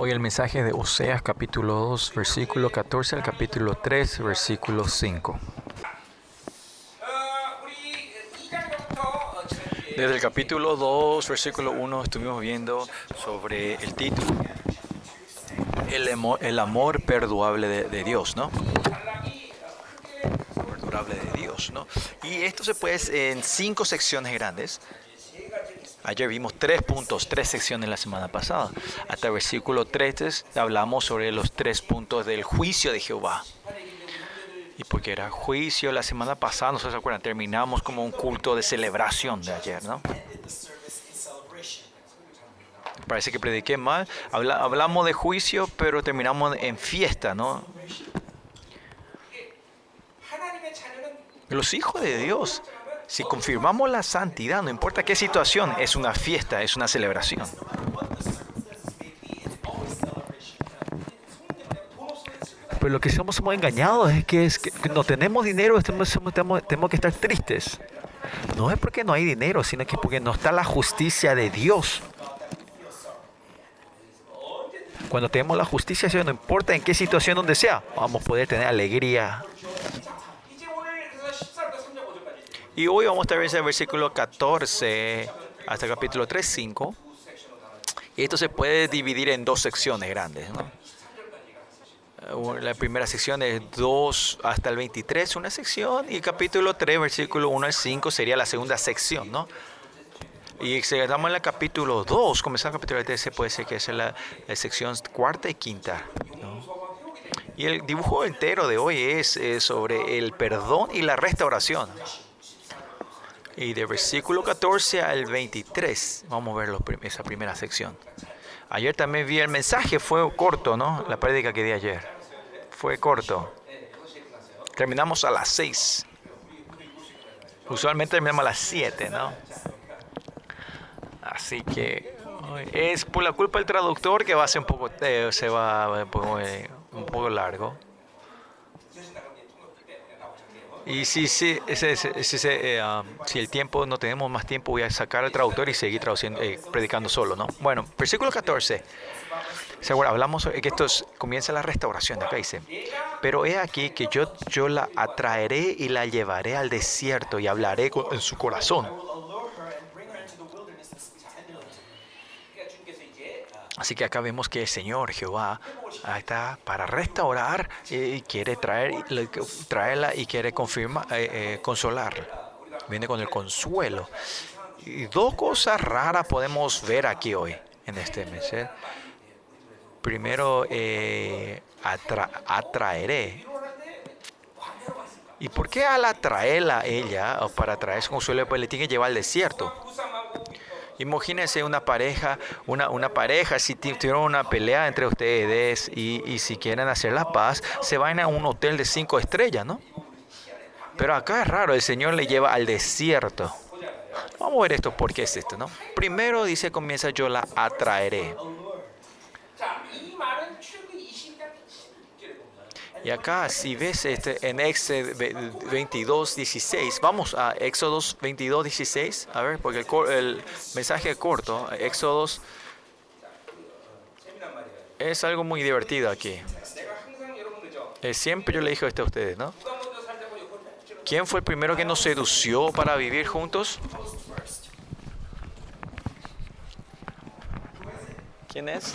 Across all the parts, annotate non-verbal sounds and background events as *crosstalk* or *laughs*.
Hoy el mensaje de Oseas capítulo 2, versículo 14 al capítulo 3, versículo 5. Desde el capítulo 2, versículo 1, estuvimos viendo sobre el título, el amor, el amor perdurable de, de Dios, ¿no? Perdurable de Dios, ¿no? Y esto se puede en cinco secciones grandes. Ayer vimos tres puntos, tres secciones la semana pasada. Hasta versículo 3 hablamos sobre los tres puntos del juicio de Jehová. Y porque era juicio la semana pasada, no se acuerdan, terminamos como un culto de celebración de ayer, ¿no? Parece que prediqué mal. Habla, hablamos de juicio, pero terminamos en fiesta, ¿no? Los hijos de Dios, si confirmamos la santidad, no importa qué situación, es una fiesta, es una celebración. Pero lo que somos, somos engañados es que, es que no tenemos dinero, tenemos, tenemos, tenemos que estar tristes. No es porque no hay dinero, sino que porque no está la justicia de Dios. Cuando tenemos la justicia, no importa en qué situación donde sea, vamos a poder tener alegría. Y hoy vamos a estar en el versículo 14 hasta el capítulo 3, 5. Y esto se puede dividir en dos secciones grandes. ¿no? La primera sección es 2 hasta el 23, una sección, y capítulo 3, versículo 1 al 5 sería la segunda sección, ¿no? Y si estamos en el capítulo 2, comenzando el capítulo 3, se puede ser que es la, la sección cuarta y quinta, ¿no? Y el dibujo entero de hoy es, es sobre el perdón y la restauración. Y de versículo 14 al 23, vamos a ver esa primera sección. Ayer también vi el mensaje, fue corto, ¿no? La prédica que di ayer. Fue corto. Terminamos a las 6. Usualmente terminamos a las 7, ¿no? Así que es por la culpa del traductor que va a ser un poco, eh, se va eh, un poco largo. Y si, si, si, si, eh, si, el tiempo, no tenemos más tiempo, voy a sacar al traductor y seguir traduciendo, eh, predicando solo, ¿no? Bueno, versículo 14. Seguro, hablamos de que esto es, comienza la restauración, acá dice, pero he aquí que yo, yo la atraeré y la llevaré al desierto y hablaré en su corazón. Así que acá vemos que el Señor Jehová está para restaurar y quiere traer, traerla y quiere confirmar, eh, eh, consolarla. Viene con el consuelo. Y dos cosas raras podemos ver aquí hoy, en este mes. ¿eh? Primero, eh, atra atraeré. ¿Y por qué al atraerla ella, o para traer su consuelo, pues le tiene que llevar al desierto? Imagínense una pareja, una, una pareja, si tuvieron una pelea entre ustedes y, y, si quieren hacer la paz, se van a un hotel de cinco estrellas, ¿no? Pero acá es raro, el Señor le lleva al desierto. Vamos a ver esto, ¿por qué es esto, no? Primero dice, comienza yo la atraeré. Y acá, si ves este, en Éxodo 22, 16, vamos a Éxodo 22, 16, a ver, porque el, mensaje corto, Éxodo es algo muy divertido aquí. Eh, siempre yo le dije esto a ustedes, ¿no? ¿Quién fue el primero que nos sedució para vivir juntos? ¿Quién es?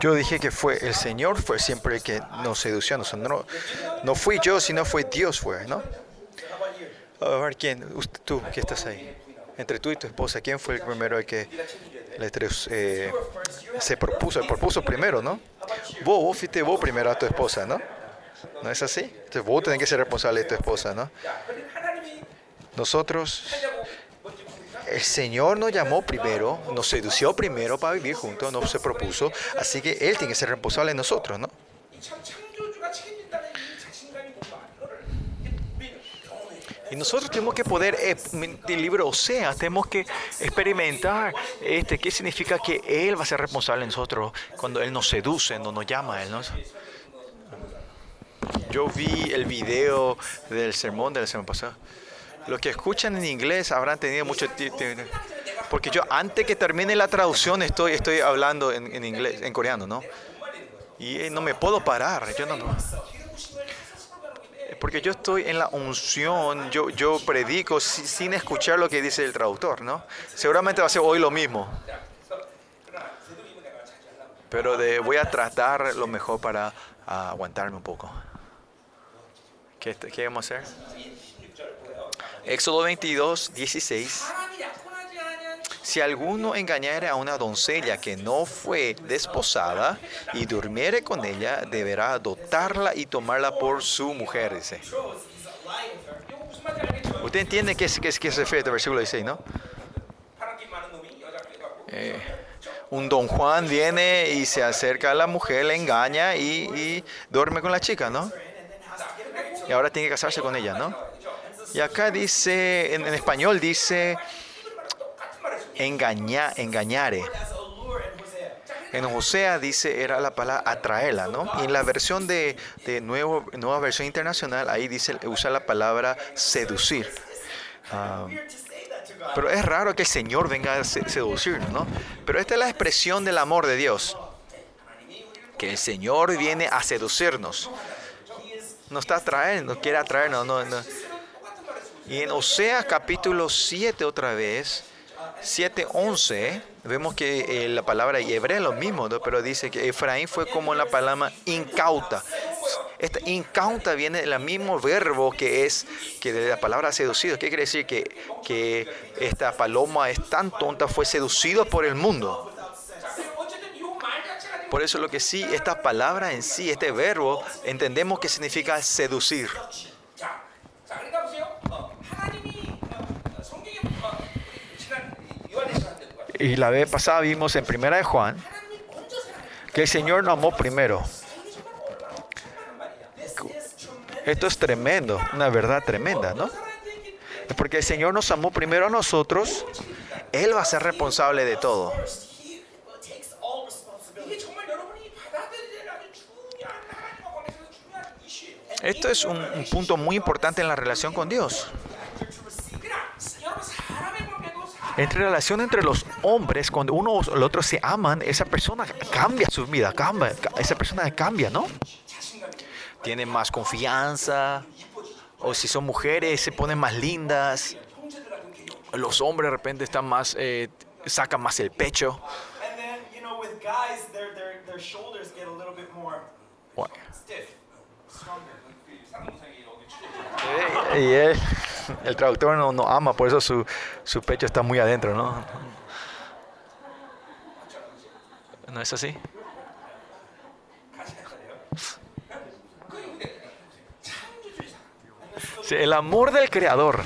Yo dije que fue el Señor, fue siempre el que nos sedució. No, no fui yo, sino fue Dios, fue, ¿no? A ver, ¿quién? Usted, tú, que estás ahí. Entre tú y tu esposa, ¿quién fue el primero el que le, eh, se propuso? El propuso primero, ¿no? Vos, vos fuiste vos primero a tu esposa, ¿no? ¿No es así? Entonces vos tenés que ser responsable de tu esposa, ¿no? Nosotros el Señor nos llamó primero, nos sedució primero para vivir juntos, nos se propuso, así que Él tiene que ser responsable de nosotros, ¿no? Y nosotros tenemos que poder, el libro Osea, tenemos que experimentar este, qué significa que Él va a ser responsable de nosotros cuando Él nos seduce, cuando nos llama a Él. ¿no? Yo vi el video del sermón de la semana pasada. Los que escuchan en inglés habrán tenido mucho tiempo. Porque yo antes que termine la traducción estoy, estoy hablando en, en inglés, en coreano, ¿no? Y eh, no me puedo parar. Yo no, no. Porque yo estoy en la unción, yo, yo predico si- sin escuchar lo que dice el traductor, ¿no? Seguramente va a ser hoy lo mismo. Pero de- voy a tratar lo mejor para ah, aguantarme un poco. ¿Qué, ¿Qué vamos a hacer? Éxodo 22, 16. Si alguno engañare a una doncella que no fue desposada y durmiere con ella, deberá dotarla y tomarla por su mujer, dice. Usted entiende qué, es, qué, es, qué se refiere al versículo 16, ¿no? Eh, un don Juan viene y se acerca a la mujer, le engaña y, y duerme con la chica, ¿no? Y ahora tiene que casarse con ella, ¿no? Y acá dice, en, español dice, engaña, engañare. En Osea dice, era la palabra atraerla, ¿no? Y en la versión de, de nuevo, nueva versión internacional, ahí dice, usa la palabra seducir. Ah, pero es raro que el Señor venga a se- seducirnos, ¿no? Pero esta es la expresión del amor de Dios. Que el Señor viene a seducirnos. No está atrayendo, quiere atraernos. No, no. Y en Oseas capítulo 7 otra vez, 7.11, vemos que eh, la palabra hebrea es lo mismo, ¿no? pero dice que Efraín fue como la palabra incauta. Esta incauta viene del mismo verbo que es que la palabra seducido. ¿Qué quiere decir? Que, que esta paloma es tan tonta, fue seducida por el mundo. Por eso lo que sí, esta palabra en sí, este verbo, entendemos que significa seducir. y la vez pasada vimos en Primera de Juan que el Señor nos amó primero. Esto es tremendo, una verdad tremenda, ¿no? Porque el Señor nos amó primero a nosotros, Él va a ser responsable de todo. Esto es un, un punto muy importante en la relación con Dios entre relación entre los hombres, cuando uno o el otro se aman, esa persona cambia su vida, cambia, esa persona cambia, ¿no? Tienen más confianza, o si son mujeres, se ponen más lindas, los hombres de repente están más, eh, sacan más el pecho. Bueno. Y él... *laughs* el traductor no, ama, por eso su, su pecho está muy adentro, ¿no? ¿No es así? Sí, el amor del creador.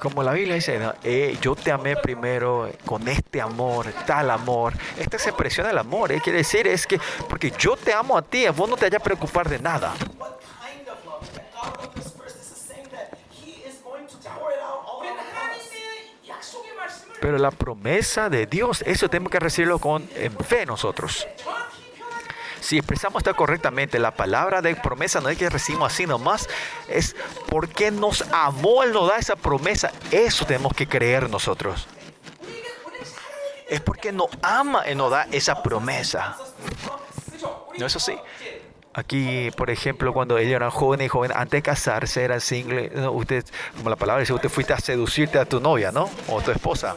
como la Biblia dice, eh, yo te amé primero con este amor, tal amor. Esta es expresión del amor. Eh, quiere decir es que, porque yo te amo a ti, vos no te vayas a preocupar de nada. Pero la promesa de Dios, eso tenemos que recibirlo con fe nosotros. Si expresamos esto correctamente, la palabra de promesa no es que recibimos así nomás, es porque nos amó, Él nos da esa promesa. Eso tenemos que creer nosotros. Es porque nos ama, Él nos da esa promesa. ¿No es así? Aquí, por ejemplo, cuando ellos eran jóvenes y jóvenes, antes de casarse eran singles. No, usted, como la palabra dice, usted fuiste a seducirte a tu novia, ¿no? O a tu esposa.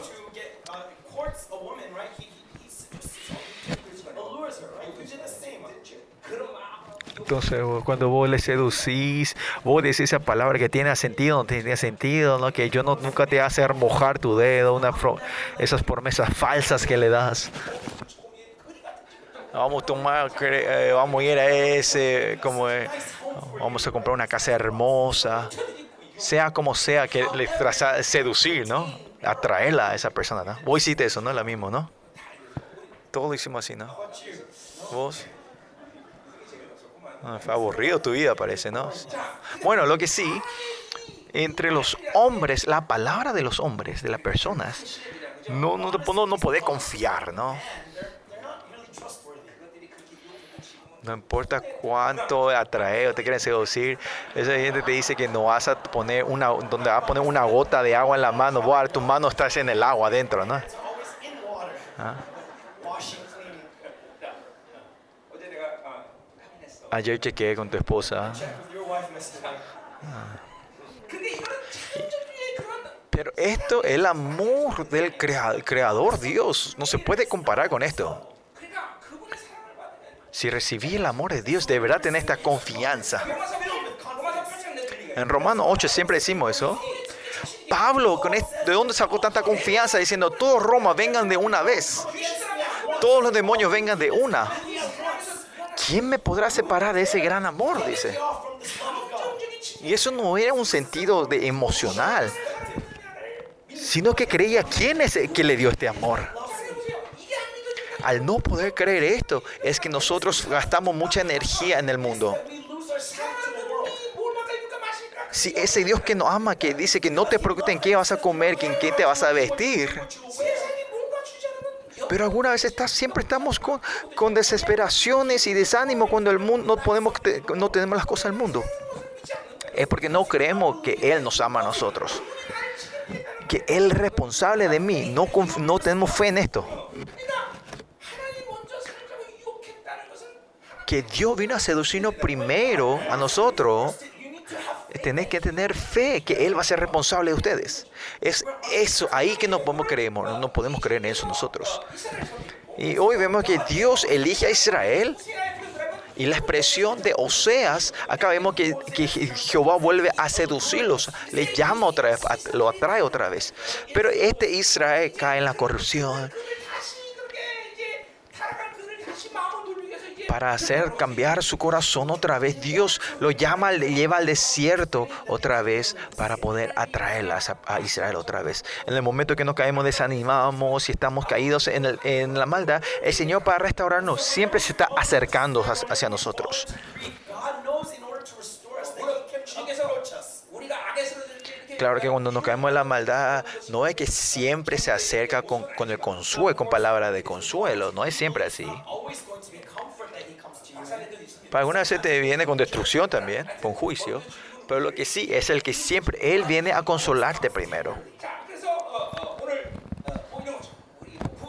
Cuando vos le seducís, vos decís esa palabra que tiene sentido, no tiene sentido, ¿no? Que yo no, nunca te hacer mojar tu dedo, una esas promesas falsas que le das. Vamos a tomar, eh, vamos a ir a ese, como eh, vamos a comprar una casa hermosa, sea como sea que le traza seducir, ¿no? Atraerla a esa persona, ¿no? Vos hiciste eso, ¿no? La mismo, ¿no? Todos lo hicimos así, ¿no? Vos. Ah, fue aburrido tu vida, parece, ¿no? Bueno, lo que sí, entre los hombres, la palabra de los hombres, de las personas, no, no, no, no puede confiar, ¿no? No importa cuánto atrae o te quieren seducir, esa gente te dice que no vas a poner una, donde vas a poner una gota de agua en la mano, tu mano estás en el agua adentro, ¿no? Ah. Ayer chequeé con tu esposa. Pero esto es el amor del creador Dios. No se puede comparar con esto. Si recibí el amor de Dios, de verdad tener esta confianza. En Romanos 8 siempre decimos eso. Pablo, ¿de dónde sacó tanta confianza diciendo, todos Roma vengan de una vez? Todos los demonios vengan de una. ¿quién me podrá separar de ese gran amor? Dice. Y eso no era un sentido de emocional, sino que creía quién es el que le dio este amor. Al no poder creer esto, es que nosotros gastamos mucha energía en el mundo. Si ese Dios que nos ama, que dice que no te preocupes en qué vas a comer, en qué te vas a vestir, pero algunas veces está, siempre estamos con, con, desesperaciones y desánimo cuando el mundo no, podemos, no tenemos las cosas del mundo. Es porque no creemos que Él nos ama a nosotros. Que Él es responsable de mí. No, no tenemos fe en esto. Que Dios vino a seducirnos primero a nosotros Tenéis que tener fe que Él va a ser responsable de ustedes. Es eso, ahí que no podemos creemos, no, no podemos creer en eso nosotros. Y hoy vemos que Dios elige a Israel. Y la expresión de Oseas, acá vemos que, que Jehová vuelve a seducirlos, le llama otra vez, lo atrae otra vez. Pero este Israel cae en la corrupción, para hacer cambiar su corazón otra vez. Dios lo llama, le lleva al desierto otra vez para poder atraer a Israel otra vez. En el momento que nos caemos desanimados y estamos caídos en, el, en la maldad, el Señor para restaurarnos siempre se está acercando hacia nosotros. Claro que cuando nos caemos en la maldad, no es que siempre se acerca con, con el consuelo, con palabras de consuelo, no es siempre así. Para algunas veces te viene con destrucción también, con juicio. Pero lo que sí es el que siempre, Él viene a consolarte primero.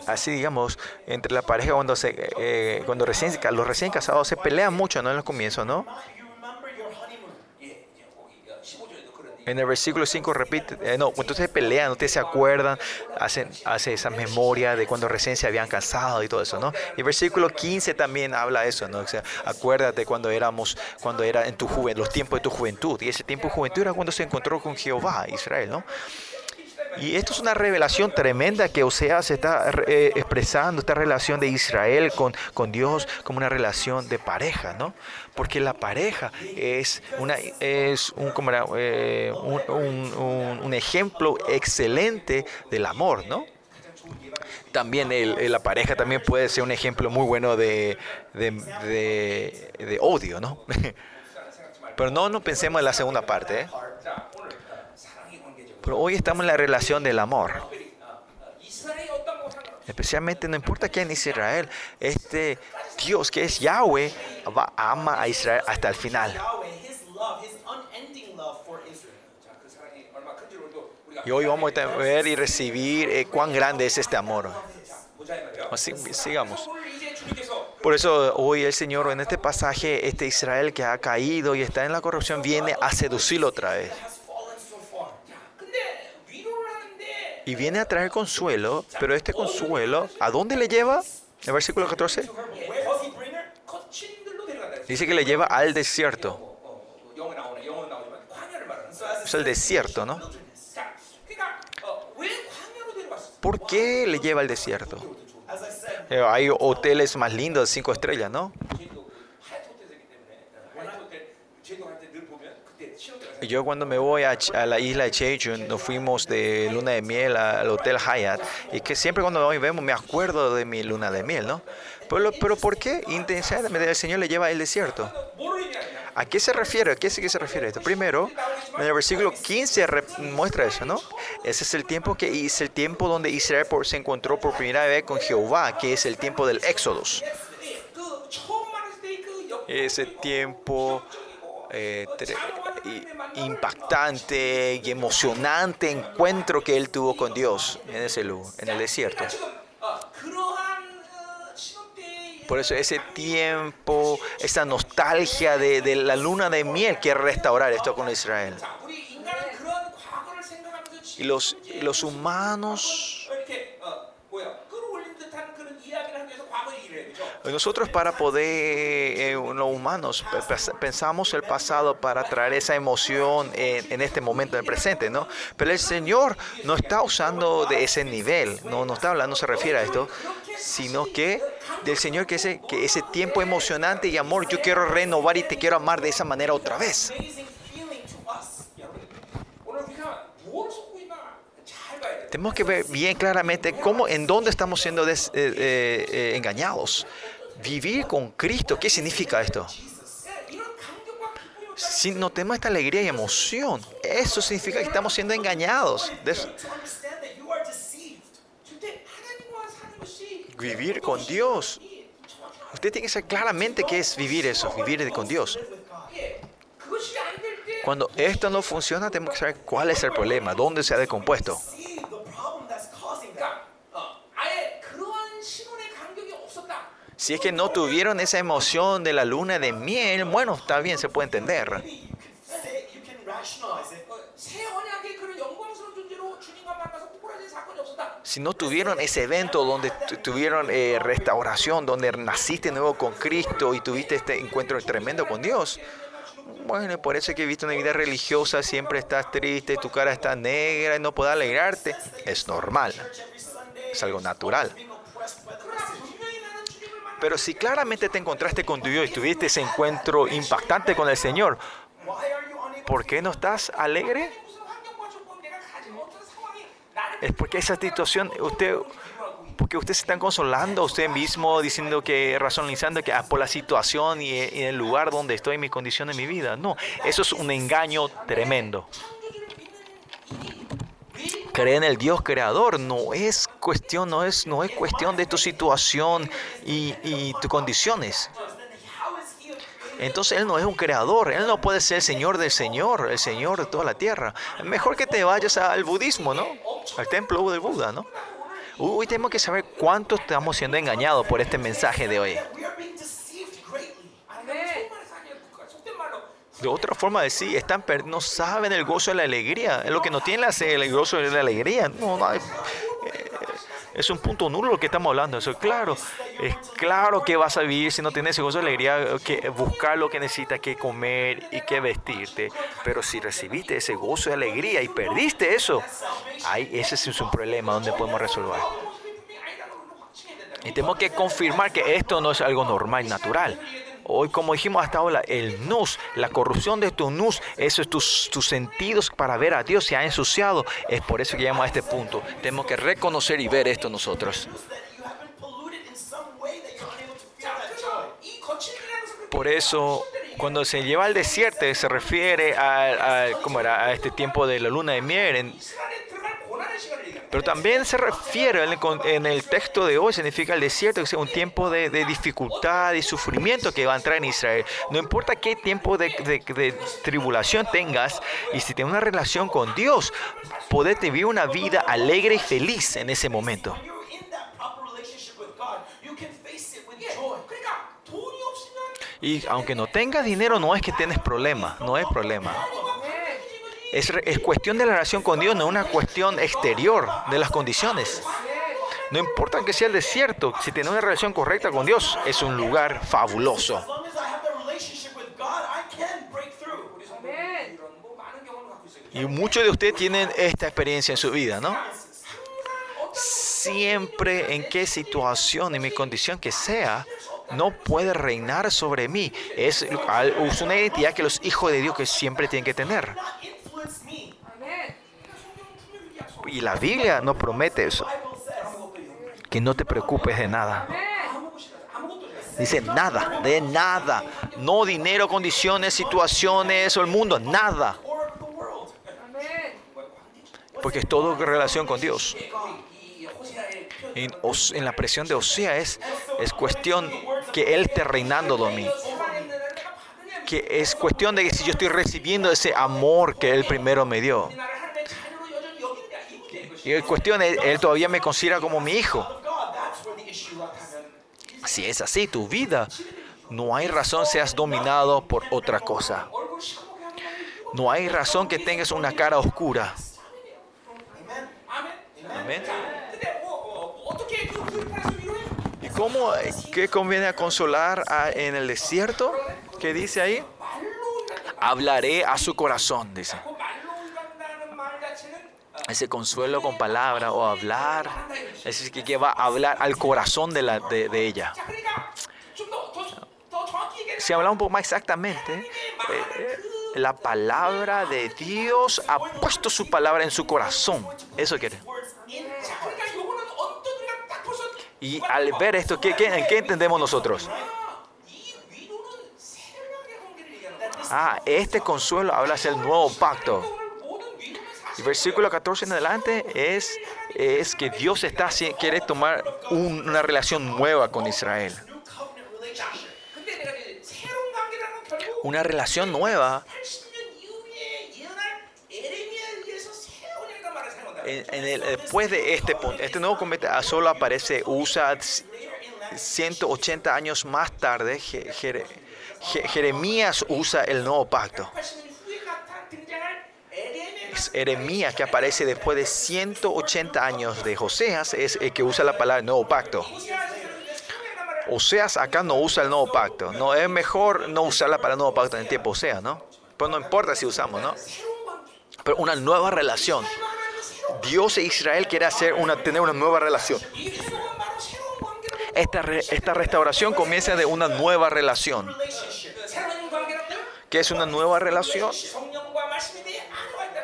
Así digamos, entre la pareja cuando se eh, eh cuando recién, los recién casados se pelean mucho, ¿no? En los comienzos, ¿no? En el versículo 5 repite, eh, no, ustedes pelean, ustedes se acuerdan, hacen, hace esa memoria de cuando recién se habían casado y todo eso, ¿no? Y el versículo 15 también habla eso, ¿no? O sea, acuérdate cuando éramos, cuando era en tu juventud, los tiempos de tu juventud. Y ese tiempo de juventud era cuando se encontró con Jehová, Israel, ¿no? Y esto es una revelación tremenda que Oseas está eh, expresando, esta relación de Israel con, con Dios como una relación de pareja, ¿no? Porque la pareja es, una, es un, como eh, un, un- ejemplo excelente del amor, ¿no? También el- la pareja también puede ser un ejemplo muy bueno de, de, de- de odio, ¿no? *laughs* Pero no, no pensemos en la segunda parte, ¿eh? Pero hoy estamos en la relación del amor. Especialmente no importa quién es Israel, este Dios que es Yahweh ama a Israel hasta el final. Y hoy vamos a ver y recibir eh, cuán grande es este amor. Así, sigamos. Por eso hoy el Señor en este pasaje, este Israel que ha caído y está en la corrupción, viene a seducirlo otra vez. y viene a traer consuelo, pero este consuelo, ¿a dónde le lleva? El versículo 14 dice que le lleva al desierto. Es el desierto, ¿no? ¿Por qué le lleva al desierto? Eh, hay hoteles más lindos, cinco estrellas, ¿no? yo cuando me voy a, la isla de Jeju, nos fuimos de luna de miel al Hotel Hyatt, y que siempre cuando hoy vemos me acuerdo de mi luna de miel, ¿no? Pero, pero ¿por qué? Intencionalmente el Señor le lleva el desierto. ¿A qué se refiere? ¿A qué, es, se refiere esto? Primero, en el versículo 15 muestra eso, ¿no? Ese es el tiempo que es el tiempo donde Israel por, se encontró por primera vez con Jehová, que es el tiempo del Éxodo. Ese tiempo eh, impactante y emocionante encuentro que él tuvo con Dios en ese lugar, en el desierto. Por eso ese tiempo, esa nostalgia de, la luna de miel quiere restaurar esto con Israel. Y los humanos Nosotros para poder, eh, los humanos, pensamos el pasado para traer esa emoción en, en este momento, en el presente, ¿no? Pero el Señor no está usando de ese nivel, no, no está hablando, no se refiere a esto, sino que del Señor que ese, que ese tiempo emocionante y amor, yo quiero renovar y te quiero amar de esa manera otra vez. Tenemos que ver bien claramente cómo, en dónde estamos siendo des, eh, eh, eh engañados. Vivir con Cristo, ¿qué significa esto? Si no tenemos esta alegría y emoción, eso significa que estamos siendo engañados. Vivir con Dios. Usted tiene que saber claramente qué es vivir eso, vivir con Dios. Cuando esto no funciona, tenemos que saber cuál es el problema, dónde se ha descompuesto. Si es que no tuvieron esa emoción de la luna de miel, bueno, está bien, se puede entender. Si no tuvieron ese evento donde tuvieron eh, restauración, donde naciste nuevo con Cristo y tuviste este encuentro tremendo con Dios, bueno, por eso que viste una vida religiosa, siempre estás triste, tu cara está negra y no puedes alegrarte. Es normal, es algo natural. Pero si claramente te encontraste con tu Dios y tuviste ese encuentro impactante con el Señor, ¿por qué no estás alegre? Es porque esa situación, usted, porque usted se están consolando a usted mismo, diciendo que, razonizando que ah, por la situación y, el lugar donde estoy, mi condición de mi vida. No, eso es un engaño tremendo. Creer en el Dios creador no es cuestión, no es, no es cuestión de tu situación y, y tus condiciones. Entonces Él no es un creador, Él no puede ser el Señor del Señor, el Señor de toda la tierra. Mejor que te vayas al budismo, ¿no? Al templo del Buda, ¿no? Hoy tenemos que saber cuánto estamos siendo engañados por este mensaje de hoy. de otra forma de decir, están no saben el gozo de la alegría. Es Lo que no tienen el gozo de la alegría. No, no, eh, es, un punto nulo lo que estamos hablando. Eso es claro. Es claro que vas a vivir si no tienes ese gozo de alegría, que buscar lo que necesitas, que comer y que vestirte. Pero si recibiste ese gozo de alegría y perdiste eso, ahí ese es un problema donde podemos resolver. Y tenemos que confirmar que esto no es algo normal, natural. Hoy, como dijimos hasta ahora, el nus, la corrupción de tu nus, esos tus, tus sentidos para ver a Dios se han ensuciado. Es por eso que llegamos a este punto. Tenemos que reconocer y ver esto nosotros. Por eso, cuando se lleva al desierto, se refiere a, a ¿cómo era? a este tiempo de la luna de miel. En, pero también se refiere en el, en el, texto de hoy, significa el desierto, que sea un tiempo de, de, dificultad y sufrimiento que va a entrar en Israel. No importa qué tiempo de, de, de tribulación tengas, y si tienes una relación con Dios, podés vivir una vida alegre y feliz en ese momento. Y aunque no tengas dinero, no es que tienes problema, no es problema. Es, es cuestión de la relación con Dios, no una cuestión exterior de las condiciones. No importa que sea el desierto, si tienes una relación correcta con Dios, es un lugar fabuloso. Y muchos de ustedes tienen esta experiencia en su vida, ¿no? Siempre en qué situación y mi condición que sea, no puede reinar sobre mí. Es, es una identidad que los hijos de Dios que siempre tienen que tener y la Biblia nos promete eso. Que no te preocupes de nada. Dice nada, de nada. No dinero, condiciones, situaciones o el mundo, nada. Porque es todo relación con Dios. En, la presión de Osea es, es cuestión que Él esté reinando de mí. Que es cuestión de que si yo estoy recibiendo ese amor que Él primero me dio. Y cuestión, él, él todavía me considera como mi hijo. Si es así tu vida, no hay razón seas dominado por otra cosa. No hay razón que tengas una cara oscura. Amén. ¿Y cómo, qué conviene consolar en el desierto? ¿Qué dice ahí? Hablaré a su corazón, dice ese consuelo con palabra o hablar, es que, que va a hablar al corazón de, la, de, ella. Si hablamos un poco más exactamente, eh, la palabra de Dios ha puesto su palabra en su corazón. Eso quiere. Y al ver esto, ¿qué, qué, en qué entendemos nosotros? Ah, este consuelo habla del nuevo pacto. El versículo 14 en adelante es, es que Dios está, quiere tomar una relación nueva con Israel. Una relación nueva después de este punto, este nuevo cometa solo aparece Usa 180 años más tarde. Jeremías usa el nuevo pacto es Eremías que aparece después de 180 años de Joseas es el que usa la palabra nuevo pacto. Oseas acá no usa el nuevo pacto. No, es mejor no usar la palabra nuevo pacto en el tiempo Oseas, ¿no? Pues no importa si usamos, ¿no? Pero una nueva relación. Dios e Israel quiere hacer una, tener una nueva relación. Esta, esta restauración comienza de una nueva relación. ¿Qué es una nueva relación?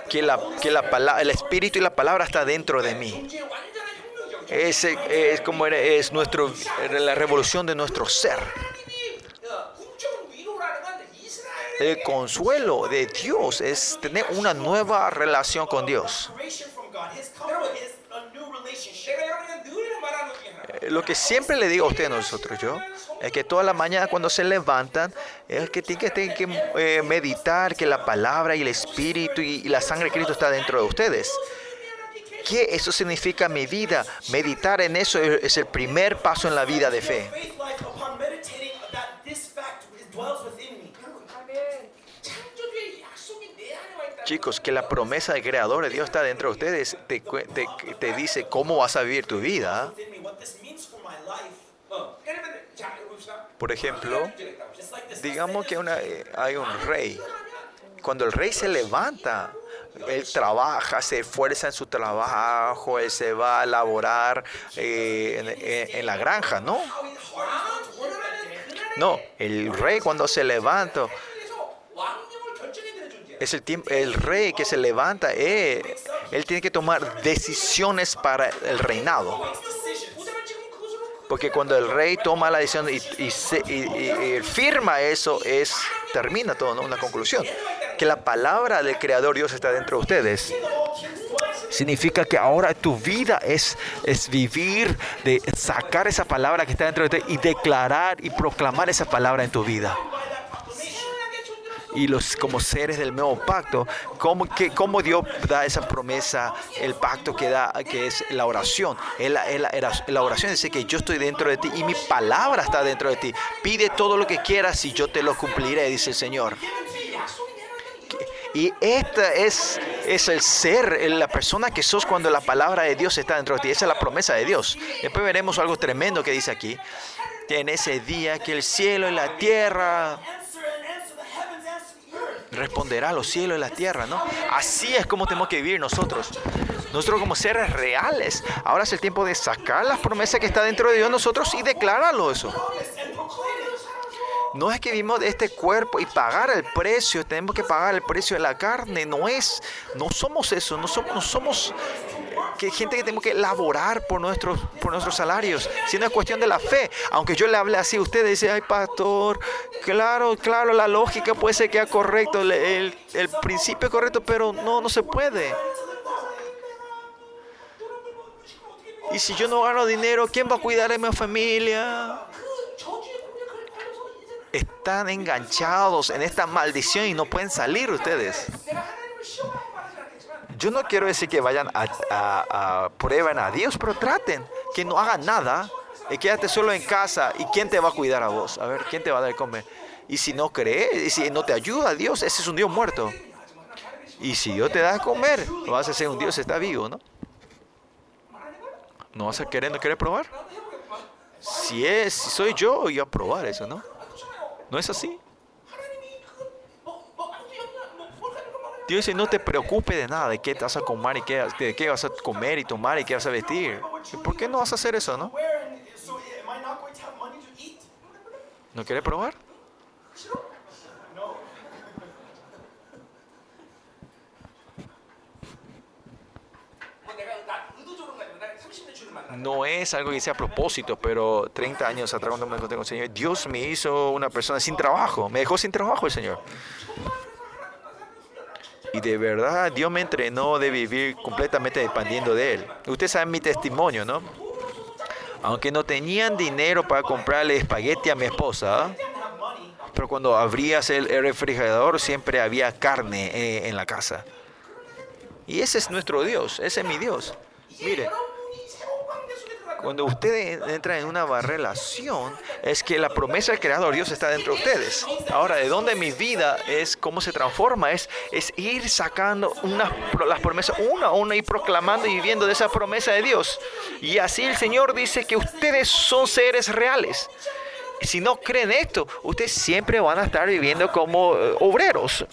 que, la, que la palabra, el espíritu y la palabra está dentro de mí. Es, es como era, es nuestro, la revolución de nuestro ser. El consuelo de Dios es tener una nueva relación con Dios. Eh, lo que siempre le digo a usted, a nosotros, yo, es que toda la mañana cuando se levantan, es que tienen que, tienen que eh, meditar que la palabra y el espíritu y, y la sangre de Cristo está dentro de ustedes. ¿Qué eso significa mi vida? Meditar en eso es, es el primer paso en la vida de fe. Chicos, que la promesa del Creador de Dios está dentro de ustedes, te, te, te dice cómo vas a vivir tu vida. ¿eh? Por ejemplo, digamos que eh, hay un rey. Cuando el rey se levanta, él trabaja, se esfuerza en su trabajo, él se va a laborar eh, en, en la granja, ¿no? No, el rey cuando se levanta, es el, tiempo, el rey que se levanta, eh, él tiene que tomar decisiones para el reinado. Porque cuando el rey toma la decisión y, y se- y- y- firma eso, es termina todo, ¿no? Una conclusión. Que la palabra del Creador Dios está dentro de ustedes. Significa que ahora tu vida es, es vivir, de sacar esa palabra que está dentro de ti y declarar y proclamar esa palabra en tu vida y los como seres del nuevo pacto, cómo, que, cómo Dios da esa promesa, el pacto que da, que es la oración. Es la, es la, es la oración dice que yo estoy dentro de ti y mi palabra está dentro de ti. Pide todo lo que quieras y yo te lo cumpliré, dice el Señor. Y esta es, es el ser, la persona que sos cuando la palabra de Dios está dentro de ti. Esa es la promesa de Dios. Después veremos algo tremendo que dice aquí. En ese día que el cielo y la tierra responderá a los cielos y la tierra, ¿no? Así es como tenemos que vivir nosotros. Nosotros como seres reales. Ahora es el tiempo de sacar las promesas que está dentro de Dios nosotros y declararlo eso. No es que vivimos de este cuerpo y pagar el precio, tenemos que pagar el precio de la carne, no es, no somos eso, no somos, no somos que gente que tenemos que laborar por nuestros, por nuestros salarios, si no es cuestión de la fe. Aunque yo le hable así a usted, dice, ay pastor, claro, claro, la lógica puede ser que sea correcto, el, el, principio es correcto, pero no, no se puede. Y si yo no gano dinero, ¿quién va a cuidar a mi familia? Están enganchados en esta maldición y no pueden salir ustedes. Yo no quiero decir que vayan a, a, a a Dios, pero traten que no hagan nada y quédate solo en casa. ¿Y quién te va a cuidar a vos? A ver, ¿quién te va a dar de comer? Y si no crees, y si no te ayuda Dios, ese es un Dios muerto. Y si Dios te da de comer, vas a hacer un Dios está vivo, ¿no? ¿No vas a querer, no querer probar? Si es, si soy yo, voy a probar eso, ¿no? ¿No es así? Dios dice, no te preocupes de nada, de qué te vas a comer y qué, de qué vas a comer y tomar y qué vas a vestir. ¿Por qué no vas a hacer eso, no? ¿No quieres probar? No es algo que sea a propósito, pero 30 años atrás cuando me encontré con el Señor, Dios me hizo una persona sin trabajo, me dejó sin trabajo el Señor. Y de verdad Dios me entrenó de vivir completamente dependiendo de Él. Ustedes saben mi testimonio, ¿no? Aunque no tenían dinero para comprarle espagueti a mi esposa, pero cuando abrías el refrigerador siempre había carne eh, en la casa. Y ese es nuestro Dios, ese es mi Dios. Mire, cuando ustedes entran en una relación, es que la promesa del Creador Dios está dentro de ustedes. Ahora, de dónde mi vida es, cómo se transforma, es, es ir sacando unas, las promesas una a una y proclamando y viviendo de esa promesa de Dios. Y así el Señor dice que ustedes son seres reales. Si no creen esto, ustedes siempre van a estar viviendo como eh, obreros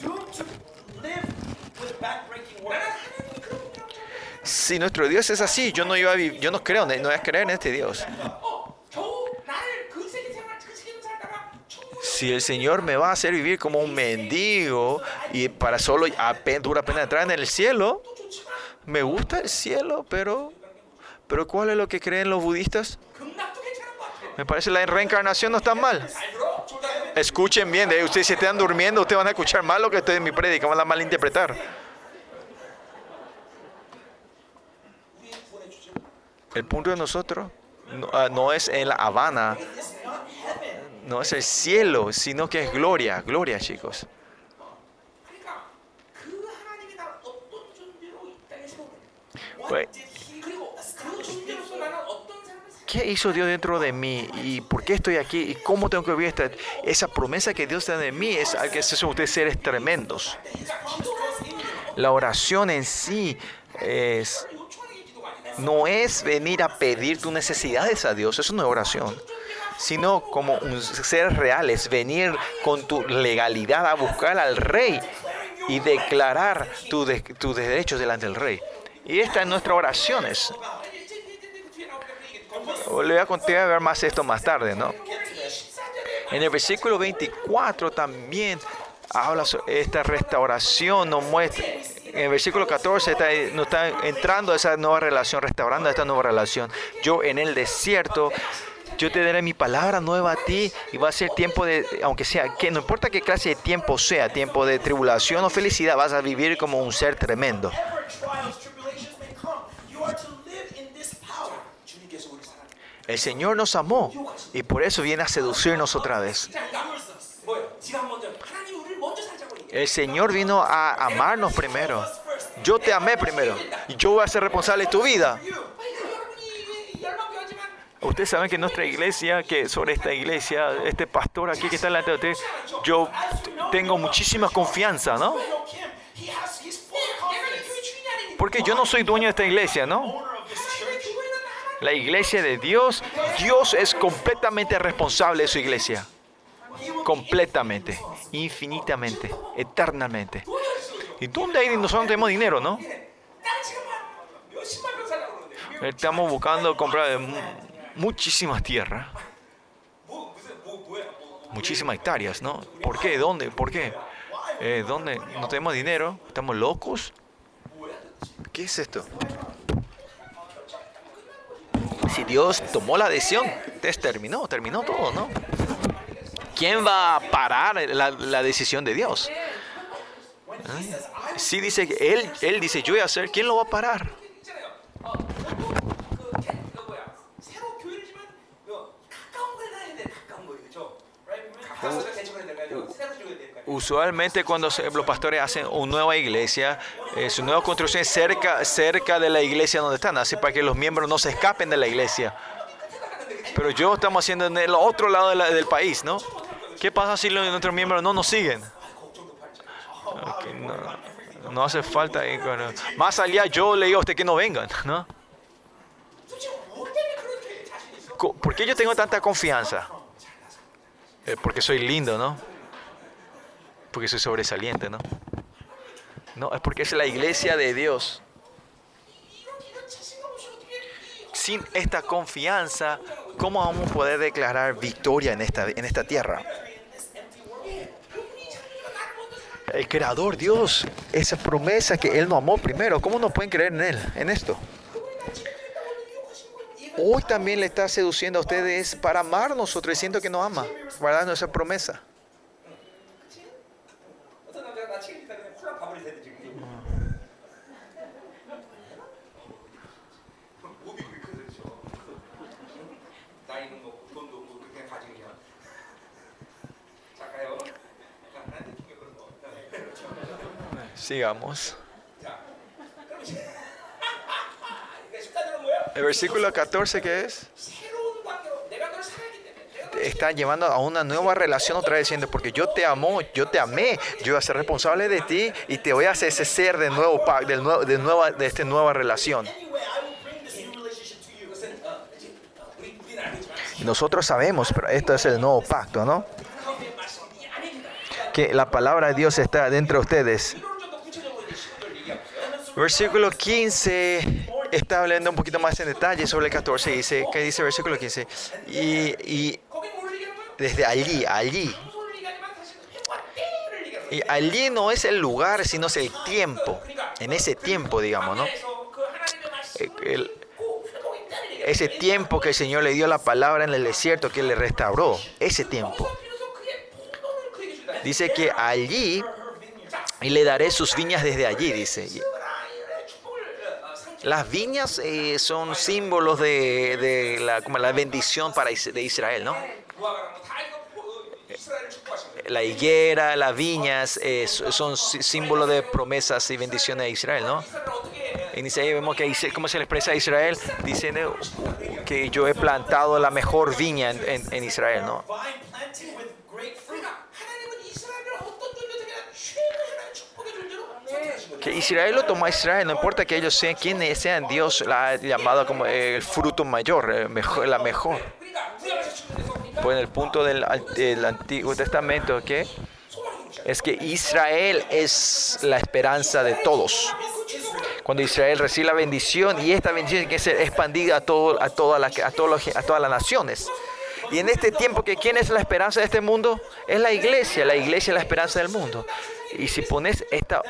si nuestro Dios es así, yo no iba a vivir, yo no creo, no voy a creer en este Dios. Si el Señor me va a hacer vivir como un mendigo y para solo apenas, dura pena entrar en el cielo, me gusta el cielo, pero, pero ¿cuál es lo que creen los budistas? Me parece la reencarnación no está mal. Escuchen bien, de ustedes si están durmiendo, ustedes van a escuchar mal lo que estoy en mi predica, van a malinterpretar. El punto de nosotros ah, no, es en la Habana, no es el cielo, sino que es gloria, gloria chicos. Pues, ¿Qué hizo Dios dentro de mí? ¿Y por qué estoy aquí? ¿Y cómo tengo que vivir esta? Esa promesa que Dios tiene de mí es a que son ustedes seres tremendos. La oración en sí es no es venir a pedir tus necesidades a Dios, eso no es oración, sino como un ser real, es venir con tu legalidad a buscar al rey y declarar tus de, tu derechos delante del rey. Y esta es nuestra oración. Es. Oh, le voy a contar a ver más esto más tarde, ¿no? En el versículo 24 también habla sobre esta restauración, nos muestra en el versículo 14 está, nos está entrando a esa nueva relación, restaurando esta nueva relación. Yo en el desierto yo te daré mi palabra nueva a ti y va a ser tiempo de, aunque sea, que no importa qué clase de tiempo sea, tiempo de tribulación o felicidad, vas a vivir como un ser tremendo. El Señor nos amó y por eso viene a seducirnos otra vez. El Señor vino a amarnos primero. Yo te amé primero. Y yo voy a ser responsable de tu vida. Ustedes saben que nuestra iglesia, que sobre esta iglesia, este pastor aquí que está delante de ustedes, yo tengo muchísima confianza, ¿no? Porque yo no soy dueño de esta iglesia, ¿no? La iglesia de Dios, Dios es completamente responsable de su iglesia completamente, infinitamente, eternamente. Y tú un aire nosotros no tenemos dinero, ¿no? Estamos buscando comprar eh, muchísimas tierras, muchísimas hectáreas, ¿no? ¿Por qué? ¿Dónde? ¿Por qué? Eh, ¿Dónde? ¿No tenemos dinero? ¿Estamos locos? ¿Qué es esto? Si Dios tomó la decisión, terminó, terminó todo, ¿no? ¿Quién va a parar la, decisión de Dios? Si sí, dice, él, él dice, yo voy a hacer, ¿quién lo va a parar? Usualmente cuando los pastores hacen una nueva iglesia, eh, su nueva construcción es cerca, cerca de la iglesia donde están, así para que los miembros no se escapen de la iglesia. Pero yo estamos haciendo en el otro lado del país, ¿no? ¿Qué pasa si los, nuestros miembros no nos siguen? No, hace falta. Más allá, yo le digo a usted que no vengan, ¿no? ¿Por qué yo tengo tanta confianza? Eh, porque soy lindo, ¿no? Porque soy sobresaliente, ¿no? No, es porque es la iglesia de Dios. Sin esta confianza, ¿Cómo vamos a poder declarar victoria en esta, en esta tierra? El creador Dios, esa promesa que Él nos amó primero, ¿cómo no pueden creer en Él, en esto? Hoy también le está seduciendo a ustedes para amarnos o diciendo que nos ama, guardando esa promesa. Sigamos. *laughs* El versículo 14 que es está llevando a una nueva relación otra vez diciendo, porque yo te amo, yo te amé, yo voy a ser responsable de ti y te voy a hacer ese ser de nuevo, de, nuevo, de, nueva, de esta nueva relación. Nosotros sabemos, pero esto es el nuevo pacto, ¿no? Que la palabra de Dios está dentro de ustedes. Versículo 15 está hablando un poquito más en detalle sobre el 14. Dice, ¿Qué dice versículo 15? Y, y desde allí, allí. Y allí no es el lugar, sino es el tiempo. En ese tiempo, digamos, ¿no? Eh, ese tiempo que el Señor le dio la palabra en el desierto, que le restauró, ese tiempo. Dice que allí, y le daré sus viñas desde allí, dice. Las viñas eh, son símbolos de, de la, como la bendición para, de Israel, ¿no? La higuera, las viñas eh, son símbolos de promesas y bendiciones a Israel, ¿no? En Isaías vemos que cómo se le expresa a Israel, dicen que yo he plantado la mejor viña en, en, en Israel, ¿no? Que Israel lo tomó a Israel, no importa que ellos sean quienes sean, Dios la ha llamado como el fruto mayor, eh, mejor, la mejor. Pues en el punto del, Antiguo Testamento, que es que Israel es la esperanza de todos. Cuando Israel recibe la bendición y esta bendición que ser expandida a, todo, a, a, a todas las naciones. Y en este tiempo que quién es la esperanza de este mundo, es la iglesia, la iglesia es la esperanza del mundo. Y si pones esta,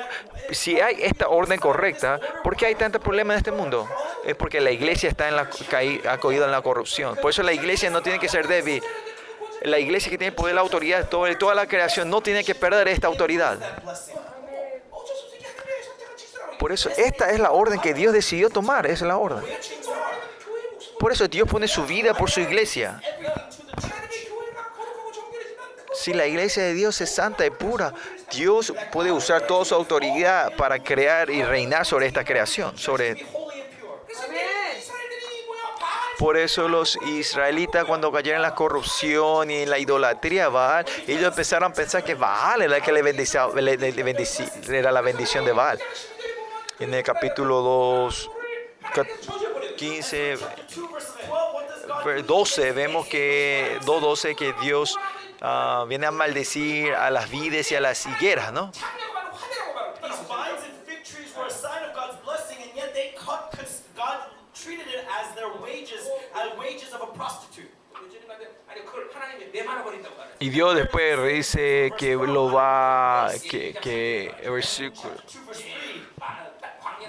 si hay esta orden correcta, ¿por qué hay tanto problema en este mundo? Es porque la iglesia está en la, en la corrupción. Por eso la iglesia no tiene que ser débil. La iglesia que tiene poder, la autoridad, todo, toda la creación, no tiene que perder esta autoridad. Por eso, esta es la orden que Dios decidió tomar, es la orden. Por eso Dios pone su vida por su iglesia. Si la iglesia de Dios es santa y pura, Dios puede usar toda su autoridad para crear y reinar sobre esta creación, sobre por eso los israelitas cuando cayeron en la corrupción y en la idolatría de Baal, ellos empezaron a pensar que Baal era que le, bendecía, le, le era la bendición de Baal. En el capítulo 2, 15, 12, vemos que 2.12 que Dios uh, viene a maldecir a las vides y a las higueras, ¿no? Y Dios después dice que lo va, que, que versículo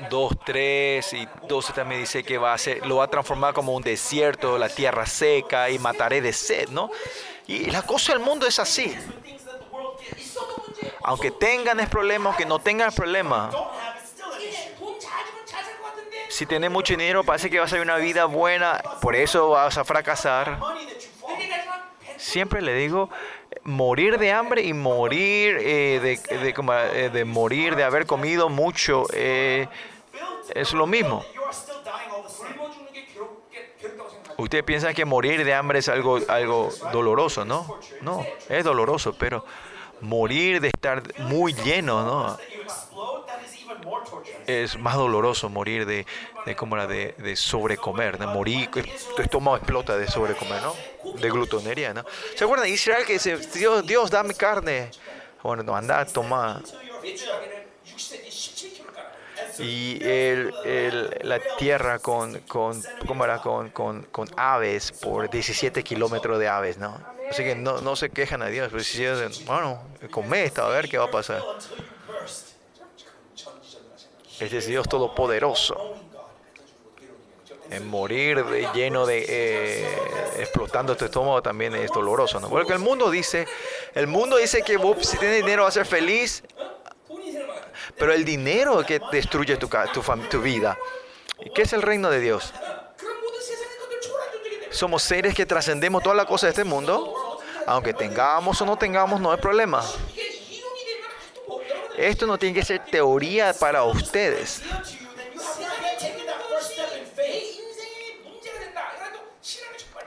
2, 3 y 12 también dice que va a ser, lo va a transformar como un desierto, la tierra seca y mataré de sed, ¿no? Y la cosa del mundo es así. Aunque tengan el problema, aunque no tengan el problema. Si tienes mucho dinero, parece que vas a vivir una vida buena, por eso vas a fracasar. Siempre le digo, morir de hambre y morir eh, de, de, de, eh, de, morir de haber comido mucho eh, es lo mismo. Usted piensa que morir de hambre es algo, algo doloroso, ¿no? No, es doloroso, pero morir de estar muy lleno, ¿no? Es más doloroso morir de, de como era, de, de, sobrecomer, de morir, tu estómago explota de sobrecomer, ¿no? De glutonería, ¿no? ¿Se acuerdan Israel que dice, Dios, Dios dame carne? Bueno, no, anda, toma y el, el, la tierra con, con, ¿cómo era? Con, con, con, aves, por 17 kilómetros de aves, ¿no? Así que no, no se quejan a Dios, pero si dicen, bueno, come esta, a ver qué va a pasar. Este es Dios todopoderoso. En morir de, lleno de eh, explotando tu estómago también es doloroso, ¿no? Porque el mundo dice, el mundo dice que vos si tienes dinero vas a ser feliz, pero el dinero que destruye tu, tu, tu vida. Qué es el reino de Dios? Somos seres que trascendemos toda la cosa de este mundo. Aunque tengamos o no tengamos, no hay problema. Esto no tiene que ser teoría para ustedes.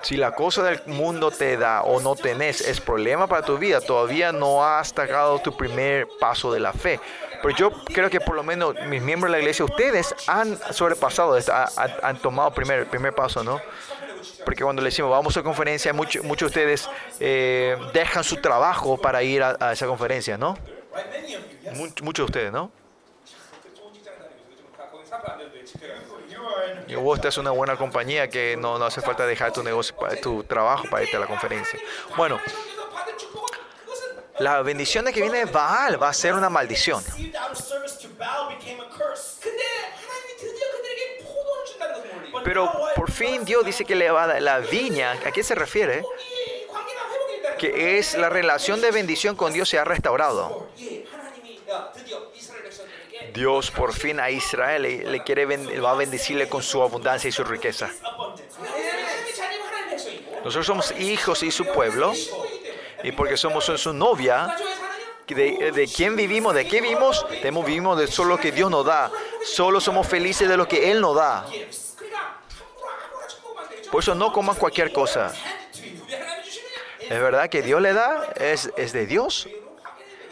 Si la cosa del mundo te da o no tenés es problema para tu vida, todavía no has sacado tu primer paso de la fe. Pero yo creo que por lo menos mis miembros de la iglesia, ustedes han sobrepasado, han, han tomado el primer, primer paso, ¿no? Porque cuando le decimos vamos a conferencia, muchos, muchos de ustedes eh, dejan su trabajo para ir a, esa conferencia, ¿no? Muchos de ustedes, ¿no? Y vos estás una buena compañía que no, no hace falta dejar tu negocio, tu trabajo para irte a la conferencia. Bueno, la bendición de que viene de Baal va a ser una maldición. Pero por fin Dios dice que le va a dar la viña. ¿A qué se refiere? Que es la relación de bendición con Dios se ha restaurado. Dios por fin a Israel le, quiere va a bendecirle con su abundancia y su riqueza. Nosotros somos hijos y su pueblo y porque somos su novia, de, quién vivimos, de qué vivimos, tenemos, vivimos de solo lo que Dios nos da. Solo somos felices de lo que Él nos da. Por eso no coman cualquier cosa. Es verdad que Dios le da, es, es de Dios.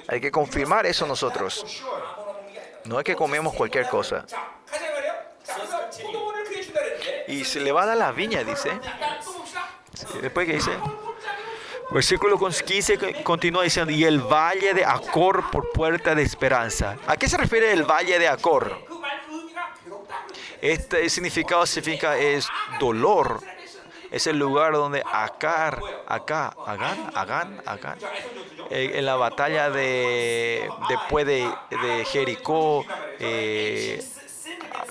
Hay que confirmar eso nosotros. No es que comemos cualquier cosa. Y se le va a dar la viña, dice. Después que dice, Versículo 15 continúa diciendo, y el valle de Acor por puerta de esperanza. ¿A qué se refiere el valle de Acor? Este significado significa es dolor. Es el lugar donde Acar, acá, Agán, Agán, Agán, eh, en la batalla de, después de, de Jericó, eh,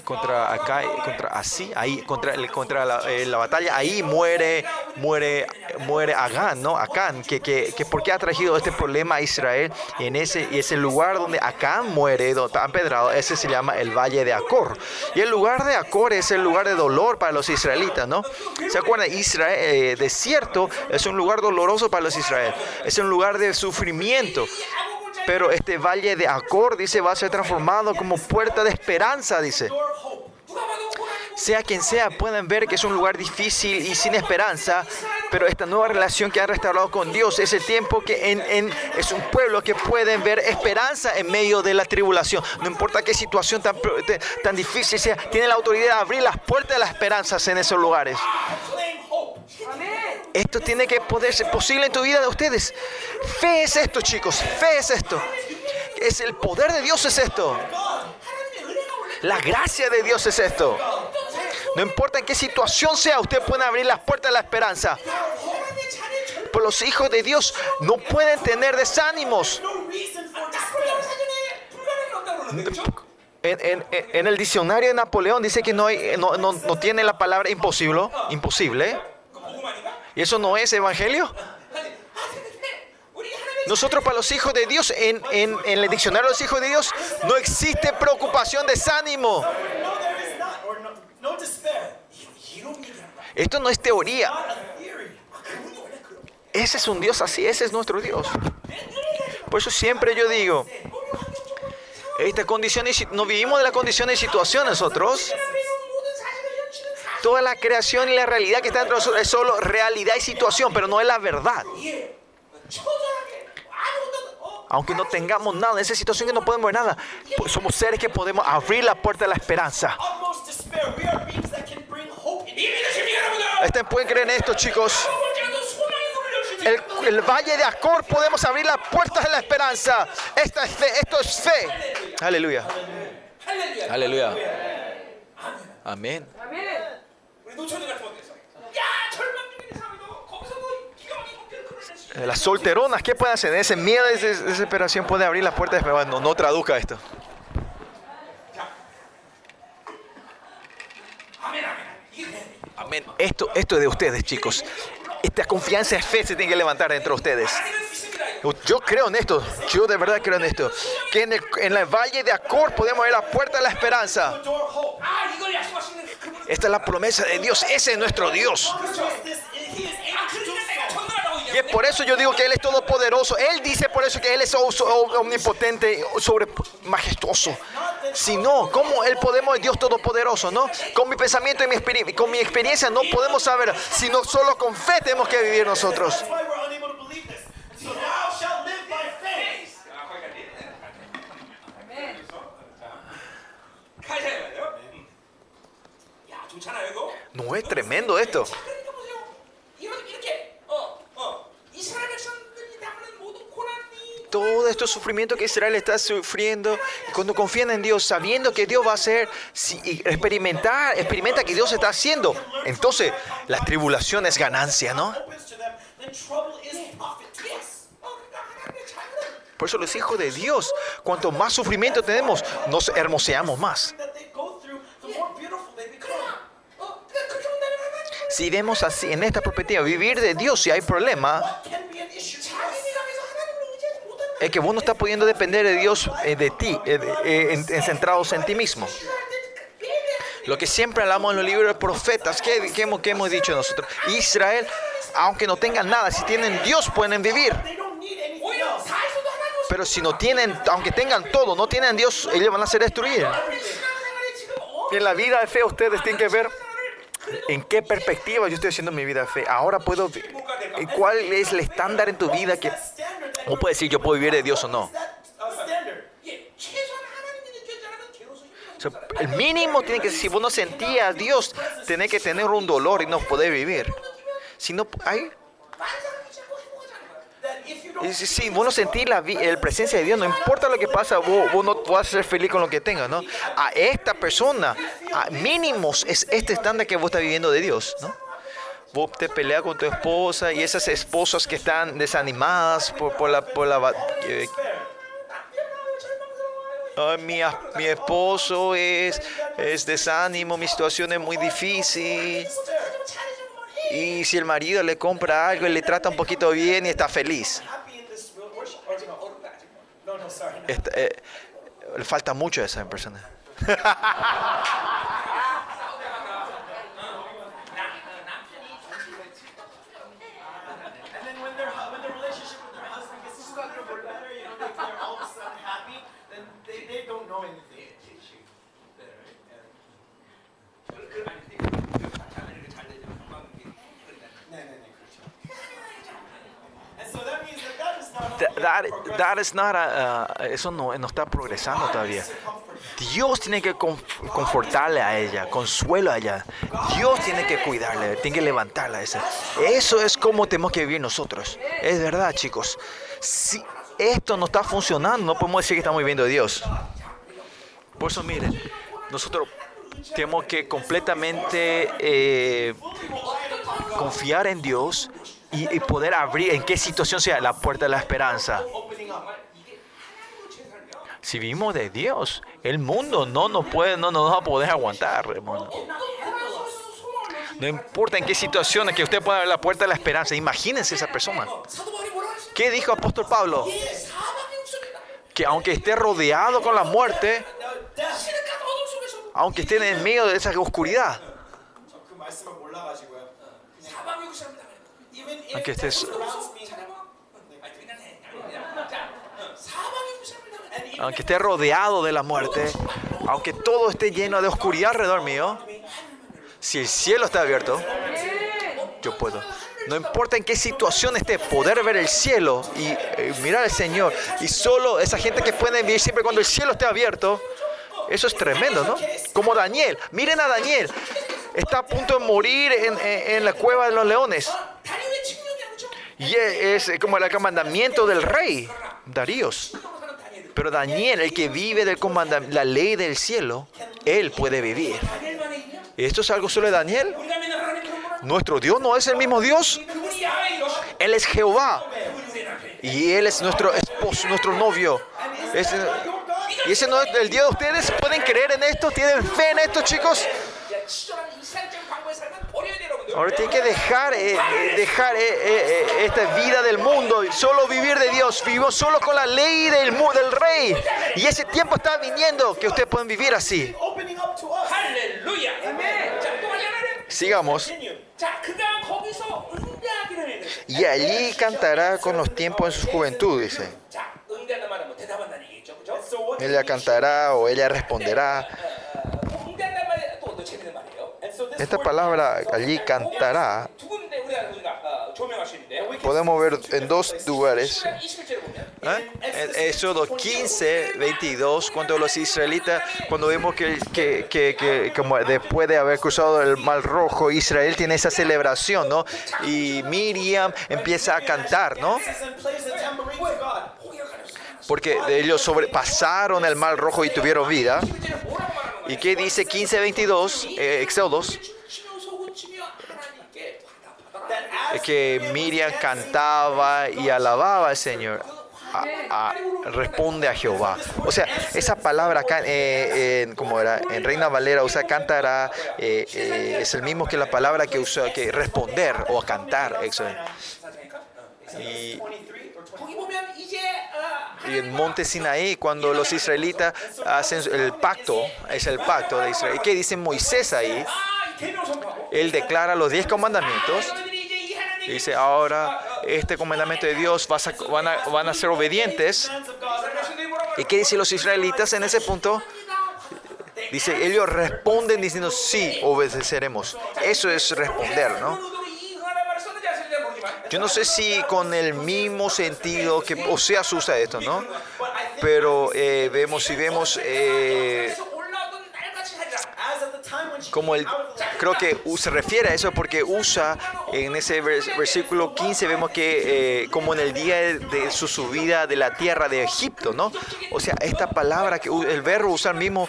contra acá, contra así, ahí contra contra la, eh, la batalla ahí muere muere muere Agán, ¿no? Acán, que, que, que por qué ha traído este problema a Israel en ese y ese lugar donde Acán muere, donde está empedrado, ese se llama el valle de Acor. Y el lugar de Acor es el lugar de dolor para los israelitas, ¿no? ¿Se acuerdan? Israel, eh, desierto es un lugar doloroso para los israelíes, es un lugar de sufrimiento. Pero este valle de Acor, dice, va a ser transformado como puerta de esperanza, dice. Sea quien sea, pueden ver que es un lugar difícil y sin esperanza, pero esta nueva relación que han restaurado con Dios es el tiempo que en, en- es un pueblo que pueden ver esperanza en medio de la tribulación. No importa qué situación tan, tan difícil sea, tiene la autoridad de abrir las puertas de las esperanzas en esos lugares. Esto tiene que poder ser posible en tu vida de ustedes. Fe es esto, chicos. Fe es esto. Es el poder de Dios es esto. La gracia de Dios es esto. No importa en qué situación sea, usted puede abrir las puertas de la esperanza. Pero los hijos de Dios no pueden tener desánimos. En, el diccionario de Napoleón dice que no, tiene la palabra imposible, imposible. ¿Y eso no es evangelio? Nosotros para los hijos de Dios, en, en el diccionario de los hijos de Dios, no existe preocupación, desánimo. Esto no es teoría. Ese es un Dios así, ese es nuestro Dios. Por eso siempre yo digo, estas condiciones, no vivimos de las condiciones y situaciones nosotros. Toda la creación y la realidad que está dentro de nosotros es solo realidad y situación, pero no es la verdad. Aunque no tengamos nada, en esa situación que no podemos ver nada, pues somos seres que podemos abrir la puerta de la esperanza. Estén, pueden creer en esto, chicos. El, el, valle de Acor podemos abrir las puertas de la esperanza. Esta es fe, esto es fe. Aleluya. Aleluya. Amén. Eh, las solteronas, ¿qué pueden hacer? Ese miedo, esa desesperación puede abrir las puertas de esperanza. No, no traduzca esto. Amén. Esto, esto es de ustedes, chicos. Esta confianza es fe se tiene que levantar entre ustedes. Yo creo en esto. Yo de verdad creo en esto. Que en el, en el valle de Acor podemos ver la puerta de la esperanza. Esta es la promesa de Dios. Ese es nuestro Dios. Es por eso yo digo que Él es todopoderoso. Él dice por eso que Él es omnipotente, sobre majestuoso. Si no, ¿cómo Él podemos, Dios todopoderoso, no? Con mi pensamiento y mi con mi experiencia no podemos saber, sino solo con fe tenemos que vivir nosotros. No es tremendo esto. Todo este sufrimiento que Israel está sufriendo, cuando confían en Dios, sabiendo que Dios va a hacer, experimentar, experimenta que Dios está haciendo. Entonces, la tribulación es ganancia, ¿no? Por eso los hijos de Dios, cuanto más sufrimiento tenemos, nos hermoseamos más. Si vemos así en esta perspectiva, vivir de Dios si hay problema, es que vos no estás pudiendo depender de Dios, eh, de ti, eh, eh, centrados en ti mismo. Lo que siempre hablamos en los libros de profetas, ¿qué, qué, hemos, qué hemos dicho nosotros? Israel, aunque no tengan nada, si tienen Dios pueden vivir. Pero si no tienen, aunque tengan todo, no tienen Dios, ellos van a ser destruidos. En la vida de fe ustedes tienen que ver ¿En qué perspectiva yo estoy haciendo mi vida fe? Ahora puedo... ¿Cuál es el estándar en tu vida que... ¿Cómo puedes decir yo puedo vivir de Dios o no? O sea, el mínimo tiene que ser, si vos no sentías a Dios, tenés que tener un dolor y no poder vivir. Si no hay y si, si vos no sentís la, presencia de Dios, no importa lo que pasa, vos, vos no vas a ser feliz con lo que tengas, ¿no? A esta persona, a mínimos, es este estándar que vos estás viviendo de Dios, ¿no? Vos te peleas con tu esposa y esas esposas que están desanimadas por, por la... Por la eh, Ay, mi, mi esposo es, es desánimo, mi situación es muy difícil. Y si el marido le compra algo y le trata un poquito bien y está feliz. Eh, le falta mucho a esa persona. *laughs* that that is not a- uh, eso no, no está progresando todavía. Dios tiene que conf- confortarle a ella, consuelo a ella. Dios tiene que cuidarle, tiene que levantarla. a esa. Eso es como tenemos que vivir nosotros. Es verdad, chicos. Si esto no está funcionando, no podemos decir que estamos viviendo de Dios. Por eso, miren, nosotros tenemos que completamente eh, confiar en Dios y, y poder abrir en qué situación sea la puerta de la esperanza. Si vivimos de Dios, el mundo no nos puede, no nos va a poder aguantar, hermano. No importa en qué situación es que usted pueda abrir la puerta de la esperanza. Imagínense esa persona. ¿Qué dijo apóstol Pablo? Que aunque esté rodeado con la muerte, aunque esté en medio de esa oscuridad, aunque estés aunque esté rodeado de la muerte, aunque todo esté lleno de oscuridad alrededor mío, si el cielo está abierto, yo puedo. No importa en qué situación esté, poder ver el cielo y eh, mirar al Señor. Y solo esa gente que puede vivir siempre cuando el cielo esté abierto, eso es tremendo, ¿no? Como Daniel. Miren a Daniel. Está a punto de morir en la cueva de los leones. Y es como el comandamiento del rey, Daríos. Pero Daniel, el que vive del la ley del cielo, él puede vivir. ¿Esto es algo solo de Daniel? Nuestro Dios no es el mismo Dios. Él es Jehová. Y Él es nuestro esposo, nuestro novio. Y ese no es el Dios de ustedes. ¿Pueden creer en esto? ¿Tienen fe en esto, chicos? Ahora tiene que dejar, eh, eh, dejar eh, esta vida del mundo, solo vivir de Dios. vivo solo con la ley del, del rey. Y ese tiempo está viniendo que ustedes pueden vivir así. Sigamos. Y allí cantará con los tiempos en su juventud, dice. Ella cantará o ella responderá. Esta palabra allí cantará podemos ver en dos lugares. ¿Eh? En Éxodo 15, 22, cuando los israelitas, cuando vemos que, que, que, que como después de haber cruzado el Mar Rojo, Israel tiene esa celebración, ¿no? Y Miriam empieza a cantar, ¿no? porque ellos sobrepasaron el mar rojo y tuvieron vida. ¿Y qué dice 15.22, eh, Exodus? Que Miriam cantaba y alababa al Señor. Responde a Jehová. O sea, esa palabra acá, eh, como era en Reina Valera, o sea, cantará, eh, eh, es el mismo que la palabra que usó, que responder o cantar. Y y en Monte Sinaí, cuando los israelitas hacen el pacto, es el pacto de Israel. ¿Qué dice Moisés ahí? Él declara los diez comandamientos. Dice, ahora este comandamiento de Dios van, a, van a ser obedientes. ¿Y qué dicen los israelitas en ese punto? Dice, ellos responden diciendo, sí, obedeceremos. Eso es responder, ¿no? Yo no sé si con el mismo sentido que Oseas usa esto, ¿no? Pero eh, vemos, si vemos, eh, como el, creo que se refiere a eso porque usa en ese vers- versículo 15 vemos que eh, como en el día de, su subida de la tierra de Egipto, ¿no? O sea, esta palabra que el verbo usa el mismo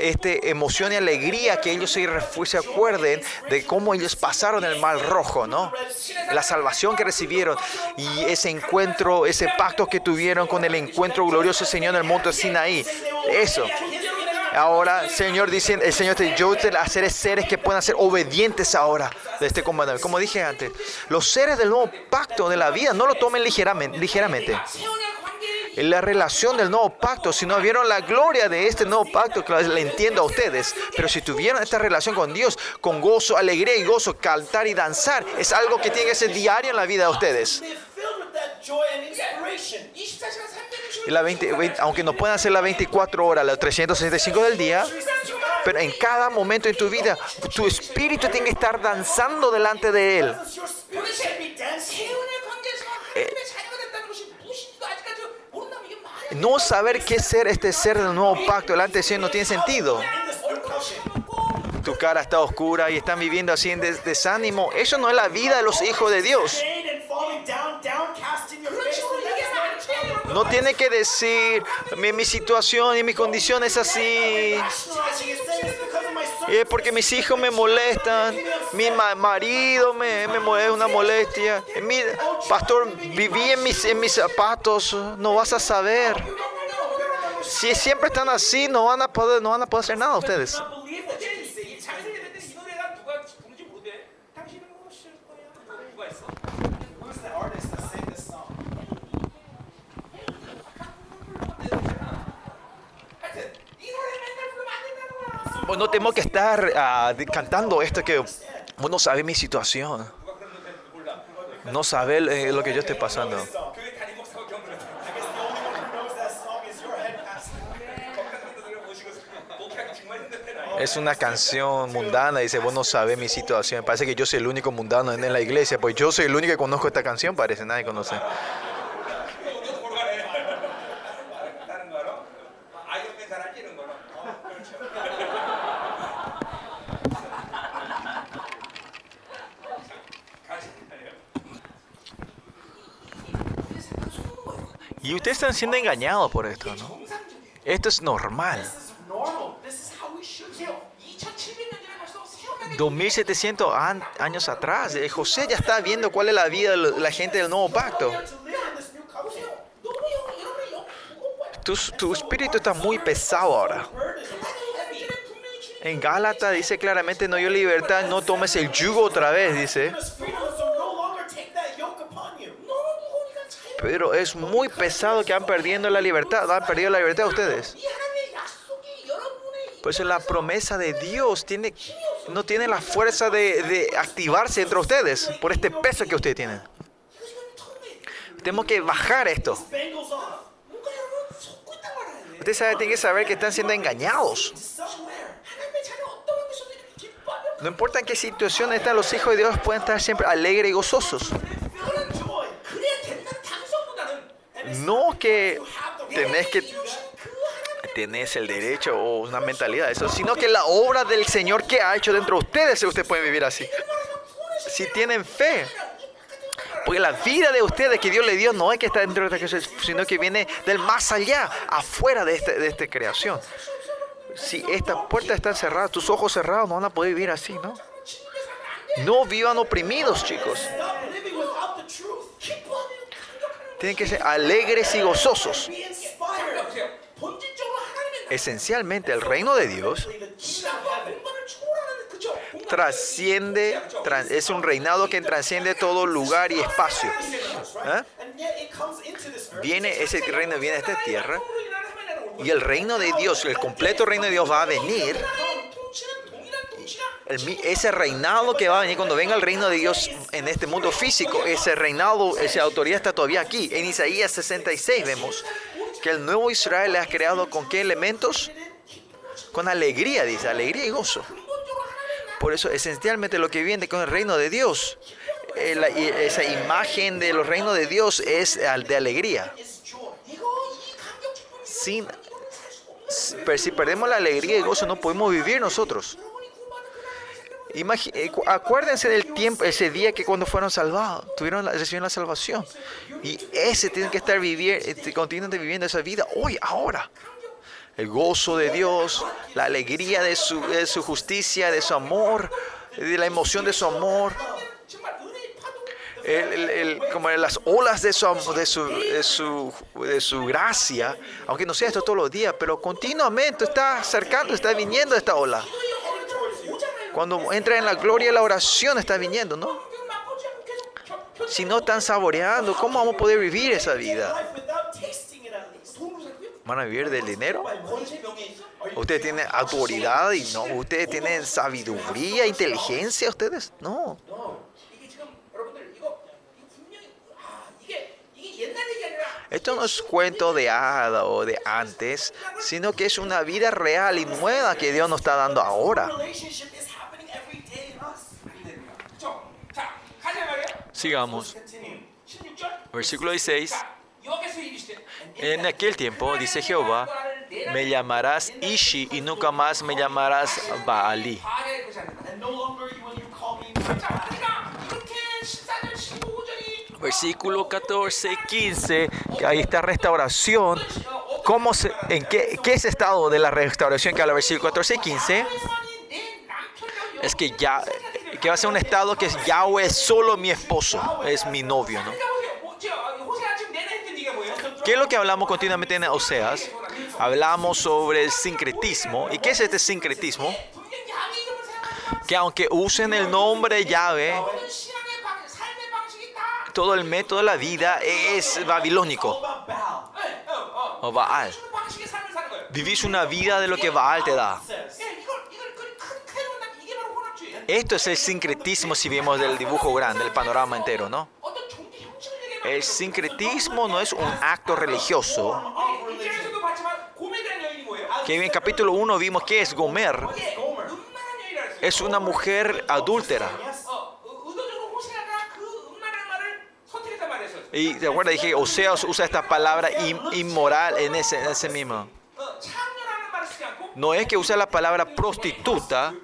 este emoción y alegría que ellos se, se acuerden de cómo ellos pasaron el mar rojo, ¿no? La salvación que recibieron y ese encuentro, ese pacto que tuvieron con el encuentro glorioso del Señor en el monte Sinaí. Eso. Ahora, Señor, dice, el Señor te yo te haceré seres que puedan ser obedientes ahora de este comandamiento. Como dije antes, los seres del nuevo pacto de la vida no lo tomen ligeramente en la relación del nuevo pacto, si no vieron la gloria de este nuevo pacto, que la entiendo a ustedes, pero si tuvieron esta relación con Dios, con gozo, alegría y gozo, cantar y danzar, es algo que tiene que ser diario en la vida de ustedes. Aunque no puedan hacer las 24 horas, las 365 del día, pero en cada momento de tu vida, tu espíritu tiene que estar danzando delante de Él. Eh, no saber qué ser este ser del nuevo pacto, el antes no tiene sentido. Tu cara está oscura y están viviendo así en desánimo. Eso no es la vida de los hijos de Dios. No tiene que decir, mi, mi situación y mi condición es así es porque mis hijos me molestan, mi ma- marido me, me es una molestia. Mi, pastor, viví en mis, en mis zapatos, no vas a saber. Si siempre están así, no van a poder, no van a poder hacer nada ustedes. no tengo que estar ah, cantando esto que vos no sabés mi situación. No sabés eh, lo que yo estoy pasando. Es una canción mundana, dice, vos no sabés mi situación. Parece que yo soy el único mundano en la iglesia, pues yo soy el único que conozco esta canción, parece, nadie conoce. Y ustedes están siendo engañados por esto, ¿no? Esto es normal. 2700 an años atrás, eh, José ya está viendo cuál es la vida de la gente del nuevo pacto. Tu, tu espíritu está muy pesado ahora. En Gálata dice claramente, no hay libertad, no tomes el yugo otra vez, dice. Pero es muy pesado que han perdiendo la libertad, han perdido la libertad de ustedes. Pues la promesa de Dios tiene, no tiene la fuerza de, de activarse entre ustedes por este peso que ustedes tienen. Tenemos que bajar esto. Ustedes saben, tienen que saber que están siendo engañados. No importa en qué situación están los hijos de Dios, pueden estar siempre alegres y gozosos. No que tenés que tenés el derecho o una mentalidad de eso, sino que la obra del Señor que ha hecho dentro de ustedes, ustedes pueden vivir así. Si tienen fe, porque la vida de ustedes que Dios le dio no es que está dentro de esta creación, sino que viene del más allá, afuera de, este, de esta creación. Si estas puertas están cerradas, tus ojos cerrados, no van a poder vivir así, ¿no? No vivan oprimidos, chicos. Tienen que ser alegres y gozosos. Esencialmente, el reino de Dios trasciende, es un reinado que trasciende todo lugar y espacio. ¿Ah? Viene ese reino, viene a esta tierra. Y el reino de Dios, el completo reino de Dios va a venir el, ese reinado que va a venir cuando venga el reino de Dios en este mundo físico, ese reinado, esa autoridad está todavía aquí. En Isaías 66 vemos que el nuevo Israel le ha creado con qué elementos? Con alegría, dice, alegría y gozo. Por eso, esencialmente, lo que viene con el reino de Dios, eh, esa imagen de los reinos de Dios es de alegría. Sin, si perdemos la alegría y gozo, no podemos vivir nosotros. Imagin eh, acuérdense del tiempo, ese día que cuando fueron salvados, tuvieron la, recibieron la salvación. Y ese tienen que estar viviendo, este, continúan viviendo esa vida hoy, ahora. El gozo de Dios, la alegría de su, de su justicia, de su amor, de la emoción de su amor. El, el, como las olas de su, de, su, de, su, de su gracia, aunque no sea esto todos los días, pero continuamente está acercando, está viniendo esta ola. Cuando entra en la gloria, la oración está viniendo, ¿no? Si no están saboreando, ¿cómo vamos a poder vivir esa vida? ¿Van a vivir del dinero? ¿Ustedes tienen autoridad y no? ¿Ustedes tienen sabiduría, inteligencia? ¿Ustedes? No. Esto no es cuento de hada o de antes, sino que es una vida real y nueva que Dios nos está dando ahora. Sigamos. Versículo 16. En aquel tiempo, dice Jehová, me llamarás Ishi y nunca más me llamarás Baalí. Versículo 14 y 15, que ahí está restauración. ¿Cómo se, en qué, qué, es estado de la restauración que habla versículo 14 y 15? Es que ya que va a ser un estado que Yahweh es solo mi esposo, es mi novio, ¿no? ¿Qué es lo que hablamos continuamente en Oseas? Hablamos sobre el sincretismo. ¿Y qué es este sincretismo? Que aunque usen el nombre Yahweh, todo el método de la vida es babilónico o Baal. Vivís una vida de lo que Baal te da. Esto es el sincretismo si vemos del dibujo grande, el panorama entero, ¿no? El sincretismo no es un acto religioso. Que en el capítulo 1 vimos que es Gomer. Es una mujer adúltera. Y de acuerdo dije, Oseas usa esta palabra inmoral en ese, en ese mismo. No es que usa la palabra prostituta,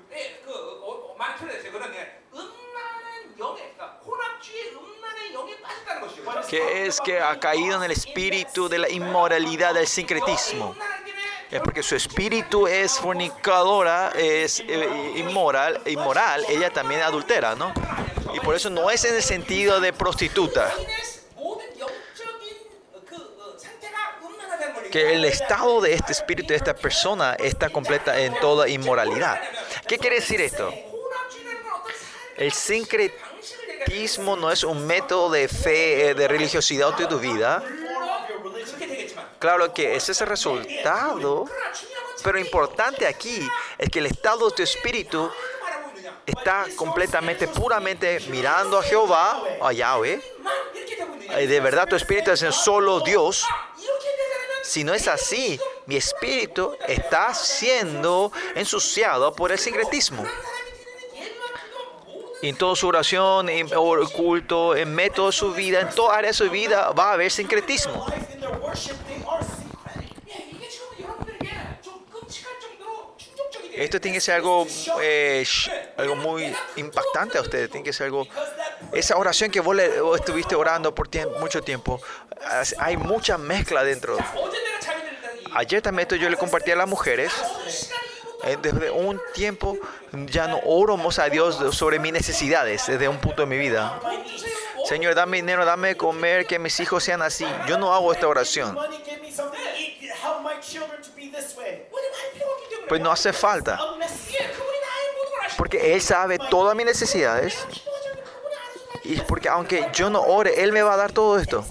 es que ha caído en el espíritu de la inmoralidad, del sincretismo. Es porque su espíritu es fornicadora, es eh, inmoral, inmoral, ella también adultera, ¿no? Y por eso no es en el sentido de prostituta. que el estado de este espíritu, de esta persona, está completa en toda inmoralidad. ¿Qué quiere decir esto? El sincretismo no es un método de fe, eh, de religiosidad de tu vida. Claro que ese es el resultado, pero importante aquí es que el estado de tu espíritu está completamente, puramente mirando a Jehová, a Yahweh. De verdad tu espíritu es solo Dios. Si no es así, mi espíritu está siendo ensuciado por el sincretismo en toda su oración, en el culto, en método de su vida, en toda área de su vida va a haber sincretismo. Esto tiene que ser algo, eh, algo muy impactante a ustedes. Tiene que ser algo. Esa oración que vos, le, vos estuviste orando por mucho tiempo, hay mucha mezcla dentro. Ayer también esto yo le compartí a las mujeres eh, desde un tiempo ya no oro más a Dios sobre mis necesidades desde un punto de mi vida. Señor, dame dinero, dame de comer, que mis hijos sean así. Yo no hago esta oración. Pues no hace falta. Porque Él sabe todas mis necesidades. Y porque aunque yo no ore, Él me va a dar todo esto.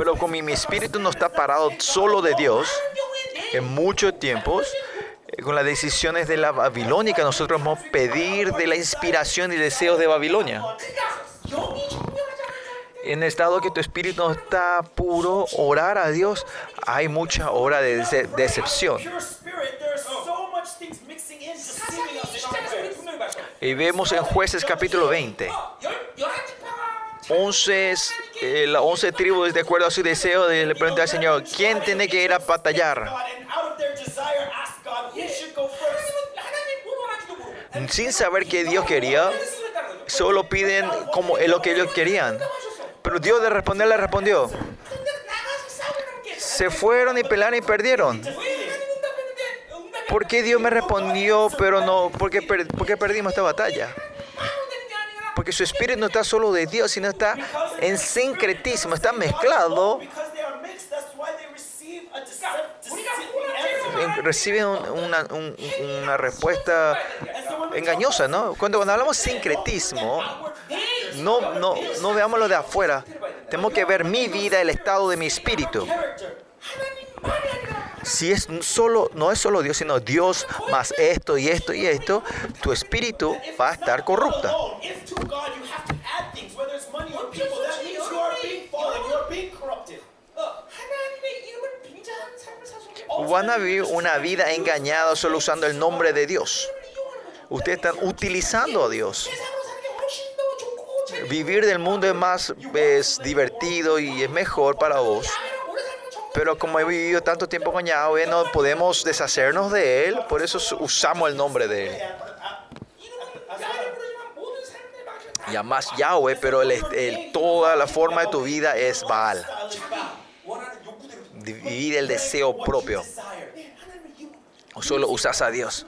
Pero como mi espíritu no está parado solo de Dios, en muchos tiempos, eh, con las decisiones de la babilónica, nosotros vamos a pedir de la inspiración y deseos de Babilonia. En el estado que tu espíritu no está puro, orar a Dios, hay mucha hora de dece decepción. Y vemos en jueces capítulo 20. 11, eh, 11 tribus, de acuerdo a su deseo, de, le preguntó al Señor, ¿quién tiene que ir a batallar? Sin saber qué Dios quería, solo piden como lo que ellos querían. Pero Dios de responder le respondió. Se fueron y pelaron y perdieron. ¿Por qué Dios me respondió, pero no? ¿Por qué, per, por qué perdimos esta batalla? Porque su espíritu no está solo de Dios, sino está en sincretismo, está mezclado. Reciben una, una respuesta engañosa, ¿no? Cuando, cuando hablamos sincretismo, no, no, no veamos lo de afuera. Tenemos que ver mi vida, el estado de mi espíritu si es solo, no es solo Dios, sino Dios más esto y esto y esto, tu espíritu va a estar corrupta. Van a vivir una vida engañada solo usando el nombre de Dios. Ustedes están utilizando a Dios. Vivir del mundo es más es divertido y es mejor para vos. Pero como he vivido tanto tiempo con Yahweh, no podemos deshacernos de Él, por eso usamos el nombre de Él. Llamas Yahweh, pero toda la forma de tu vida es Baal. Vivir el deseo propio. O solo usas a Dios.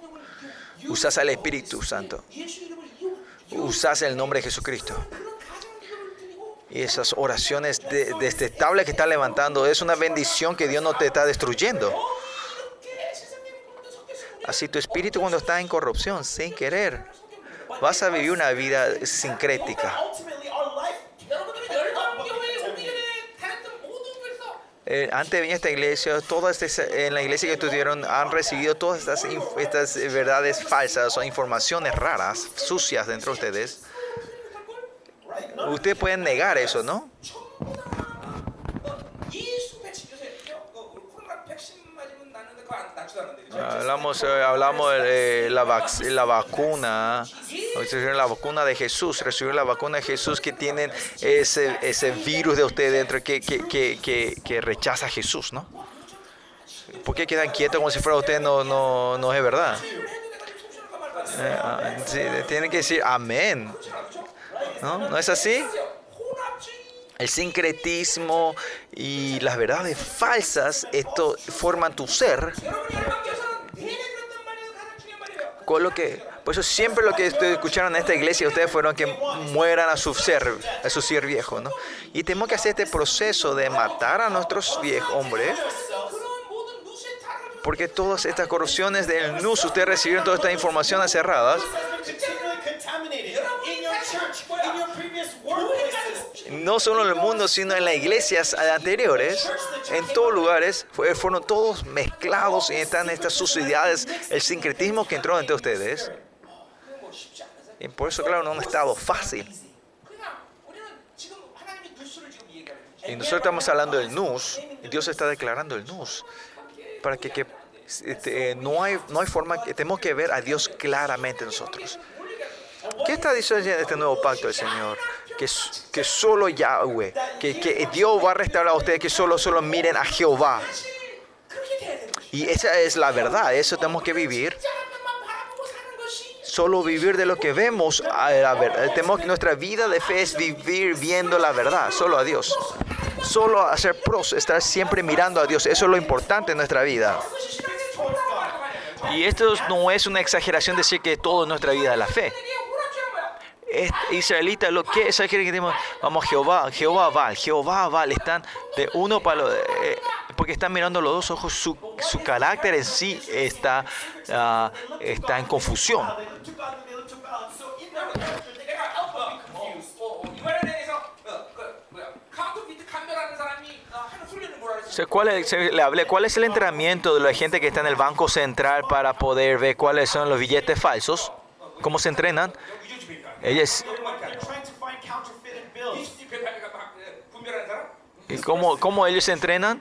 Usas al Espíritu Santo. Usas el nombre de Jesucristo y esas oraciones detestables de, de este que está levantando es una bendición que Dios no te está destruyendo. Así tu espíritu cuando está en corrupción, sin querer, vas a vivir una vida sincrética. Eh, antes de venir a esta iglesia, todas estas, en la iglesia que estuvieron han recibido todas estas, estas verdades falsas o informaciones raras, sucias dentro de ustedes Ustedes pueden negar eso, ¿no? Hablamos, eh, hablamos de la, vac la, vacuna, la vacuna de Jesús, recibir la vacuna de Jesús que tienen ese, ese virus de ustedes dentro que, que, que, rechaza Jesús, ¿no? ¿Por qué quedan quietos como si fuera usted? No, no, no es verdad. Eh, ah, tienen que decir amén. ¿No? ¿No es así? El sincretismo y las verdades falsas, esto forman tu ser. Con lo que, por eso siempre lo que ustedes escucharon en esta iglesia, ustedes fueron que mueran a su ser, a su ser viejo, ¿no? Y tenemos que hacer este proceso de matar a nuestros viejos hombres. Porque todas estas corrupciones del NUS, ustedes recibieron toda esta información cerradas. No solo en el mundo, sino en las iglesias anteriores, en todos lugares, fueron todos mezclados y están estas suciedades, el sincretismo que entró entre ustedes. Y por eso, claro, no han estado fácil. Y nosotros estamos hablando del nus, y Dios está declarando el nus, para que, este, eh, no, hay, no hay forma, tenemos que ver a Dios claramente nosotros. ¿Qué está diciendo este nuevo pacto del Señor? Que, que solo Yahweh, que, que, Dios va a restaurar a ustedes, que solo, solo miren a Jehová. Y esa es la verdad, eso tenemos que vivir. Solo vivir de lo que vemos, la verdad. Nuestra vida de fe es vivir viendo la verdad, solo a Dios. Solo hacer pros, estar siempre mirando a Dios, eso es lo importante en nuestra vida. Y esto no es una exageración decir que todo es nuestra vida de la fe israelitas, los que ¿sabes que tenemos? Vamos, Jehová, Jehová Val, Jehová Val, están de uno para los, eh, porque están mirando los dos ojos, su, su carácter en sí está, uh, está en confusión. ¿Cuál es, le hablé, ¿Cuál es el entrenamiento de la gente que está en el Banco Central para poder ver cuáles son los billetes falsos? ¿Cómo se entrenan? Ella cómo, cómo ellos se entrenan?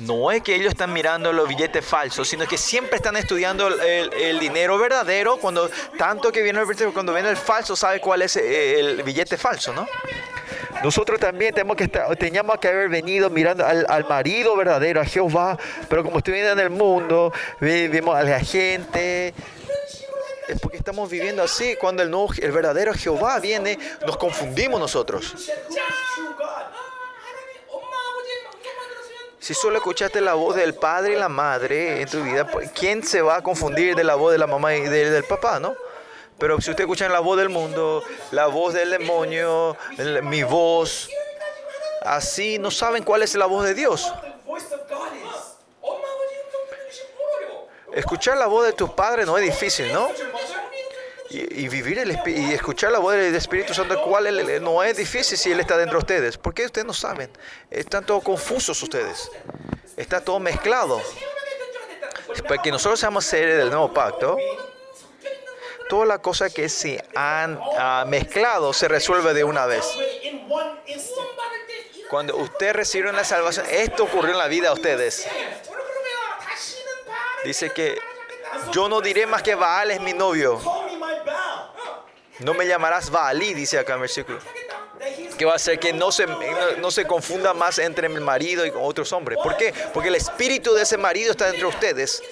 No es que ellos están mirando los billetes falsos, sino que siempre están estudiando el, el dinero verdadero. Cuando tanto que viene el cuando viene el falso, sabe cuál es eh, el, billete falso, ¿no? Nosotros también tenemos que estar, teníamos que haber venido mirando al, al, marido verdadero, a Jehová, pero como estoy viendo en el mundo, vemos a la gente, es porque estamos viviendo así. Cuando el, nuevo, el verdadero Jehová viene, nos confundimos nosotros. Si solo escuchaste la voz del padre y la madre en tu vida, pues, ¿quién se va a confundir de la voz de la mamá y del papá, no? Pero si usted escucha la voz del mundo, la voz del demonio, mi voz, así no saben cuál es la voz de Dios. Escuchar la voz de tu padre no es difícil, ¿no? Y, vivir el, y escuchar la voz del Espíritu Santo, cual no es difícil si Él está dentro de ustedes. ¿Por qué ustedes no saben? Están todos confusos ustedes. Está todo mezclado. Para que nosotros seamos seres del nuevo pacto, toda la cosa que se han mezclado se resuelve de una vez. Cuando ustedes recibió la salvación, esto ocurrió en la vida de ustedes. Dice que yo no diré más que Baal es mi novio. No me llamarás Baalí, dice acá en versículo. Que va a hacer que no se, no se confunda más entre el marido y con otros hombres. ¿Por qué? Porque el espíritu de ese marido está entre ustedes.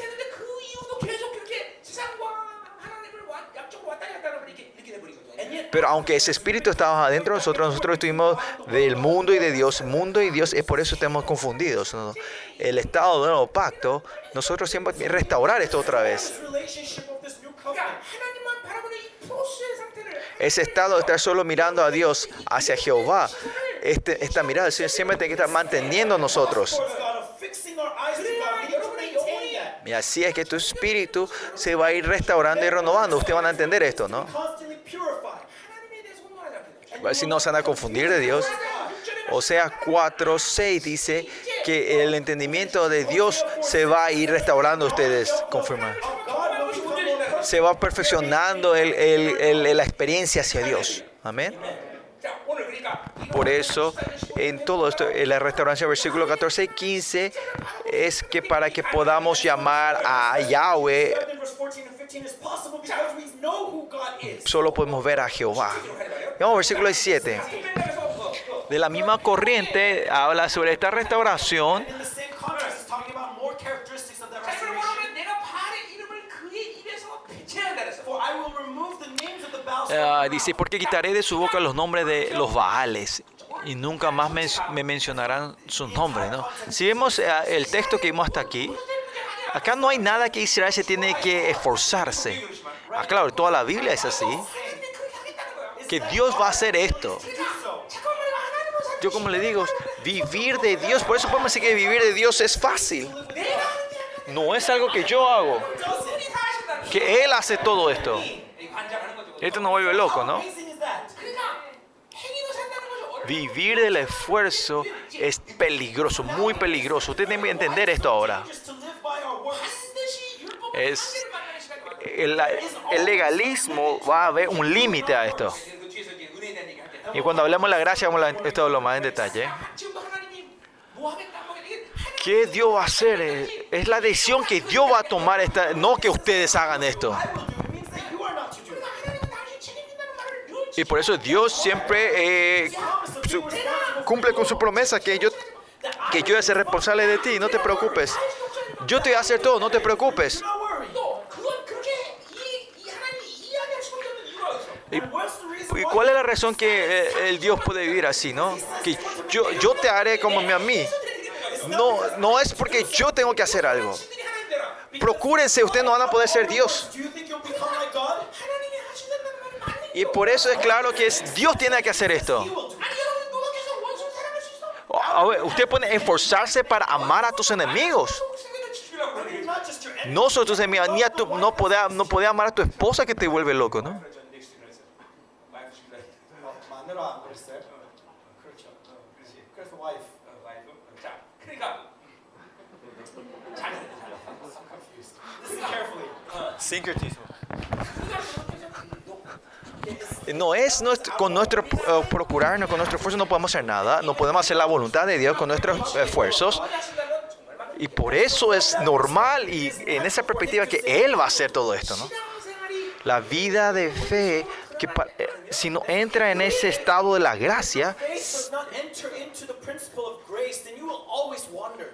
Pero aunque ese espíritu estaba adentro nosotros, nosotros estuvimos del mundo y de Dios. Mundo y Dios, es por eso estamos confundidos. El estado del nuevo pacto, nosotros siempre restaurar esto otra vez. Ese estado de estar solo mirando a Dios, hacia Jehová, este, esta mirada Señor siempre tiene que estar manteniendo a nosotros. Y así es que tu espíritu se va a ir restaurando y renovando. Ustedes van a entender esto, ¿no? si no se van a confundir de Dios. Oseas 4, 6 dice que el entendimiento de Dios se va a ir restaurando ustedes, confirma. Se va perfeccionando el, el, la experiencia hacia Dios. Amén. Por eso, en todo esto, en la restauración, versículo 14 y 15, es que para que podamos llamar a Yahweh Solo podemos ver a Jehová. Vamos, versículo 17. De la misma corriente habla sobre esta restauración. Uh, dice, porque quitaré de su boca los nombres de los Baales y nunca más me, me mencionarán sus nombres. ¿no? Si vemos uh, el texto que vimos hasta aquí, Acá no hay nada que Israel se tiene que esforzarse. Ah, claro, toda la Biblia es así. Que Dios va a hacer esto. Yo como le digo, vivir de Dios, por eso podemos decir que vivir de Dios es fácil. No es algo que yo hago. Que Él hace todo esto. Esto nos vuelve loco, ¿no? Vivir del esfuerzo es peligroso, muy peligroso. Usted tiene que entender esto ahora. Es, el, legalismo va a haber un límite a esto. Y cuando hablamos de la gracia, vamos a esto más en detalle. ¿Qué Dios va a hacer? Es la decisión que Dios va a tomar, esta, no que ustedes hagan esto. Y por eso Dios siempre eh, cumple con su promesa que yo, que yo voy a ser responsable de ti, no te preocupes. Yo te voy a hacer todo, no te preocupes. ¿Y, y cuál es la razón que eh, el Dios puede vivir así, no? Que yo, yo te haré como a mí. No, no es porque yo tengo que hacer algo. Procúrense, ustedes no van a poder ser Dios. Y por eso es claro que es Dios tiene que hacer esto. Usted puede esforzarse para amar a tus enemigos. No solo tu semilla, ni a tu, no podía, no podía amar a tu esposa que te vuelve loco, ¿no? No es nuestro, con nuestro eh, procurarnos, con nuestro esfuerzo no podemos hacer nada, no podemos hacer la voluntad de Dios con nuestros esfuerzos. Y por eso es normal y en esa perspectiva que Él va a hacer todo esto, ¿no? La vida de fe, que eh, si no entra en ese estado de la gracia,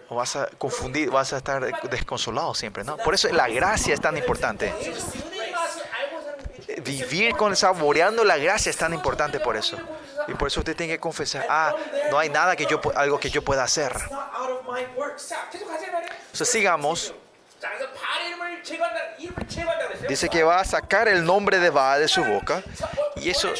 vas a confundir, vas a estar desconsolado siempre, ¿no? Por eso la gracia es tan importante. Vivir con saboreando la gracia es tan importante por eso. Y por eso usted tiene que confesar, ah, no hay nada que yo, algo que yo pueda hacer. O sea, sigamos. Dice que va a sacar el nombre de Baal de su boca. Y eso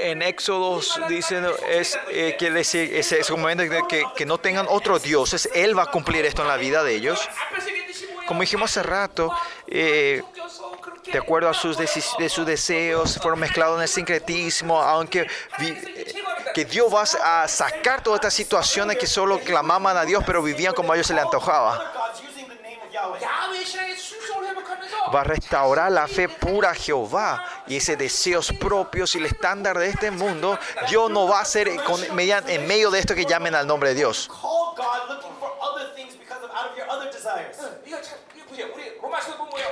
en Éxodos dicen es, eh, que les, es, es, un momento que, que no tengan otros dioses. Él va a cumplir esto en la vida de ellos. Como dijimos hace rato, eh, de acuerdo a sus, deseos, fueron mezclados en el sincretismo, aunque eh, que Dios va a sacar todas estas situaciones que solo clamaban a Dios, pero vivían como a ellos se le antojaba. Va a restaurar la fe pura a Jehová y ese deseos propios y el estándar de este mundo. Dios no va a hacer con, en medio de esto que llamen al nombre de Dios.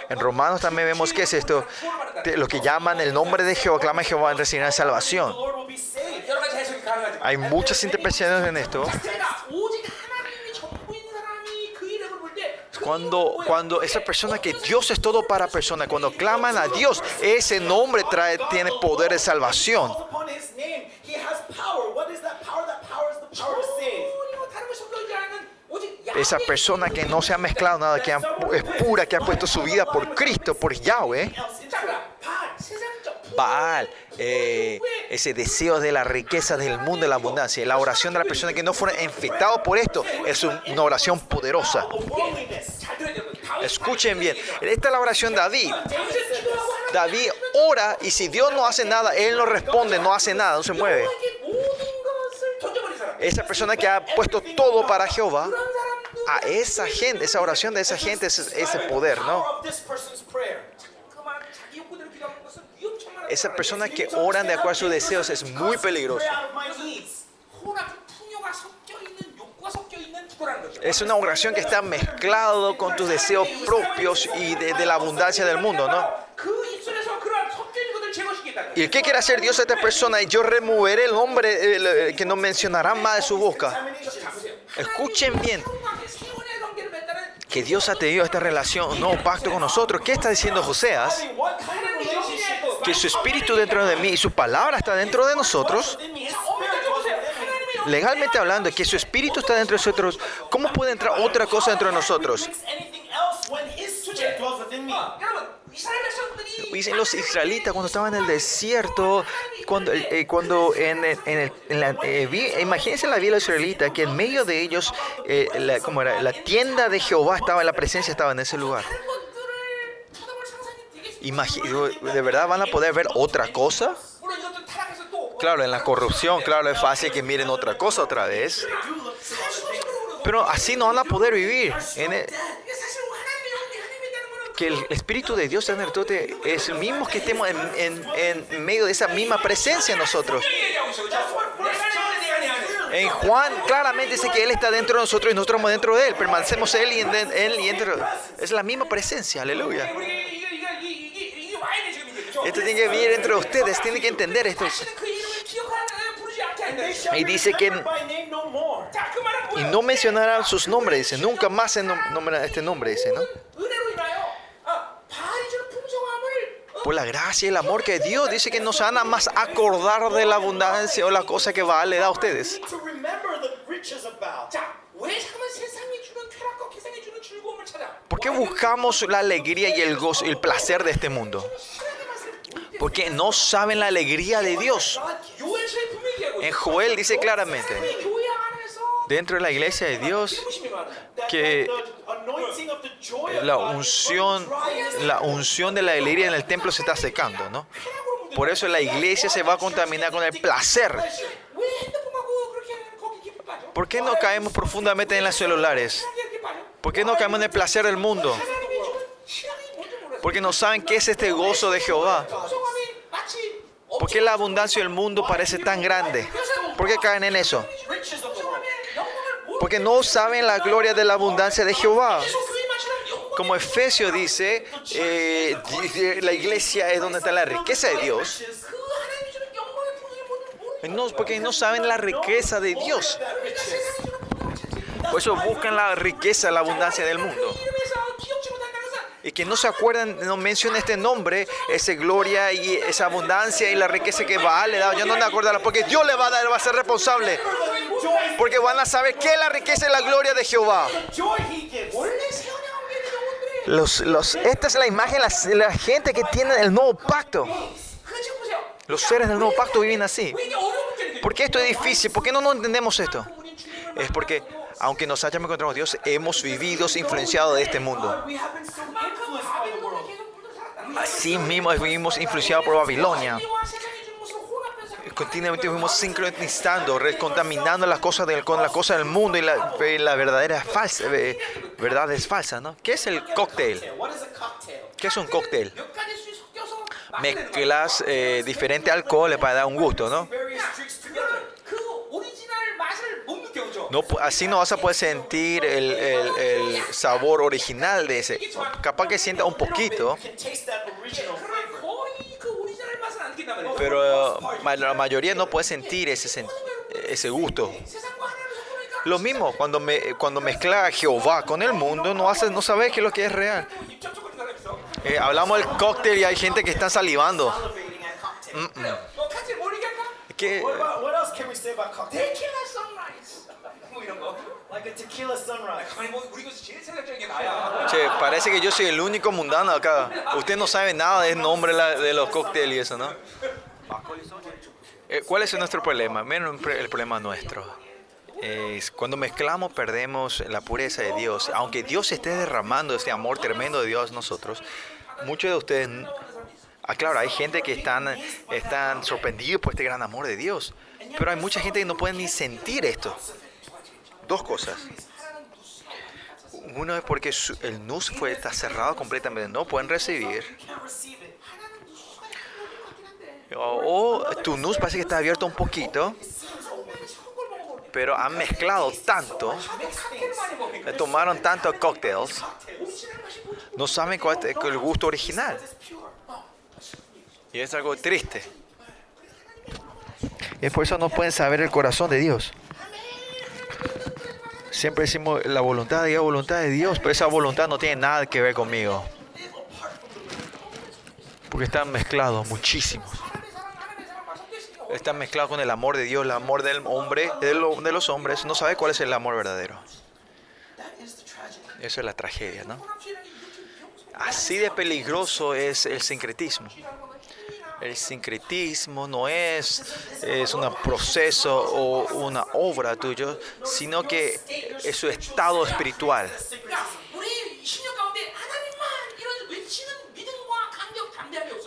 En Romanos también vemos que es esto, lo que llaman el nombre de Jehová, clama a Jehová, recibirán salvación. Hay muchas interpretaciones en esto. Cuando, cuando esa persona que Dios es todo para persona, cuando claman a Dios, ese nombre trae, tiene poder de salvación. esa persona que no se ha mezclado nada, que es pura, que ha puesto su vida por Cristo, por Yahweh. Baal, eh, ese deseo de la riqueza del mundo, de la abundancia, la oración de las personas que no fueron infectados por esto, es una oración poderosa. Escuchen bien, esta es la oración de David. David ora y si Dios no hace nada, él no responde, no hace nada, no se mueve. Esa persona que ha puesto todo para Jehová, a esa gente, esa oración de esa gente, ese, ese poder, ¿no? Esa persona que oran de acuerdo a sus deseos es muy peligroso. Es una oración que está mezclado con tus deseos propios y de, de la abundancia del mundo, ¿no? ¿Y qué quiere hacer Dios a esta persona? Y yo removeré el hombre eh, que no mencionará más de su boca. Escuchen bien. Que Dios ha tenido esta relación, no pacto con nosotros. ¿Qué está diciendo Joseas? Que su espíritu dentro de mí y su palabra está dentro de nosotros. Legalmente hablando, que su espíritu está dentro de nosotros. ¿Cómo puede entrar otra cosa dentro de nosotros? dicen los israelitas cuando estaban en el desierto, cuando, eh, eh cuando en, eh, en, el, la, eh, imagínense la vida israelita, que en medio de ellos, eh, la, ¿cómo era? la tienda de Jehová estaba, la presencia estaba en ese lugar. Imagino, ¿De verdad van a poder ver otra cosa? Claro, en la corrupción, claro, es fácil que miren otra cosa otra vez. Pero así no van a poder vivir. En el, que el Espíritu de Dios es el mismo que estemos en, medio de esa misma presencia en nosotros. En Juan claramente dice que Él está dentro de nosotros y nosotros estamos dentro de Él. Permanecemos Él y Él y dentro. Es la misma presencia, aleluya. Esto tiene que venir dentro ustedes, tienen que entender esto. Y dice que y no mencionarán sus nombres, dice, nunca más se este nombre, dice, ¿no? Por la gracia y el amor que Dios dice que nos van a más acordar de la abundancia o la cosa que va, le da a ustedes. ¿Por qué buscamos la alegría y el gozo, el placer de este mundo? Porque no saben la alegría de Dios. En Joel dice claramente, dentro de la iglesia de Dios que la unción, la unción de la alegría en el templo se está secando, ¿no? Por eso la iglesia se va a contaminar con el placer. ¿Por qué no caemos profundamente en los celulares? ¿Por qué no caemos en el placer del mundo? Porque no saben qué es este gozo de Jehová. ¿Por qué la abundancia del mundo parece tan grande? ¿Por qué caen en eso? porque no saben la gloria de la abundancia de Jehová. Como Efesio dice, eh, la iglesia es donde está la riqueza de Dios. No, porque no saben la riqueza de Dios. Por eso buscan la riqueza, la abundancia del mundo y que no se acuerdan, no menciona este nombre, esa gloria y esa abundancia y la riqueza que Baal le da. Yo no me acordará porque Dios le va a dar, va a ser responsable. Porque van a saber qué es la riqueza y la gloria de Jehová. Esta es la imagen la, gente que tiene el nuevo pacto. Los seres del nuevo pacto viven así. ¿Por qué esto es difícil? ¿Por qué no, no entendemos esto? Es porque aunque nos hayamos encontrado con Dios, hemos vivido influenciados de este mundo. Así mismo vivimos influenciados por Babilonia. Continuamente fuimos sincronizando, contaminando las cosas del, con las cosas del mundo y la, eh, la verdadera falsa, eh, verdad es falsa, ¿no? ¿Qué es el cóctel? ¿Qué es un cóctel? Mezclas eh, diferentes alcoholes para dar un gusto, ¿no? No, así no vas a poder sentir el, el, sabor original de ese. Capaz que sienta un poquito. Pero la mayoría no puede sentir ese, ese gusto. Lo mismo, cuando, me, cuando mezcla Jehová con el mundo, no, haces, no sabes qué es lo que es real. Eh, hablamos del cóctel y hay gente que está salivando. Mm Like a tequila sunrise. 아니 뭐 우리 교수 제일 생각적인 게 나야. Che, parece que yo soy el único mundano acá. Usted no sabe nada del nombre la- de los cócteles y eso, ¿no? Eh, ¿Cuál es nuestro problema? Miren el pre- el problema nuestro. Es cuando mezclamos perdemos la pureza de Dios. Aunque Dios esté derramando este amor tremendo de Dios a nosotros, muchos de ustedes... Ah, claro, hay gente que están, están sorprendidos por este gran amor de Dios. Pero hay mucha gente que no puede ni sentir esto. Dos cosas. Uno es porque el nus fue, está cerrado completamente, no pueden recibir. O, o tu nus parece que está abierto un poquito, pero han mezclado tanto, le tomaron tantos cócteles, no saben cuál es el gusto original. Y es algo triste. Y por eso no pueden saber el corazón de Dios. Siempre decimos la voluntad de Dios, voluntad de Dios, pero esa voluntad no tiene nada que ver conmigo. Porque están mezclados muchísimos. Están mezclados con el amor de Dios, el amor del hombre, de, lo- de los hombres. No sabe cuál es el amor verdadero. Eso es la tragedia, ¿no? Así de peligroso es el sincretismo. El sincretismo no es, es un proceso o una obra tuya, sino que es su estado espiritual.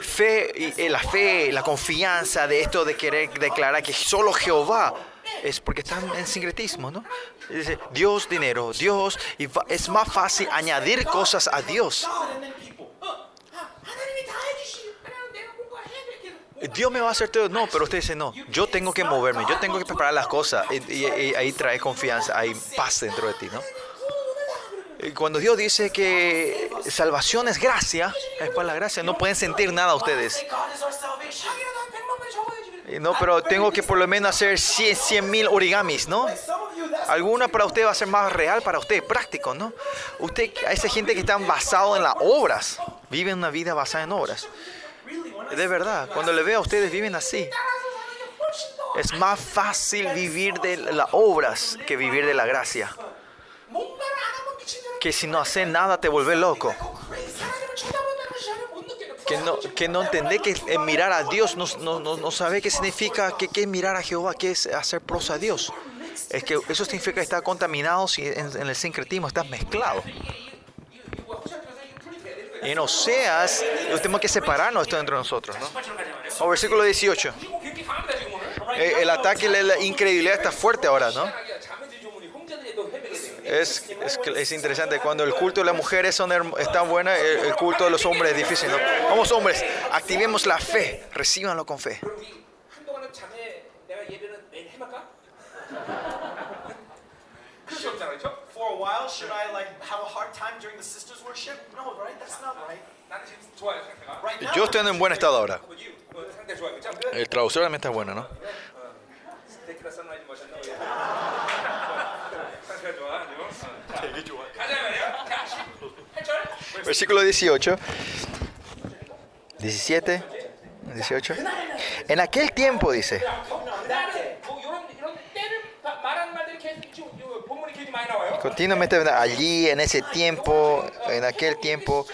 Fe, eh, la fe, la confianza de esto de querer declarar que solo Jehová es porque están en sincretismo, ¿no? Dice, Dios, dinero, Dios, y es más fácil añadir cosas a Dios Dios me va a hacer todo. No, pero usted dice, no, yo tengo que moverme, yo tengo que preparar las cosas. Y, y, y ahí trae confianza, hay paz dentro de ti, ¿no? Y cuando Dios dice que salvación es gracia, es para la gracia, no pueden sentir nada ustedes. No, pero tengo que por lo menos hacer 100 mil origamis, ¿no? Alguna para usted va a ser más real para usted, práctico, ¿no? Usted, a esa gente que están basado en las obras, viven una vida basada en obras. De verdad, cuando le veo a ustedes viven así. Es más fácil vivir de las obras que vivir de la gracia. Que si no haces nada te vuelve loco. Que no, que no entendés que mirar a Dios, no, no, no sabe qué significa, qué, es mirar a Jehová, qué es hacer prosa a Dios. Es que eso significa que está contaminado en, en el sincretismo, estás mezclado. En Oseas, tenemos que separarnos esto entre nosotros. ¿no? O versículo 18. Eh, el ataque, la incredulidad está fuerte ahora, ¿no? Es, es, es, interesante. Cuando el culto de las mujeres son tan buena, el, culto de los hombres es difícil. Vamos hombres, activemos la fe, recíbanlo con fe a while? Should I like have a hard time during the sisters worship? No, right? That's not right. Yo estoy en buen estado ahora. El traductor también está bueno, ¿no? Versículo 18, 17, 18. En aquel tiempo dice. Continuamente allí, en ese tiempo, en aquel tiempo,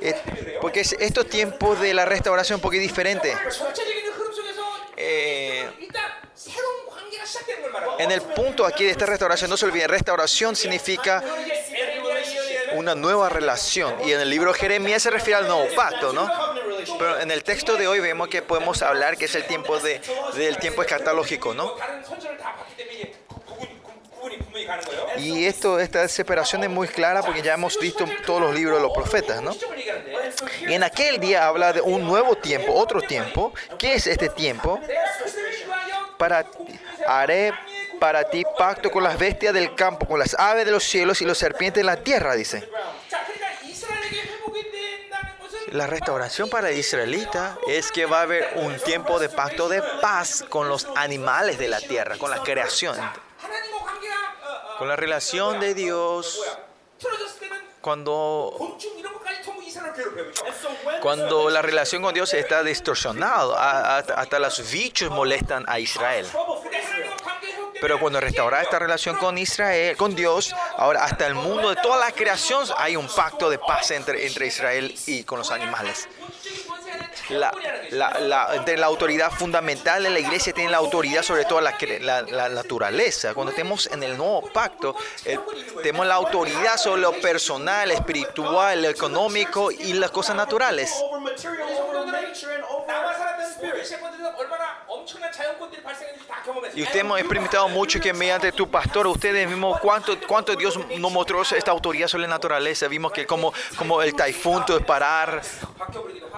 eh, porque estos tiempos de la restauración un poquito diferente. Eh, en el punto aquí de esta restauración, no se olviden, restauración significa una nueva relación. Y en el libro de Jeremías se refiere al nuevo pacto, ¿no? Pero en el texto de hoy vemos que podemos hablar que es el tiempo de, del tiempo escatológico, ¿no? ¿eh? Y esto, esta separación es muy clara porque ya hemos visto todos los libros de los profetas, ¿no? Y en aquel día habla de un nuevo tiempo, otro tiempo. ¿Qué es este tiempo? Para haré para ti pacto con las bestias del campo, con las aves de los cielos y los serpientes de la tierra, dice. La restauración para el israelita es que va a haber un tiempo de pacto de paz con los animales de la tierra, con la creación con la relación de Dios, cuando, cuando la relación con Dios está distorsionada, hasta los bichos molestan a Israel. Pero cuando restaurar esta relación con Israel, con Dios, ahora hasta el mundo de toda la creación hay un pacto de paz entre, entre Israel y con los animales la, la, la, de la autoridad fundamental de la iglesia tiene la autoridad sobre toda la, la, naturaleza. Cuando estemos en el nuevo pacto, eh, tenemos la autoridad sobre lo personal, espiritual, económico y las cosas naturales. Y ustedes hemos experimentado mucho que mediante tu pastor, ustedes vimos cuánto, cuánto Dios nos mostró esta autoridad sobre la naturaleza. Vimos que como, como el taifún, todo es parar,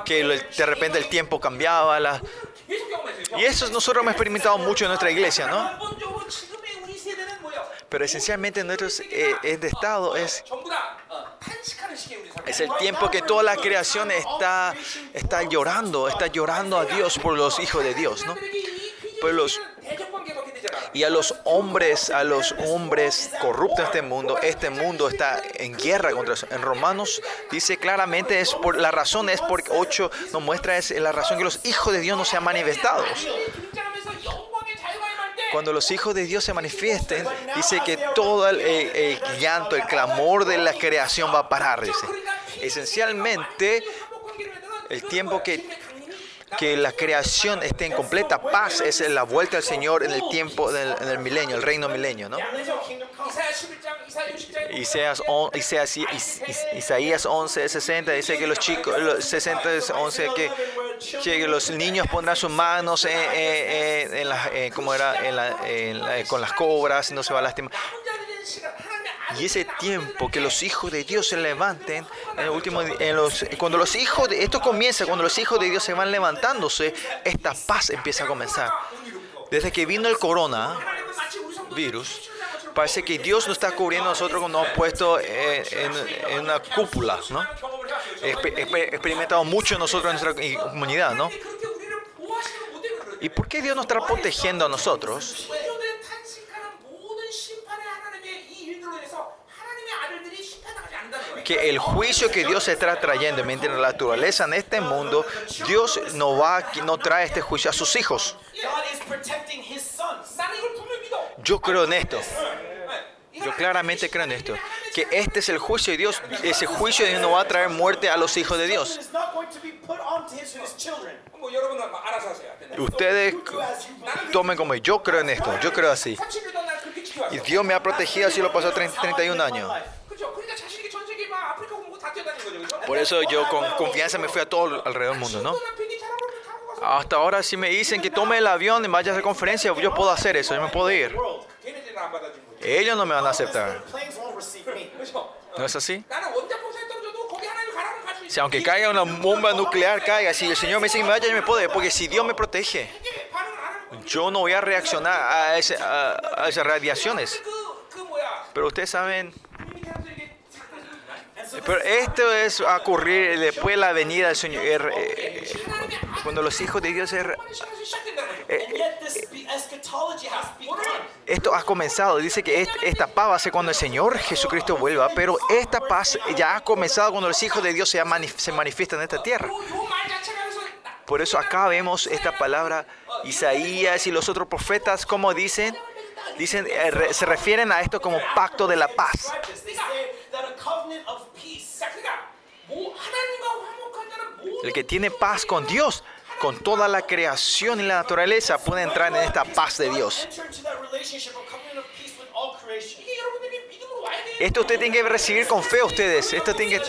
que el terremoto repente el tiempo cambiaba. La... Y eso nosotros hemos experimentado mucho en nuestra iglesia, ¿no? Pero esencialmente nuestro eh, este estado es, es el tiempo que toda la creación está, está llorando, está llorando a Dios por los hijos de Dios, ¿no? Por los y a los hombres, a los hombres corruptos de este mundo, este mundo está en guerra contra eso. En Romanos dice claramente es por la razón es porque 8 nos muestra es la razón que los hijos de Dios no sean manifestados. Cuando los hijos de Dios se manifiesten, dice que todo el, el llanto, el clamor de la creación va a parar, dice. Esencialmente, el tiempo que que la creación esté en completa paz es la vuelta al Señor en el tiempo, del milenio, el reino milenio, ¿no? Isaías, on, Isaías, Isaías 11, 60 dice que los chicos, los 60, que, que los niños pondrán sus manos en, en, en eh, era, con las cobras, y no se va a lastimar. Y ese tiempo que los hijos de Dios se levanten, en el último, en los, cuando los hijos esto comienza, cuando los hijos de Dios se van levantando, levantándose, esta paz empieza a comenzar. Desde que vino el coronavirus, parece que Dios nos está cubriendo a nosotros como nos ha puesto en, una cúpula, ¿no? He experimentado mucho nosotros en nuestra comunidad, ¿no? ¿Y por qué Dios nos está protegiendo a nosotros? que el juicio que Dios está trayendo mientras la naturaleza en este mundo, Dios no, va, no trae este juicio a sus hijos. Yo creo en esto. Yo claramente creo en esto, que este es el juicio de Dios. Ese juicio de Dios no va a traer muerte a los hijos de Dios. Ustedes tomen como yo creo en esto, yo creo así. Y Dios me ha protegido así lo pasó 30, 31 años. Por eso yo con confianza me fui a todo alrededor del mundo, ¿no? Hasta ahora si me dicen que tome el avión y vaya a la conferencia, yo puedo hacer eso, yo me puedo ir. Ellos no me van a aceptar. ¿No es así? Si aunque caiga una bomba nuclear, caiga, si el Señor me dice que me vaya, yo me puedo ir, porque si Dios me protege, yo no voy a reaccionar a, a esas radiaciones. Pero ustedes saben, eh, pero esto es ocurrir después de la venida del Señor. Eh, eh, cuando los hijos de Dios er, esto ha comenzado. Dice que esta paz va a ser cuando el Señor Jesucristo vuelva. Pero esta paz ya ha comenzado cuando los hijos de Dios se, se manifiestan en esta tierra. Por eso acá vemos esta palabra Isaías y los otros profetas, como dicen, dicen se refieren a esto como pacto de la paz. El que tiene paz con Dios, con toda la creación y la naturaleza, puede entrar en esta paz de Dios. Esto usted tiene que recibir con fe ustedes. Esto tiene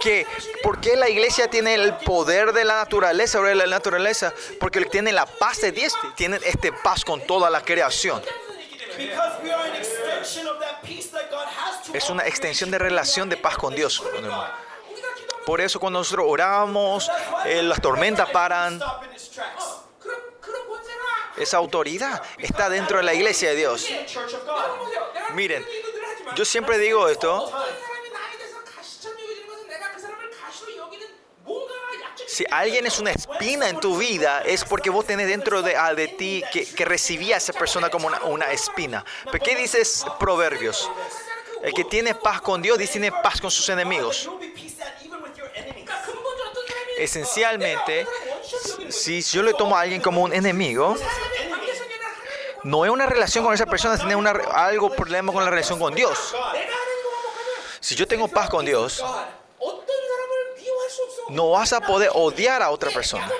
que, ¿Por qué la iglesia tiene el poder de la naturaleza sobre la naturaleza? Porque tiene la paz de Dios, tiene este paz con toda la creación. Es una extensión de relación de paz con Dios. Por eso cuando nosotros oramos, eh, las tormentas paran. Esa autoridad está dentro de la iglesia de Dios. Miren, yo siempre digo esto. Si alguien es una espina en tu vida, es porque vos tenés dentro de, ah, de ti que, que recibía a esa persona como una, una espina. ¿Pero qué dices Proverbios? El que tiene paz con Dios dice tiene paz con sus enemigos. Esencialmente, si yo le tomo a alguien como un enemigo, no es una relación con esa persona, tiene una, algo problema con la relación con Dios. Si yo tengo paz con Dios, no vas a poder odiar a otra persona.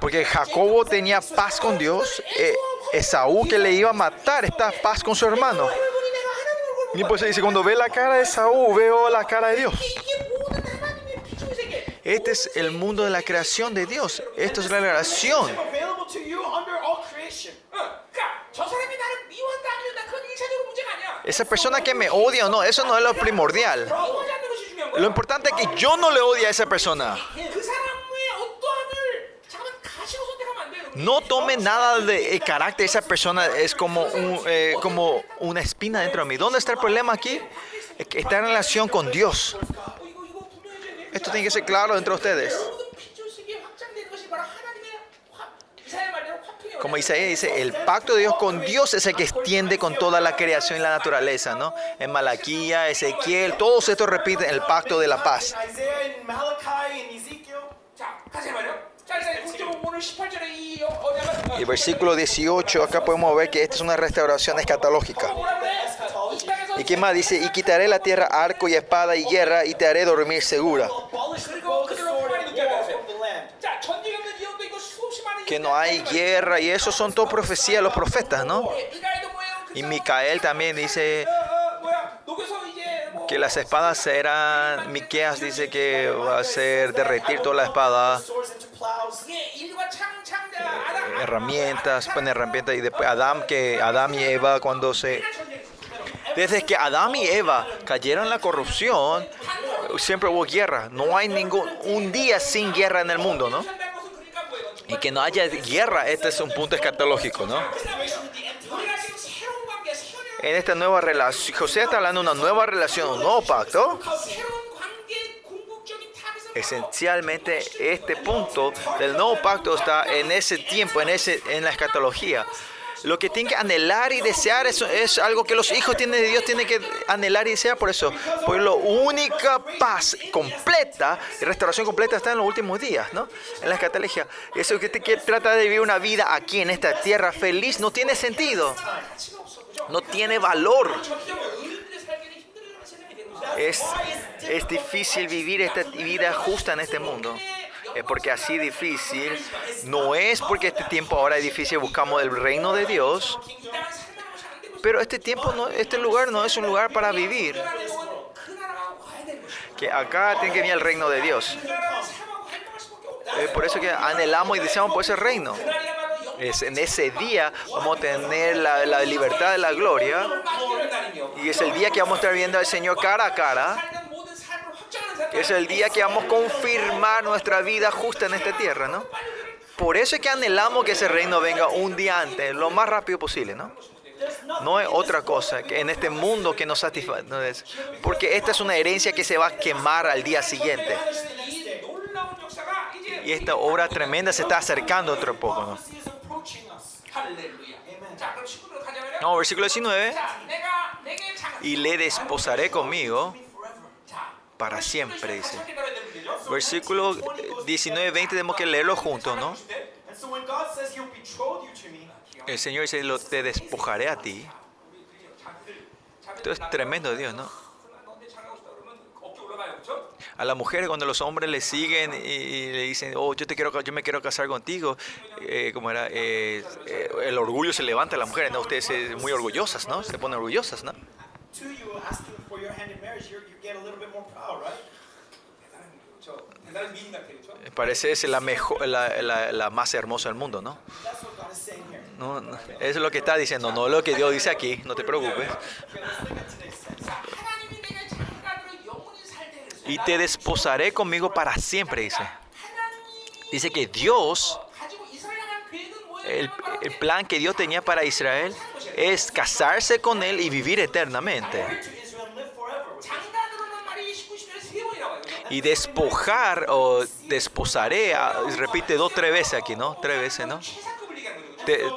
Porque Jacobo tenía paz con Dios, eh, Esaú que le iba a matar, está paz con su hermano. Nippo pues se dice, cuando ve la cara de Saúl, veo la cara de Dios. Este es el mundo de la creación de Dios. Esto es la creación. Esa persona que me odia o no, eso no es lo primordial. Lo importante es que yo no le odie a esa persona. No tome nada de eh, carácter. Esa persona es como, eh, como una espina dentro de mí. ¿Dónde está el problema aquí? Está en relación con Dios. Esto tiene que ser claro entre ustedes. Como Isaías dice, el pacto de Dios con Dios es el que extiende con toda la creación y la naturaleza, ¿no? En Malaquía, Ezequiel, todos estos repiten el pacto de la paz. Y versículo 18, acá podemos ver que esta es una restauración escatológica. ¿Y qué más dice? Y quitaré la tierra arco y espada y guerra y te haré dormir segura. Que no hay guerra y eso son todo profecías, los profetas, ¿no? Y Micael también dice, que las espadas serán, Miqueas dice que va a ser derretir toda la espada, eh, herramientas, ponen herramientas y después Adán, que Adán y Eva cuando se... Desde que Adán y Eva cayeron en la corrupción, siempre hubo guerra. No hay ningún un día sin guerra en el mundo, ¿no? Y que no haya guerra, este es un punto escatológico, ¿no? en esta nueva relación. José está hablando de una nueva relación, un nuevo pacto. Esencialmente este punto del nuevo pacto está en ese tiempo, en, ese, en la escatología. Lo que tienen que anhelar y desear es, es algo que los hijos tienen de Dios tienen que anhelar y desear por eso. Pues la única paz completa, restauración completa está en los últimos días, ¿no? En la escatología. Eso que, te, que trata de vivir una vida aquí en esta tierra feliz no tiene sentido no tiene valor. Es, es difícil vivir esta vida justa en este mundo. Es porque así difícil. No es porque este tiempo ahora es difícil, buscamos el reino de Dios. Pero este tiempo, no, este lugar no es un lugar para vivir. Que acá tiene que venir el reino de Dios. Eh, por eso que anhelamos y deseamos por ese reino. Es, en ese día vamos a tener la, libertad de la gloria. Y es el día que vamos a estar viendo al Señor cara a cara. Es el día que vamos a confirmar nuestra vida justa en esta tierra, ¿no? Por eso es que anhelamos que ese reino venga un día antes, lo más rápido posible, ¿no? No es otra cosa que en este mundo que nos satisface. Porque esta es una herencia que se va a quemar al día siguiente. Y esta obra tremenda se está acercando otro poco, ¿no? No, versículo 19. Y le desposaré conmigo para siempre, dice. Versículo 19-20 tenemos que leerlo juntos, ¿no? El Señor dice, lo, te despojaré a ti. Esto es tremendo, Dios, ¿no? a la mujer cuando los hombres le siguen y, y, le dicen, oh, yo, te quiero, yo me quiero casar contigo, eh, como era, eh, eh el orgullo se levanta a las mujeres, ¿no? Ustedes eh, muy orgullosas, ¿no? Se ponen orgullosas, ¿no? Parece es la, mejor, la, la, la, más hermosa del mundo, ¿no? No, ¿no? Eso es lo que está diciendo, no lo que Dios dice aquí, no te preocupes. y te desposaré conmigo para siempre, dice. Dice que Dios, el, el plan que Dios tenía para Israel es casarse con él y vivir eternamente. y despojar o desposaré, repite dos, tres veces aquí, ¿no? Tres veces, ¿no?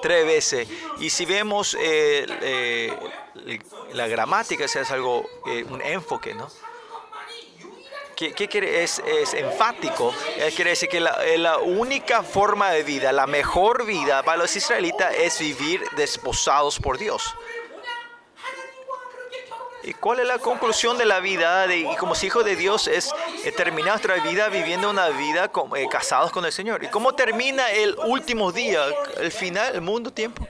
Tres veces. Y si vemos eh, eh, la gramática, o sea, es algo, eh, un enfoque, ¿no? ¿Qué, qué quiere? Es, es, enfático. Eh, quiere decir que eh, la, única forma de vida, la mejor vida para los israelitas es vivir desposados por Dios. ¿Y cuál es la conclusión de la vida? Y como hijos de Dios es eh, terminar nuestra vida viviendo una vida con, eh, casados con el Señor. ¿Y cómo termina el último día, el final, el mundo, tiempo?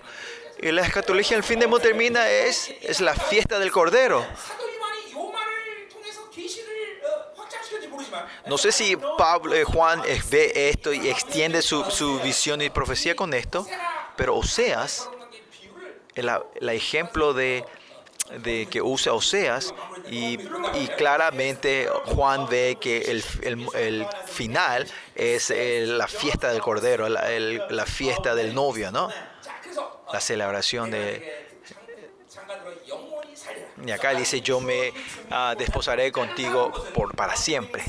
Y la escatología, el fin de mundo termina es, es la fiesta del Cordero. No sé si Pablo, eh, Juan eh, ve esto y extiende su, su, visión y profecía con esto, pero Oseas, el, el ejemplo de, de, que usa Oseas, y, y claramente Juan ve que el, el, final es eh, la fiesta del Cordero, la, la fiesta del novio, ¿no? La celebración de, y acá él dice, yo me uh, desposaré contigo por, para siempre.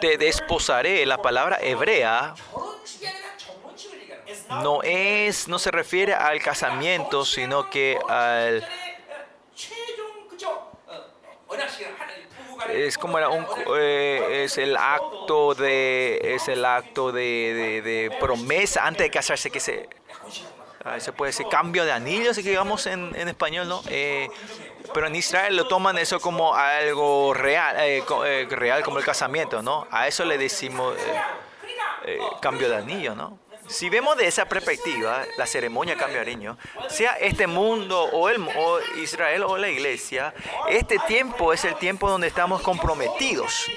Te desposaré, la palabra hebrea no es, no se refiere al casamiento, sino que al es como era un eh, es el acto de es el acto de, de, de promesa antes de casarse que se ah, se puede decir cambio de anillos, si digamos en, en español, ¿no? Eh, pero en Israel lo toman eso como algo real, eh, eh, real como el casamiento, ¿no? A eso le decimos cambio de anillo, ¿no? Si vemos de esa perspectiva, la ceremonia cambio de anillo, sea este mundo o, el, o Israel o la iglesia, este tiempo es el tiempo donde estamos comprometidos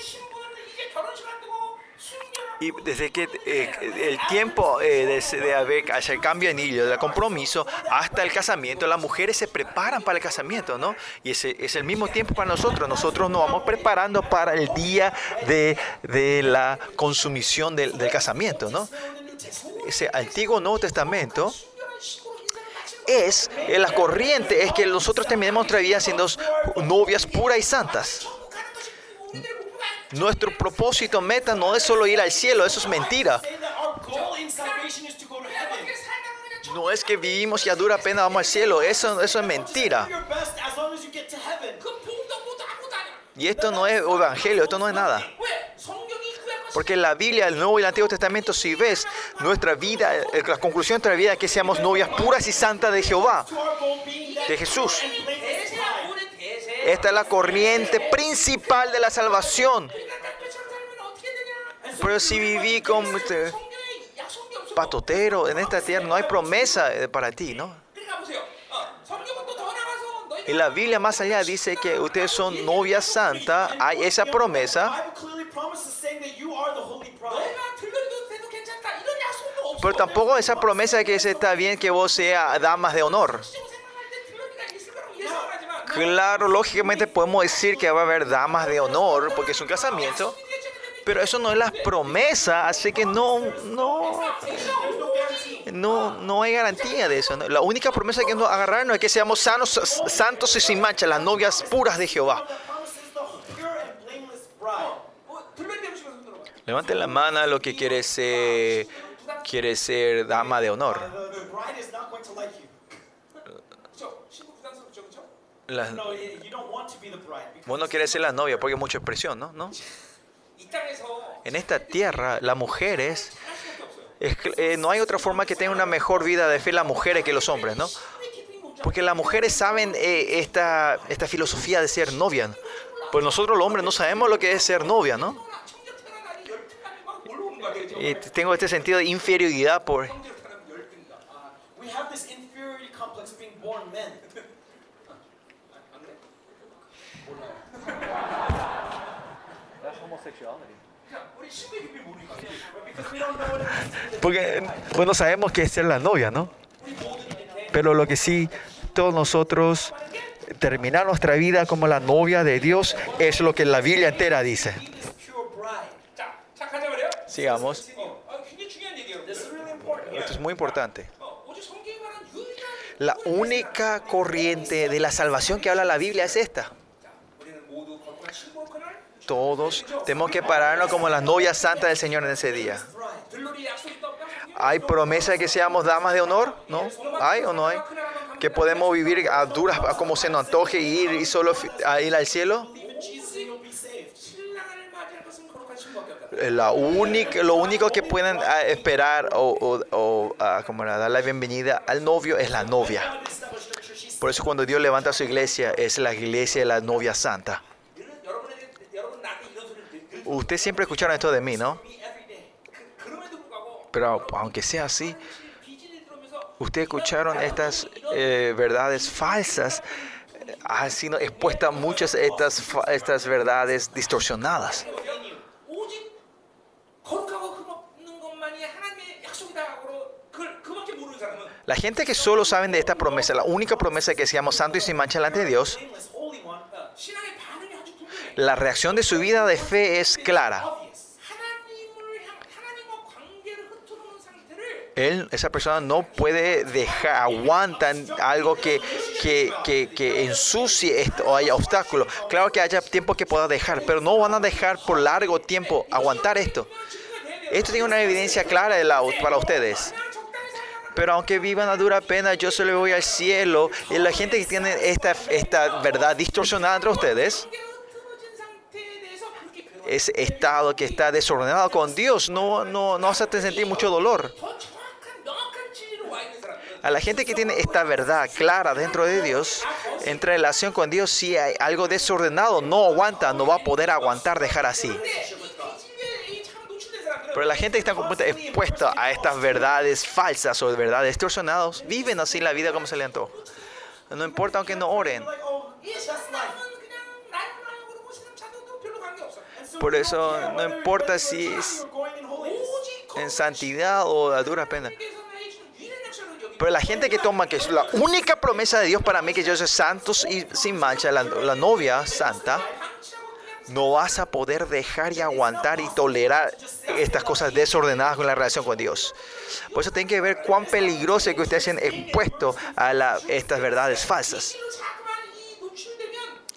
y desde que eh, el tiempo eh, de haber, hacia el cambio de anillo, del compromiso, hasta el casamiento, las mujeres se preparan para el casamiento, ¿no? Y ese es el mismo tiempo para nosotros. Nosotros nos vamos preparando para el día de, de la consumición del, casamiento, ¿no? Ese antiguo Nuevo Testamento es, eh, la corriente es que nosotros terminemos nuestra vida siendo novias puras y santas. Nuestro propósito, meta, no es solo ir al cielo, eso es mentira. No es que vivimos y a dura pena vamos al cielo, eso, eso es mentira. Y esto no es evangelio, esto no es nada. Porque en la Biblia, el Nuevo y el Antiguo Testamento, si ves nuestra vida, la conclusión de nuestra vida es que seamos novias puras y santas de Jehová, de Jesús. Esta es la corriente principal de la salvación. Pero si viví con usted, patotero en esta tierra, no hay promesa para ti, ¿no? Y la Biblia más allá dice que ustedes son novia santa, hay esa promesa. Pero tampoco esa promesa de que está bien que vos seas damas de honor. Claro, lógicamente podemos decir que va a haber damas de honor porque es un casamiento, pero eso no es la promesa, así que no, no, no, no hay garantía de eso. La única promesa que nos agarraron es que seamos sanos, santos y sin mancha, las novias puras de Jehová. Levanten la mano a lo que quiere ser, quiere ser dama de honor. la... Uno quiere ser la novia porque hay mucha expresión, ¿no? ¿no? *laughs* En esta tierra, las mujeres, es, *laughs* eh, no hay otra forma que tengan una mejor vida de fe las mujeres que los hombres, ¿no? Porque las mujeres saben eh, esta, esta filosofía de ser novia. Pues nosotros los hombres no sabemos lo que es ser novia, ¿no? Y tengo este sentido de inferioridad por... That's homosexuality. Porque bueno sabemos que esta es la novia, ¿no? Pero lo que sí, todos nosotros terminar nuestra vida como la novia de Dios es lo que la Biblia entera dice. Sigamos. Esto es muy importante. La única corriente de la salvación que habla la Biblia es esta. Todos tenemos que pararnos como las novias santas del Señor en ese día. ¿Hay promesa de que seamos damas de honor? ¿No? ¿Hay o no hay? ¿Que podemos vivir a duras como se nos antoje y ir, y solo a ir al cielo? Eh, la única, lo único que pueden ah, esperar o, o, ah, como dar la bienvenida al novio es la novia. Por eso cuando Dios levanta su iglesia es la iglesia de la novia santa. Usted siempre escucharon esto de mí, ¿no? Pero aunque sea así, ustedes escucharon estas eh, verdades falsas, eh, han sido expuestas muchas estas, estas verdades distorsionadas. La gente que solo saben de esta promesa, la única promesa que seamos santos y sin mancha delante de Dios, la reacción de su vida de fe es clara. Él, esa persona no puede dejar, aguanta algo que, que, que, que ensucie esto, o haya obstáculos. Claro que haya tiempo que pueda dejar, pero no van a dejar por largo tiempo aguantar esto. Esto tiene una evidencia clara para ustedes. Pero aunque vivan a dura pena, yo solo voy al cielo. Y la gente que tiene esta, esta verdad distorsionada entre ustedes, ese estado que está desordenado con Dios, no, no, no hace sentir mucho dolor. A la gente que tiene esta verdad clara dentro de Dios, en relación con Dios, si hay algo desordenado, no aguanta, no va a poder aguantar dejar así. Pero la gente que está expuesta a estas verdades falsas o verdades distorsionadas, viven así la vida como se le antoja. No importa aunque no oren. Por eso no importa si es en santidad o a duras penas. Pero la gente que toma que es la única promesa de Dios para mí que yo soy santos y sin mancha, la, novia santa, no vas a poder dejar y aguantar y tolerar estas cosas desordenadas con la relación con Dios. Por eso tienen que ver cuán peligroso es que ustedes hayan expuesto a estas verdades falsas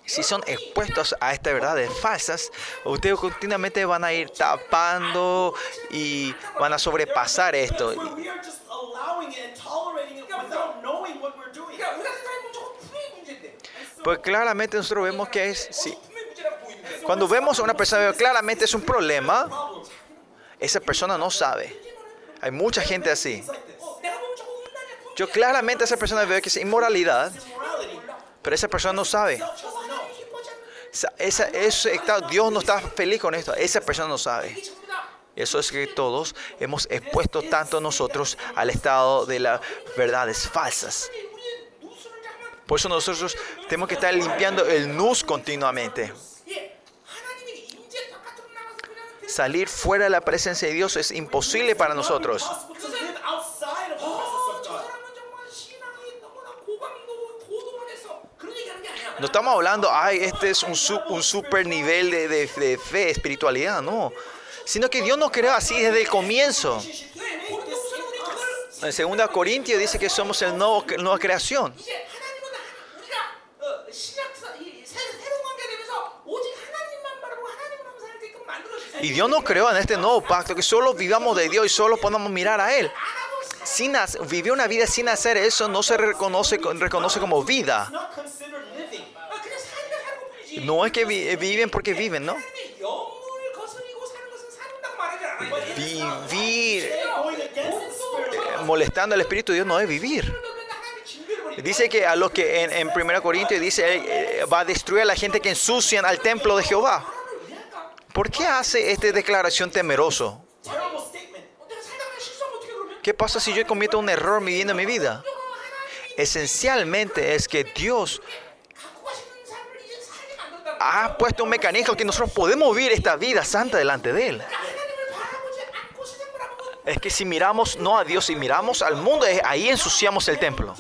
si son expuestos a estas verdades falsas, ustedes continuamente van a ir tapando y van a sobrepasar esto. Pues claramente nosotros vemos que es, sí. cuando vemos a una persona claramente es un problema, esa persona no sabe. Hay mucha gente así. Yo claramente a esa persona veo que es inmoralidad, pero esa persona no sabe. Esa, está, Dios no está feliz con esto. Esa persona no sabe. Eso es que todos hemos expuesto tanto nosotros al estado de las verdades falsas. Por eso nosotros tenemos que estar limpiando el nus continuamente. Salir fuera de la presencia de Dios es imposible para nosotros. No estamos hablando, ay, este es un, super nivel de, fe, espiritualidad, no. Sino que Dios nos creó así desde el comienzo. En 2 Corintios dice que somos el nuevo, nueva creación. Y Dios nos creó en este nuevo pacto que solo vivamos de Dios y solo podamos mirar a Él. Sin vivir una vida sin hacer eso no se reconoce, reconoce como vida. No es que vi, eh, viven porque viven, ¿no? Vivir molestando al Espíritu de Dios no es vivir. Dice que a los que en, en 1 Corintios dice eh, eh, va a destruir a la gente que ensucian al templo de Jehová. ¿Por qué hace esta declaración temeroso? ¿Qué pasa si yo cometo un error viviendo mi vida? Esencialmente es que Dios ha puesto un mecanismo que nosotros podemos vivir esta vida santa delante de Él. Es que si miramos no a Dios, si miramos al mundo, ahí ensuciamos el templo.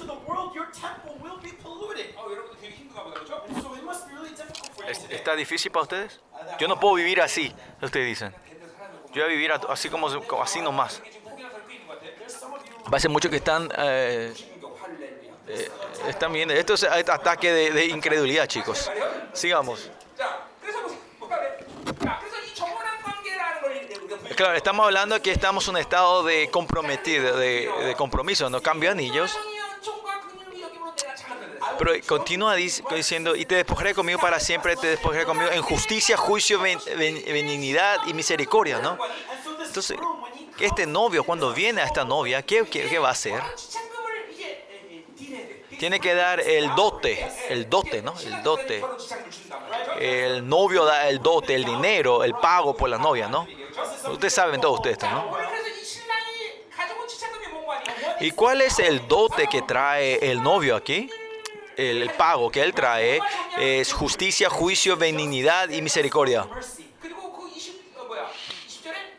¿Está difícil para ustedes? Yo no puedo vivir así, ustedes dicen. Yo voy a vivir así como así nomás. Va a ser muchos que están eh, eh, están viendo. Esto es ataque de, de incredulidad, chicos. Sigamos. Claro, estamos hablando que estamos en un estado de comprometido, de, compromiso, no cambio anillos. Pero continúa diciendo, y te despojaré conmigo para siempre, te despojaré conmigo en justicia, juicio, benignidad y misericordia, ¿no? Entonces, este novio, cuando viene a esta novia, ¿qué, qué, qué va a hacer? tiene que dar el dote, el dote, ¿no? El dote. El novio da el dote, el dinero, el pago por la novia, ¿no? Ustedes saben todo ustedes esto, ¿no? ¿Y cuál es el dote que trae el novio aquí? El, el pago que él trae es justicia, juicio, benignidad y misericordia.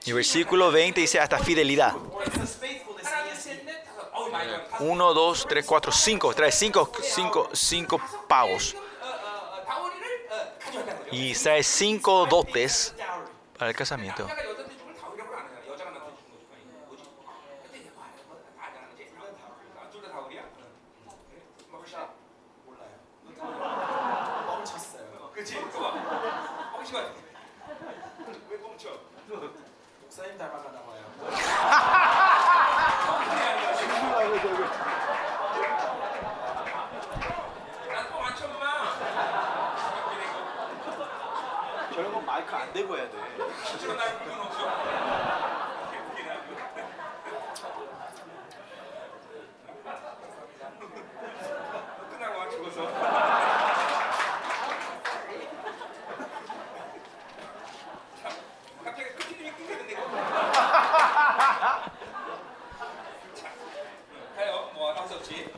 Y versículo 20 dice hasta fidelidad. 1, 2, 3, 4, 5. Trae 5 cinco, cinco, cinco pavos. Y trae 5 dotes para el casamiento.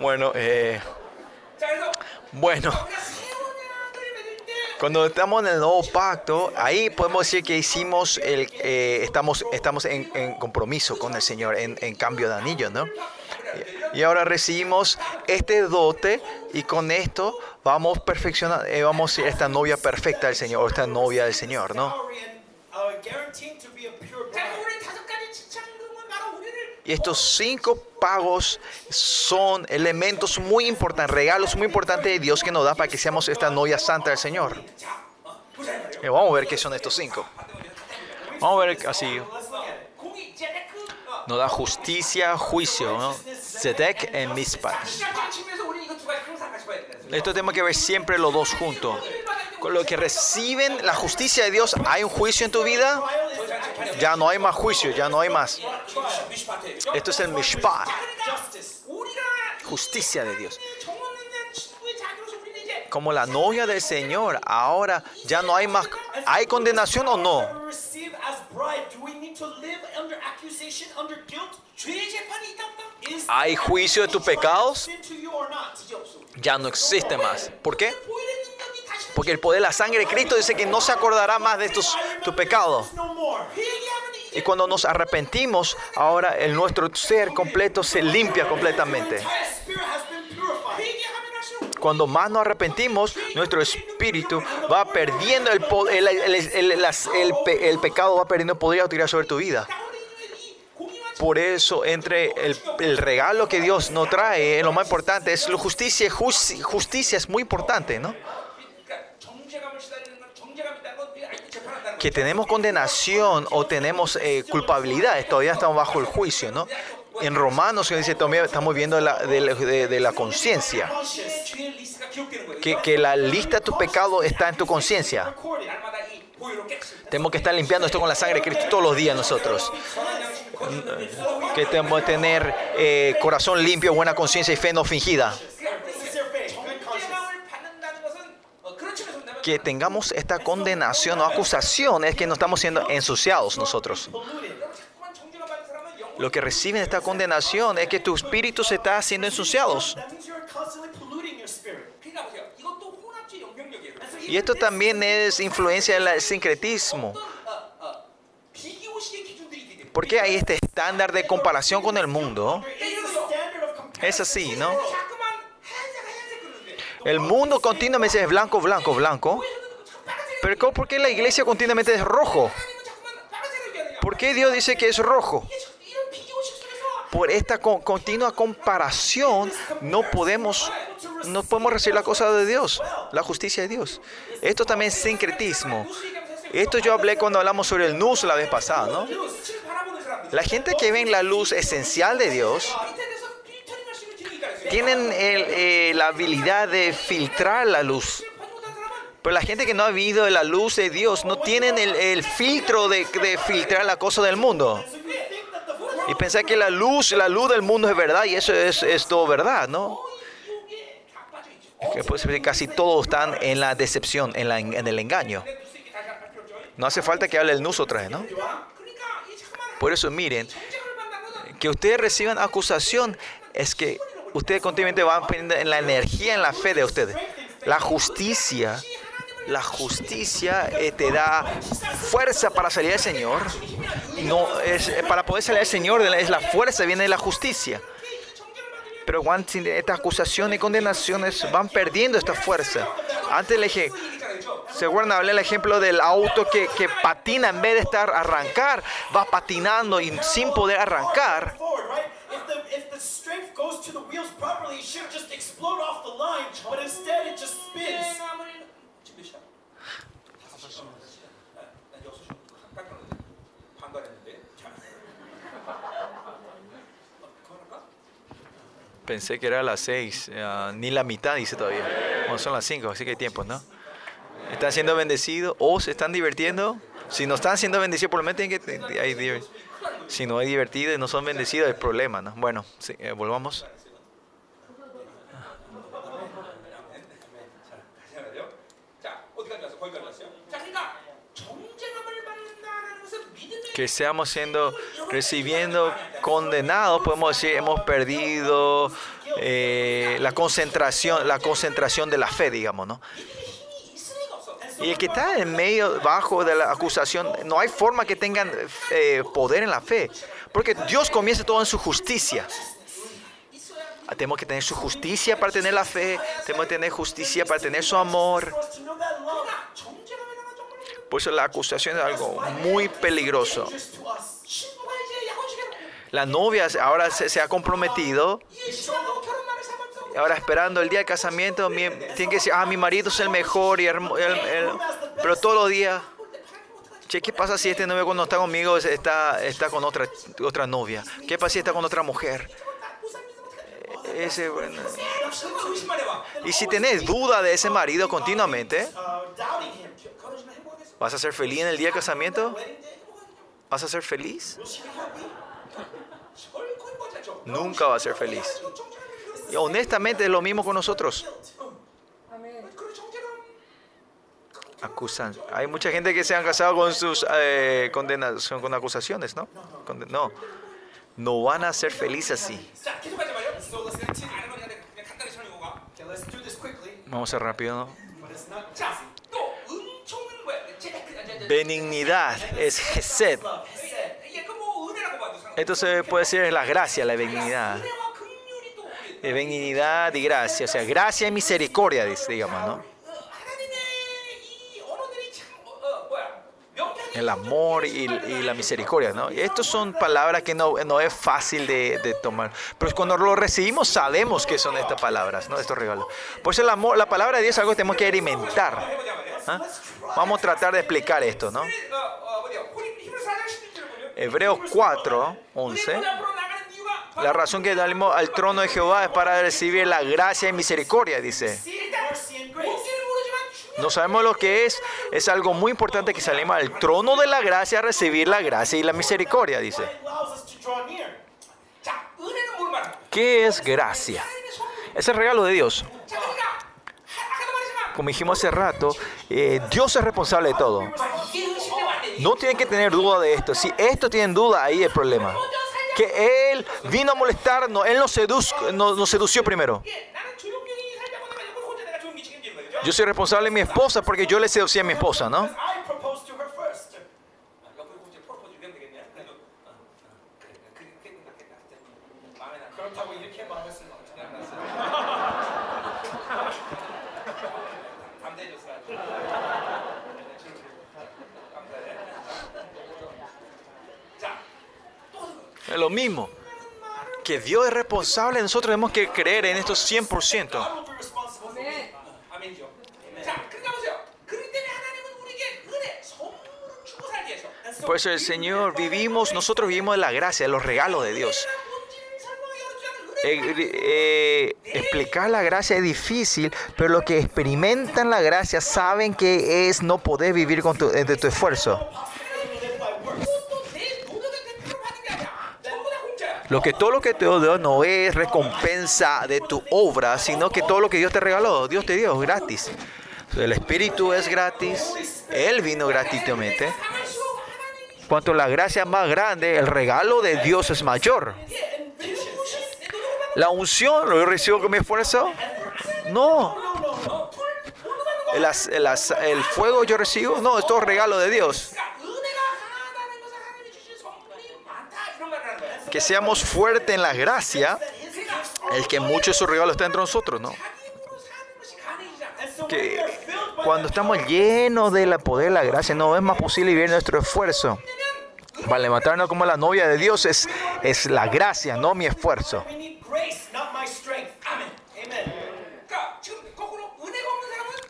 bueno, eh, bueno, cuando estamos en el nuevo pacto, ahí podemos decir que hicimos el, eh, estamos, estamos en, compromiso con el Señor, en, cambio de anillo, ¿no? Y ahora recibimos este dote y con esto vamos perfeccionando, eh, vamos a esta novia perfecta del Señor, esta novia del Señor, ¿no? Y estos cinco pagos son elementos muy importantes, regalos muy importantes de Dios que nos da para que seamos esta novia santa del Señor. Eh, vamos a ver qué son estos cinco. Vamos a ver así. Nos da justicia, juicio, ¿no? Zedek en Mizpah. Esto tenemos que ver siempre los dos juntos con lo que reciben la justicia de Dios, hay un juicio en tu vida, ya no hay más juicio, ya no hay más. Esto es el Mishpat, justicia de Dios. Como la novia del Señor, ahora ya no hay más. ¿Hay condenación o no? ¿Hay juicio de tus pecados? Ya no existe más. ¿Por qué? Porque el poder de la sangre de Cristo dice que no se acordará más de tus, tu pecado. Y cuando nos arrepentimos, ahora el nuestro ser completo se limpia completamente. Cuando más nos arrepentimos, nuestro espíritu va perdiendo el el, el, el, el, pecado, va perdiendo poder autoridad sobre tu vida. Por eso, entre el, regalo que Dios nos trae, lo más importante es la justicia. Justicia es muy importante, ¿no? que tenemos condenación o tenemos eh, culpabilidad, todavía estamos bajo el juicio, ¿no? En Romanos se dice, estamos viendo de, la conciencia, que, la lista de tus pecados está en tu conciencia. Tenemos que estar limpiando esto con la sangre de Cristo todos los días nosotros. Que tenemos que tener eh, corazón limpio, buena conciencia y fe no fingida. que tengamos esta condenación o acusación es que no estamos siendo ensuciados nosotros. Lo que reciben esta condenación es que tu espíritu se está haciendo ensuciados. Y esto también es influencia del sincretismo. Porque hay este estándar de comparación con el mundo. Es así, ¿no? El mundo continuamente es blanco, blanco, blanco. Pero ¿por qué la iglesia continuamente es rojo? ¿Por qué Dios dice que es rojo? Por esta continua comparación no podemos, no podemos recibir la cosa de Dios, la justicia de Dios. Esto también es sincretismo. Esto yo hablé cuando hablamos sobre el nus la vez pasada, ¿no? La gente que ve en la luz esencial de Dios tienen el, eh, la habilidad de filtrar la luz. Pero la gente que no ha vivido la luz de Dios no tienen el, filtro de, filtrar la cosa del mundo. Y pensar que la luz, la luz del mundo es verdad y eso es, todo verdad, ¿no? Que casi todos están en la decepción, en, la, en el engaño. No hace falta que hable el nus otra vez, ¿no? Por eso miren, que ustedes reciban acusación es que ustedes continuamente van poniendo en la energía, en la fe de ustedes. La justicia, la justicia eh, te da fuerza para salir al Señor. No, eh, para poder salir al Señor es la fuerza, viene de la justicia. Pero estas acusaciones y condenaciones van perdiendo esta fuerza. Antes le dije, se guarda, hablé el ejemplo del auto que, que patina en vez de estar arrancar, va patinando y sin poder arrancar strength goes to the wheels properly, it should just explode off the line, but instead it just spins. Pensé que era las 6, eh, ni la mitad dice todavía. Son las 5, así que hay tiempo, ¿no? ¿Están siendo bendecidos o se están divirtiendo? Si no están siendo bendecidos, por lo menos tienen que... Eh, hay, si no es divertido y no son bendecidos, es problema, ¿no? Bueno, sí, eh, volvamos. que seamos siendo recibiendo condenados, podemos decir, hemos perdido eh, la concentración, la concentración de la fe, digamos, ¿no? y el que está en medio, bajo de la acusación, no hay forma que tengan eh, poder en la fe, porque Dios comienza todo en su justicia. Ah, tenemos que tener su justicia para tener la fe, tenemos que tener justicia para tener su amor. Por eso la acusación es algo muy peligroso. La novia ahora se, se ha comprometido ahora esperando el día del casamiento, mi, que decir, ah, mi marido es el mejor, y el, pero todos los días, che, ¿qué pasa si este novio cuando está conmigo está, está con otra, otra novia? ¿Qué pasa si está con otra mujer? E-, y si tenés duda de ese marido continuamente, ¿vas a ser feliz en el día de casamiento? ¿Vas a ser feliz? Nunca va a ser feliz. Y honestamente es lo mismo con nosotros. Acusan. Hay mucha gente que se han casado con sus eh, con acusaciones, ¿no? No. No van a ser felices así. Vamos a ser rápido, ¿no? Benignidad es Gesed. Entonces puede ser la gracia, la benignidad de benignidad y gracia, o sea, gracia y misericordia, digamos, ¿no? El amor y, y la misericordia, ¿no? Y estas son palabras que no, no es fácil de, de, tomar. Pero cuando lo recibimos sabemos que son estas palabras, ¿no? Estos regalos. Por eso el amor, la palabra de Dios es algo que tenemos que alimentar. ¿eh? Vamos a tratar de explicar esto, ¿no? Hebreos 4, 11. La razón que salimos al trono de Jehová es para recibir la gracia y misericordia, dice. No sabemos lo que es. Es algo muy importante que salimos al trono de la gracia a recibir la gracia y la misericordia, dice. ¿Qué es gracia? Es el regalo de Dios. Como dijimos hace rato, eh, Dios es responsable de todo. No tienen que tener duda de esto. Si esto tienen duda, ahí es el problema que Él vino a molestarnos, Él nos, sedu nos, sedució primero. Yo soy responsable de mi esposa porque yo le seducí a mi esposa, ¿no? mismo. Que Dios es responsable, nosotros tenemos que creer en esto 100%. Por eso el Señor, vivimos, nosotros vivimos de la gracia, de los regalos de Dios. Eh, eh, explicar la gracia es difícil, pero los que experimentan la gracia saben que es no poder vivir con de tu esfuerzo. Lo que todo lo que te dio no es recompensa de tu obra, sino que todo lo que Dios te regaló, Dios te dio gratis. El Espíritu es gratis, Él vino gratuitamente. Cuanto la gracia más grande, el regalo de Dios es mayor. La unción, ¿lo recibo con mi esfuerzo? No. El, el, el fuego yo recibo, no, esto es regalo de Dios. que seamos fuertes en la gracia es que mucho de su regalo está dentro de nosotros, ¿no? Que cuando estamos llenos del poder de la gracia, no es más posible vivir nuestro esfuerzo. Para levantarnos como la novia de Dios es, es la gracia, no mi esfuerzo.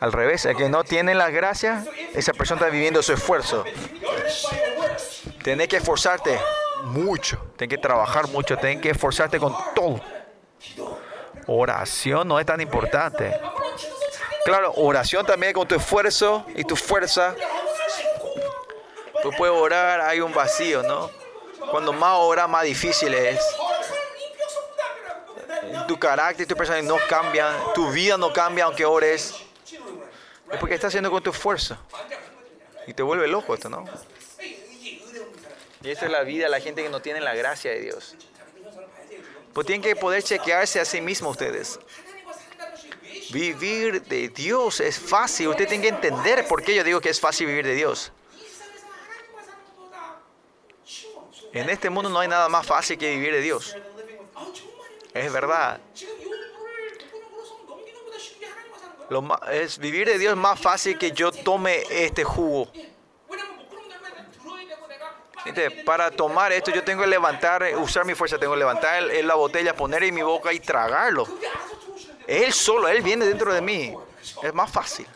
Al revés, el que no tiene la gracia, esa persona está viviendo su esfuerzo. Tenés que esforzarte mucho, tienen que trabajar mucho, tienen que esforzarte con todo. Oración no es tan importante. Claro, oración también con tu esfuerzo y tu fuerza. Tú puedes orar, hay un vacío, ¿no? Cuando más oras, más difícil es. Tu carácter, tu personalidad no cambian, tu vida no cambia aunque ores. Es porque estás haciendo con tu esfuerzo. Y te vuelve loco esto, ¿no? Y esta es la vida de la gente que no tiene la gracia de Dios. Pues tienen que poder chequearse a sí mismos ustedes. Vivir de Dios es fácil. Usted tiene que entender por qué yo digo que es fácil vivir de Dios. En este mundo no hay nada más fácil que vivir de Dios. Es verdad. Lo es vivir de Dios es más fácil que yo tome este jugo. Para tomar esto, yo tengo que levantar, eh, usar mi fuerza, tengo que levantar la botella, poner en mi boca y tragarlo. Él solo, Él viene dentro de mí. Es más fácil.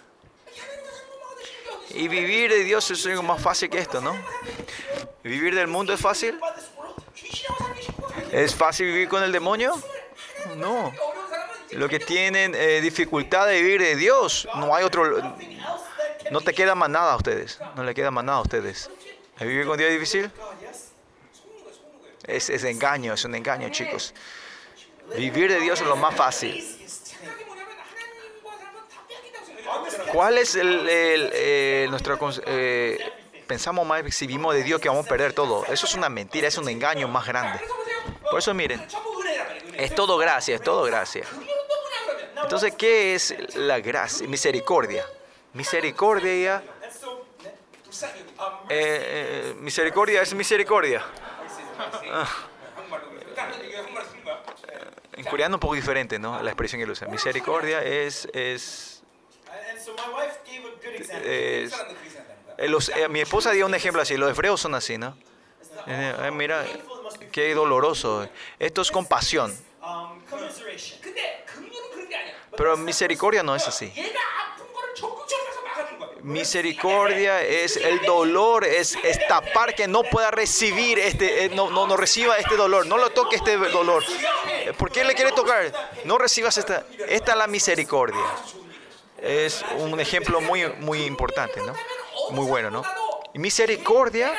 Y vivir de Dios es algo más fácil que esto, ¿no? Vivir del mundo es fácil. ¿Es fácil vivir con el demonio? No. Lo que tienen eh, dificultad de vivir de Dios, no hay otro. No te queda más nada a ustedes. No le queda más nada a ustedes. ¿Vive con día difícil? Es, es engaño, es un engaño, chicos. Vivir de Dios es lo más fácil. ¿Cuál es el, eh, nuestro eh, pensamos más si vivimos de Dios que vamos a perder todo? Eso es una mentira, es un engaño más grande. Por eso miren, es todo gracia, es todo gracia. Entonces, ¿qué es la gracia? Misericordia. Misericordia eh, eh, misericordia es misericordia. Ah. Eh, en coreano un poco diferente, ¿no? La expresión que usa. Misericordia es... es, los, mi esposa dio un ejemplo así, los hebreos son así, ¿no? Mira, qué doloroso. Esto es compasión. Pero misericordia no es así. Misericordia es el dolor, es, es tapar que no pueda recibir este, eh, no, no, no reciba este dolor, no lo toque este dolor. ¿Por qué le quiere tocar? No recibas esta, esta es la misericordia. Es un ejemplo muy, muy importante, ¿no? Muy bueno, ¿no? Misericordia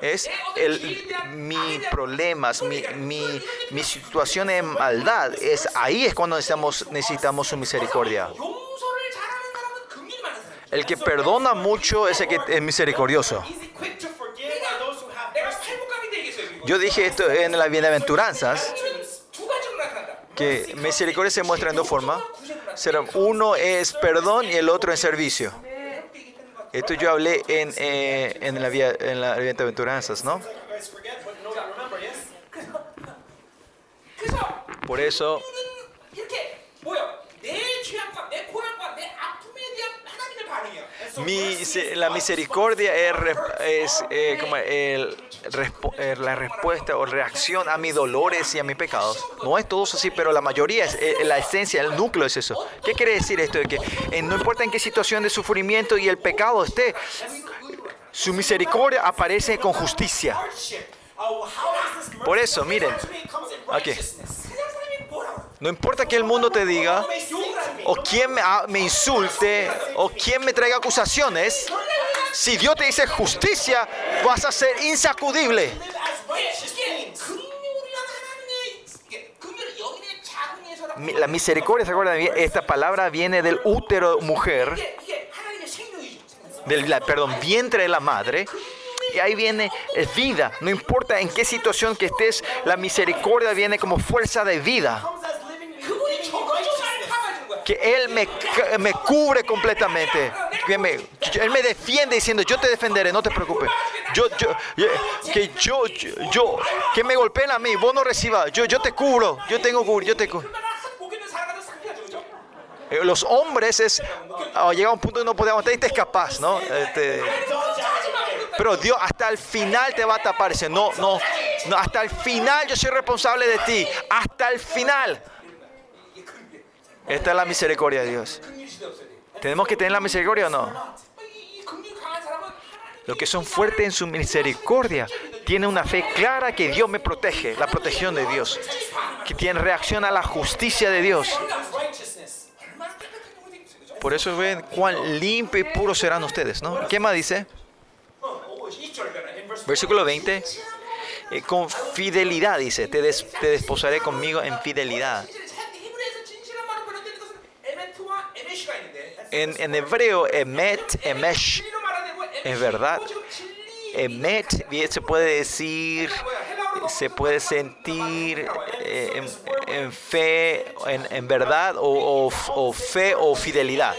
es el, mi problemas, mi, mi, mi situación de maldad. Es, ahí es cuando necesitamos, necesitamos su misericordia. El que perdona mucho es el que es misericordioso. Yo dije esto en las bienaventuranzas, que misericordia se muestra en dos formas. Uno es perdón y el otro es servicio. Esto yo hablé en, eh, en, la, en las bienaventuranzas, ¿no? Por eso... mi- la misericordia es, es, eh, como el respo- eh, la respuesta o reacción a mis dolores y a mis pecados. No es todos así, pero la mayoría es eh, la esencia, el núcleo es eso. ¿Qué quiere decir esto? De que eh, no importa en qué situación de sufrimiento y el pecado esté, su misericordia aparece con justicia. Por eso, miren. Comes to no importa que el mundo te diga, o quien me, ah, me insulte, o quien me traiga acusaciones, si Dios te dice justicia, vas a ser insacudible. La misericordia, ¿se acuerdan? Esta palabra viene del útero mujer, del perdón, vientre de la madre. Y ahí viene vida. No importa en qué situación que estés, la misericordia viene como fuerza de vida que Él me, me cubre completamente. Que me, él me defiende diciendo, yo te defenderé, no te preocupes. Yo, yo, que yo, yo, que me golpeen a mí, vos no recibas, yo, yo te cubro, yo tengo cubrir, yo te cubro. Eh, los hombres es, oh, llega un punto que no podemos, te es capaz, ¿no? Este, pero Dios hasta el final te va a tapar. Dice, no, no, no, hasta el final yo soy responsable de ti. Hasta el final. Esta es la misericordia de Dios. ¿Tenemos que tener la misericordia o no? Los que son fuertes en su misericordia tienen una fe clara que Dios me protege, la protección de Dios, que tienen reacción a la justicia de Dios. Por eso ven cuán limpio y puro serán ustedes, ¿no? ¿Qué más dice? Versículo 20. Eh, con fidelidad dice, te, te desposaré conmigo en fidelidad. En, hebreo, emet, emesh, es verdad. Emet se puede decir, se puede sentir eh, en, fe, en, verdad, o, fe o fidelidad.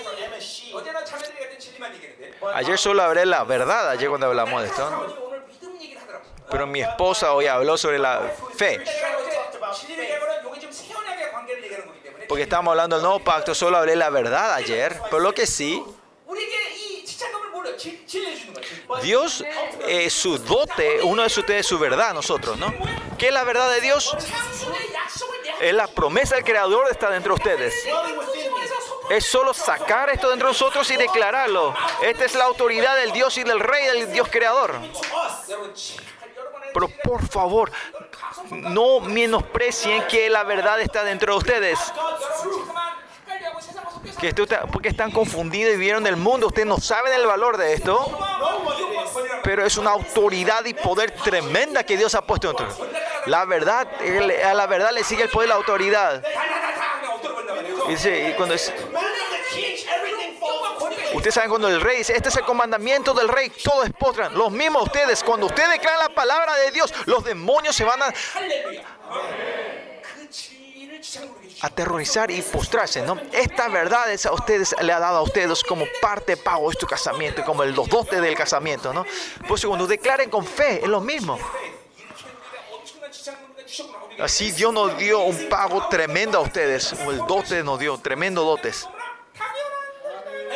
Ayer solo hablé la verdad, ayer cuando hablamos de esto. ¿no? Pero mi esposa hoy habló sobre la fe porque estábamos hablando del nuevo pacto, solo hablé la verdad ayer, pero lo que sí, Dios, eh, su dote, uno de ustedes, es su verdad nosotros, ¿no? ¿Qué es la verdad de Dios? Es la promesa del Creador de está dentro de ustedes. Es solo sacar esto dentro de nosotros y declararlo. Esta es la autoridad del Dios y del Rey, del Dios Creador. Pero por favor, no menosprecien que la verdad está dentro de ustedes. Que usted, porque están confundidos y vieron el mundo. Ustedes no saben el valor de esto. Pero es una autoridad y poder tremenda que Dios ha puesto en. La verdad, a la verdad le sigue el poder y la autoridad. Y, y cuando es, Ustedes saben cuando el rey dice, este es el comandamiento del rey, todos esposran. Los mismos ustedes, cuando ustedes declaran la palabra de Dios, los demonios se van a aterrorizar y postrarse, ¿no? verdad es a ustedes le ha dado a ustedes como parte de pago de este casamiento, como el, los dotes del casamiento, ¿no? Por eso cuando declaren con fe, es lo mismo. Así Dios nos dio un pago tremendo a ustedes, el dote nos dio, tremendo dotes.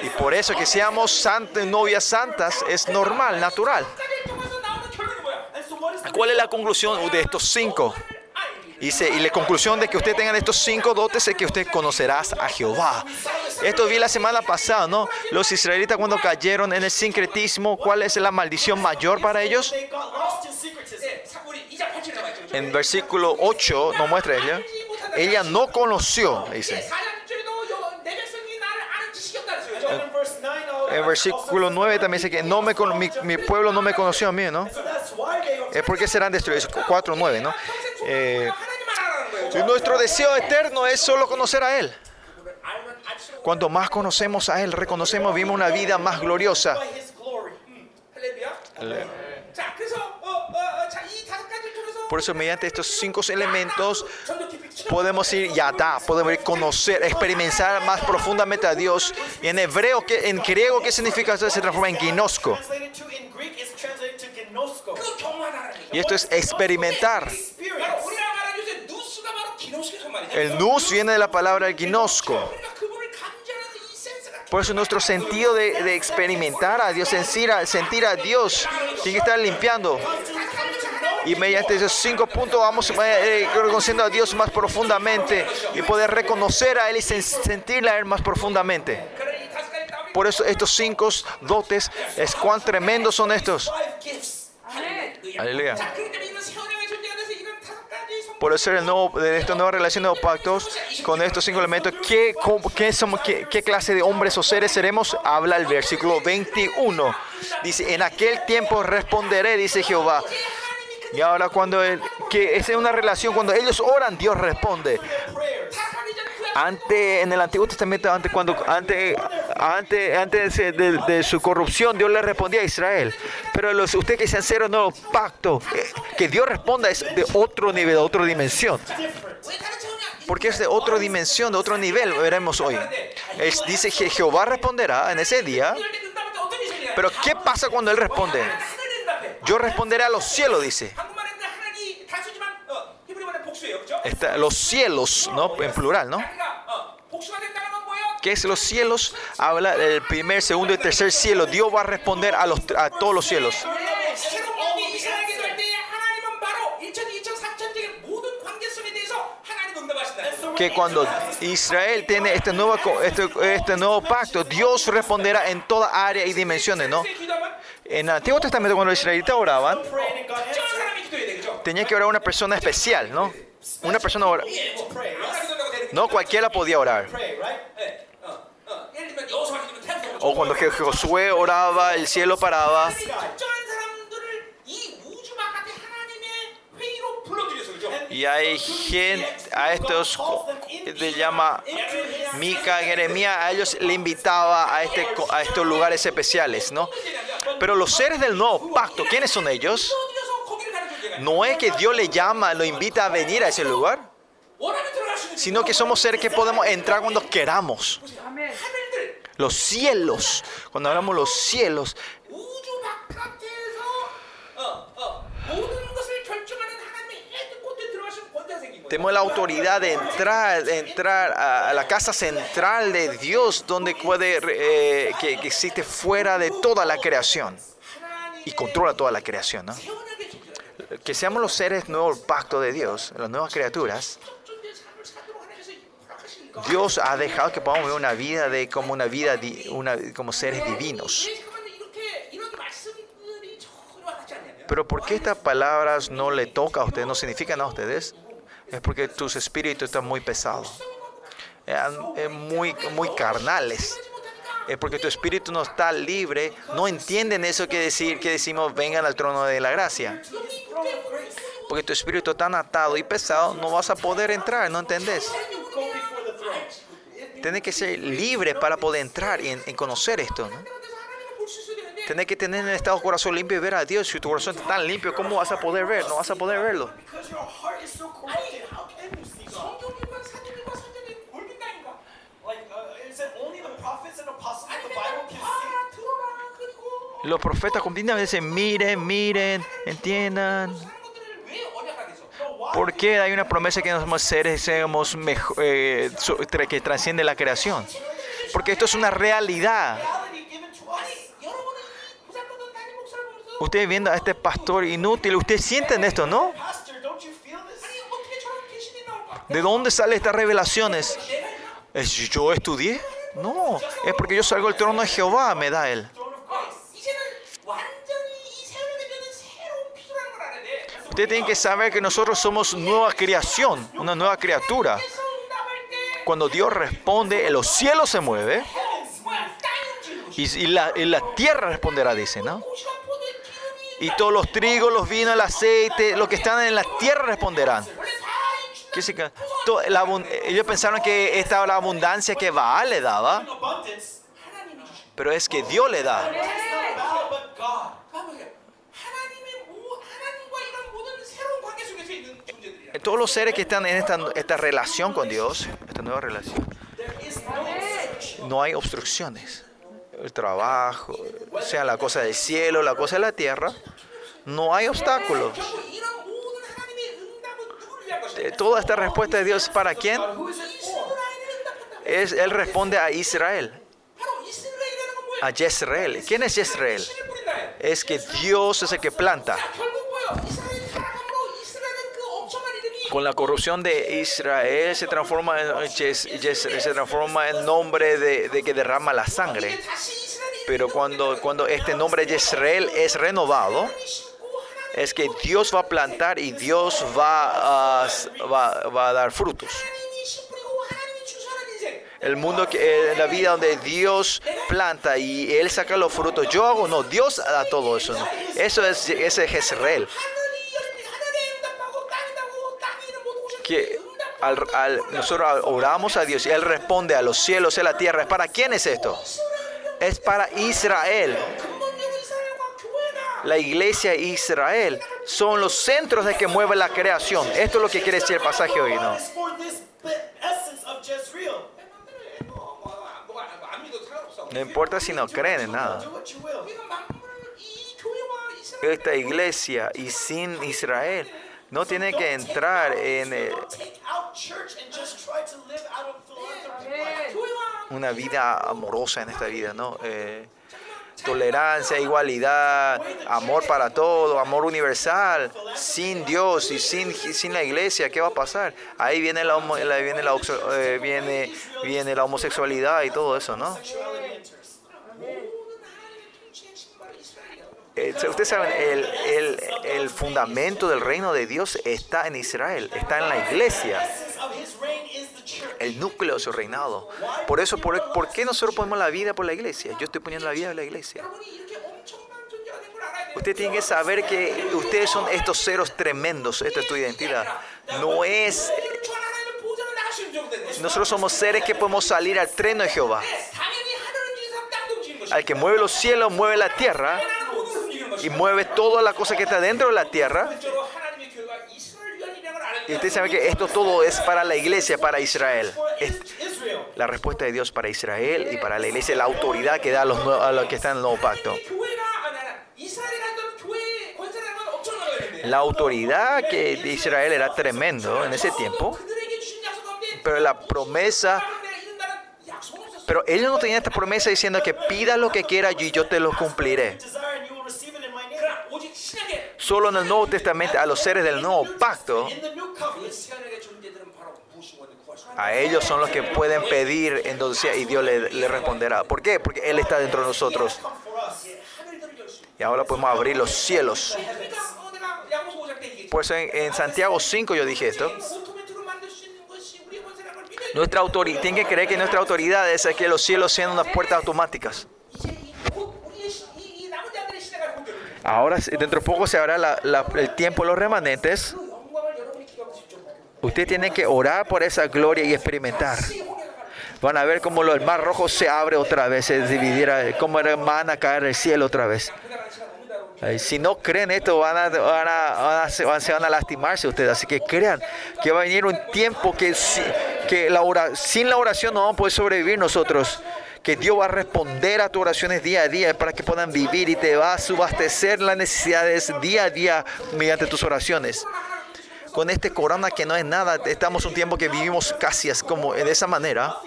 Y por eso que seamos novias santas es normal, natural. ¿Cuál es la conclusión de estos cinco? Y, y la conclusión de que usted tenga estos cinco dotes es que usted conocerás a Jehová. Esto vi la semana pasada, ¿no? Los israelitas cuando cayeron en el sincretismo, ¿cuál es la maldición mayor para ellos? En versículo 8 nos muestra ella. Ella no conoció, dice el versículo 9 también dice que no me, mi, pueblo no me conoció a mí, ¿no? Es porque serán destruidos. 4.9, ¿no? Nuestro deseo eterno es solo conocer a Él. Cuanto más conocemos a Él, reconocemos, vivimos una vida más gloriosa. Le por eso mediante estos cinco elementos podemos ir yadá, podemos ir conocer, experimentar más profundamente a Dios. Y en hebreo, que, en griego, ¿qué significa esto? Se transforma en ginosco. Y esto es experimentar. El nus viene de la palabra el ginosco. Por eso nuestro sentido de, experimentar a Dios, sentir a, sentir a Dios, tiene que estar limpiando y mediante esos cinco puntos vamos eh, conociendo a Dios más profundamente y poder reconocer a Él y sentirla a Él más profundamente. Por eso estos cinco dotes, es cuán tremendos son estos. Aleluya. Por eso el nuevo, de esta nueva relación de pactos, con estos cinco elementos, ¿qué, clase de hombres o seres seremos? Habla el versículo 21. Dice, en aquel tiempo responderé, dice Jehová, y ahora cuando él, que es una relación, cuando ellos oran, Dios responde. Antes, en el Antiguo Testamento, antes, cuando, antes, antes, antes de, de, de, su corrupción, Dios le respondía a Israel. Pero los, ustedes que sean cero no pacto, eh, que Dios responda es de otro nivel, de otra dimensión. Porque es de otra dimensión, de otro nivel, veremos hoy. Él dice que Jehová responderá en ese día. Pero ¿qué pasa cuando Él responde? Yo responderé a los cielos, dice. Los cielos, ¿no? En plural, ¿no? ¿Qué es los cielos? Habla del primer, segundo y tercer cielo. Dios va a responder a, los, a todos los cielos. que cuando Israel tiene este nuevo, este, este, nuevo pacto, Dios responderá en toda área y dimensiones, ¿no? En el Antiguo Testamento, cuando los israelitas oraban, tenía que orar una persona especial, ¿no? Una persona. No cualquiera podía orar. O cuando Josué oraba, el cielo paraba. Y hay gente, a estos le llama Mica, Jeremías, a ellos le invitaba a, este, a estos lugares especiales, ¿no? Pero los seres del nuevo pacto, ¿quiénes son ellos? No es que Dios le llama, lo invita a venir a ese lugar, sino que somos seres que podemos entrar cuando queramos. Los cielos, cuando hablamos los cielos, Tenemos la autoridad de entrar, de entrar a, la casa central de Dios, donde puede, eh, que, existe fuera de toda la creación y controla toda la creación. ¿no? Que seamos los seres nuevos pacto de Dios, las nuevas criaturas. Dios ha dejado que podamos vivir una vida de como una vida di, una, como seres divinos. Pero ¿por qué estas palabras no le toca a ustedes? ¿No significan a ustedes? Es porque tus espíritus están muy pesados, eh, eh, muy, muy carnales. Es porque tu espíritu no está libre, no entienden eso que decir que decimos vengan al trono de la gracia. Porque tu espíritu tan atado y pesado no vas a poder entrar, ¿no entendés? Tienes que ser libre para poder entrar y en, conocer esto. Tenés que tener en el estado corazón limpio y ver a Dios. Si tu corazón está tan limpio, ¿cómo vas a poder ver? No vas a poder verlo. Los profetas continuamente dicen, miren, miren, entiendan. ¿Por qué hay una promesa que somos seres seamos mejor, eh, que trasciende la creación? Porque esto es una realidad. Ustedes viendo a este pastor inútil, ustedes sienten esto, ¿no? ¿De dónde salen estas revelaciones? ¿Es ¿Yo estudié? No, es porque yo salgo del trono de Jehová, me da él. Ustedes tienen que saber que nosotros somos nueva creación, una nueva criatura. Cuando Dios responde, los cielos se mueve y, la, y la tierra responderá, dice, ¿no? Y todos los trigos, los vinos, el aceite, lo que están en la tierra responderán. La, ellos pensaron que esta la abundancia que Baal le daba, pero es que Dios le da. Todos los seres que están en esta, esta relación con Dios, esta nueva relación, no hay obstrucciones el trabajo, sea la cosa del cielo, la cosa de la tierra, no hay obstáculos. Toda esta respuesta de Dios, ¿para quién? Es, él responde a Israel, a Jezreel. ¿Quién es Jezreel? Es que Dios es el que planta con la corrupción de Israel se transforma en, nombre de, que derrama la sangre. Pero cuando, cuando este nombre de Israel es renovado, es que Dios va a plantar y Dios va, a dar frutos el mundo que eh, la vida donde Dios planta y él saca los frutos. Yo hago no, Dios da todo eso. ¿no? Eso es ese Jezreel. al, nosotros oramos a Dios y Él responde a los cielos y a la tierra. ¿Es para quién es esto? Es para Israel. La iglesia e Israel son los centros de que mueve la creación. Esto es lo que quiere decir el pasaje hoy, ¿no? No importa si no creen en nada. Esta iglesia y sin Israel no tiene que entrar en una vida amorosa en esta vida, ¿no? Eh, tolerancia, igualdad, amor para todo, amor universal. Sin Dios y sin, sin la iglesia, ¿qué va a pasar? Ahí viene la, viene, la, eh, viene, viene la homosexualidad y todo eso, ¿no? eh, ustedes saben, el, el, el, fundamento del reino de Dios está en Israel, está en la iglesia. El núcleo de su reinado. Por eso, ¿por, ¿por qué nosotros ponemos la vida por la iglesia? Yo estoy poniendo la vida por la iglesia. Usted tiene que saber que ustedes son estos ceros tremendos. Esta es tu identidad. No es. Nosotros somos seres que podemos salir al treno de Jehová. Al que mueve los cielos, mueve la tierra y mueve toda la cosa que está dentro de la tierra. Y usted sabe que esto todo es para la iglesia, para Israel. La respuesta de Dios para Israel y para la iglesia, la autoridad que da a los, a los que están en el nuevo pacto. La autoridad que de Israel era tremendo en ese tiempo, pero la promesa pero ellos no tenían esta promesa diciendo que pidas lo que quieras y yo te lo cumpliré. Solo en el Nuevo Testamento, a los seres del Nuevo Pacto, a ellos son los que pueden pedir entonces y Dios le, responderá. ¿Por qué? Porque Él está dentro de nosotros. Y ahora podemos abrir los cielos. Pues en, en Santiago 5 yo dije esto. Nuestra autoridad, tienen que creer que nuestra autoridad es que los cielos sean unas puertas automáticas. Ahora, dentro de poco se habrá la, la, el tiempo, los remanentes. Usted tiene que orar por esa gloria y experimentar. Van a ver cómo el mar rojo se abre otra vez, se dividirá, cómo van a caer el cielo otra vez. Si no creen esto, van a, se, van a lastimarse ustedes. Así que crean que va a venir un tiempo que, que la sin la oración no vamos a poder sobrevivir nosotros que Dios va a responder a tus oraciones día a día para que puedan vivir y te va a subastecer las necesidades día a día mediante tus oraciones. Con este corona que no es nada, estamos un tiempo que vivimos casi es como de esa manera.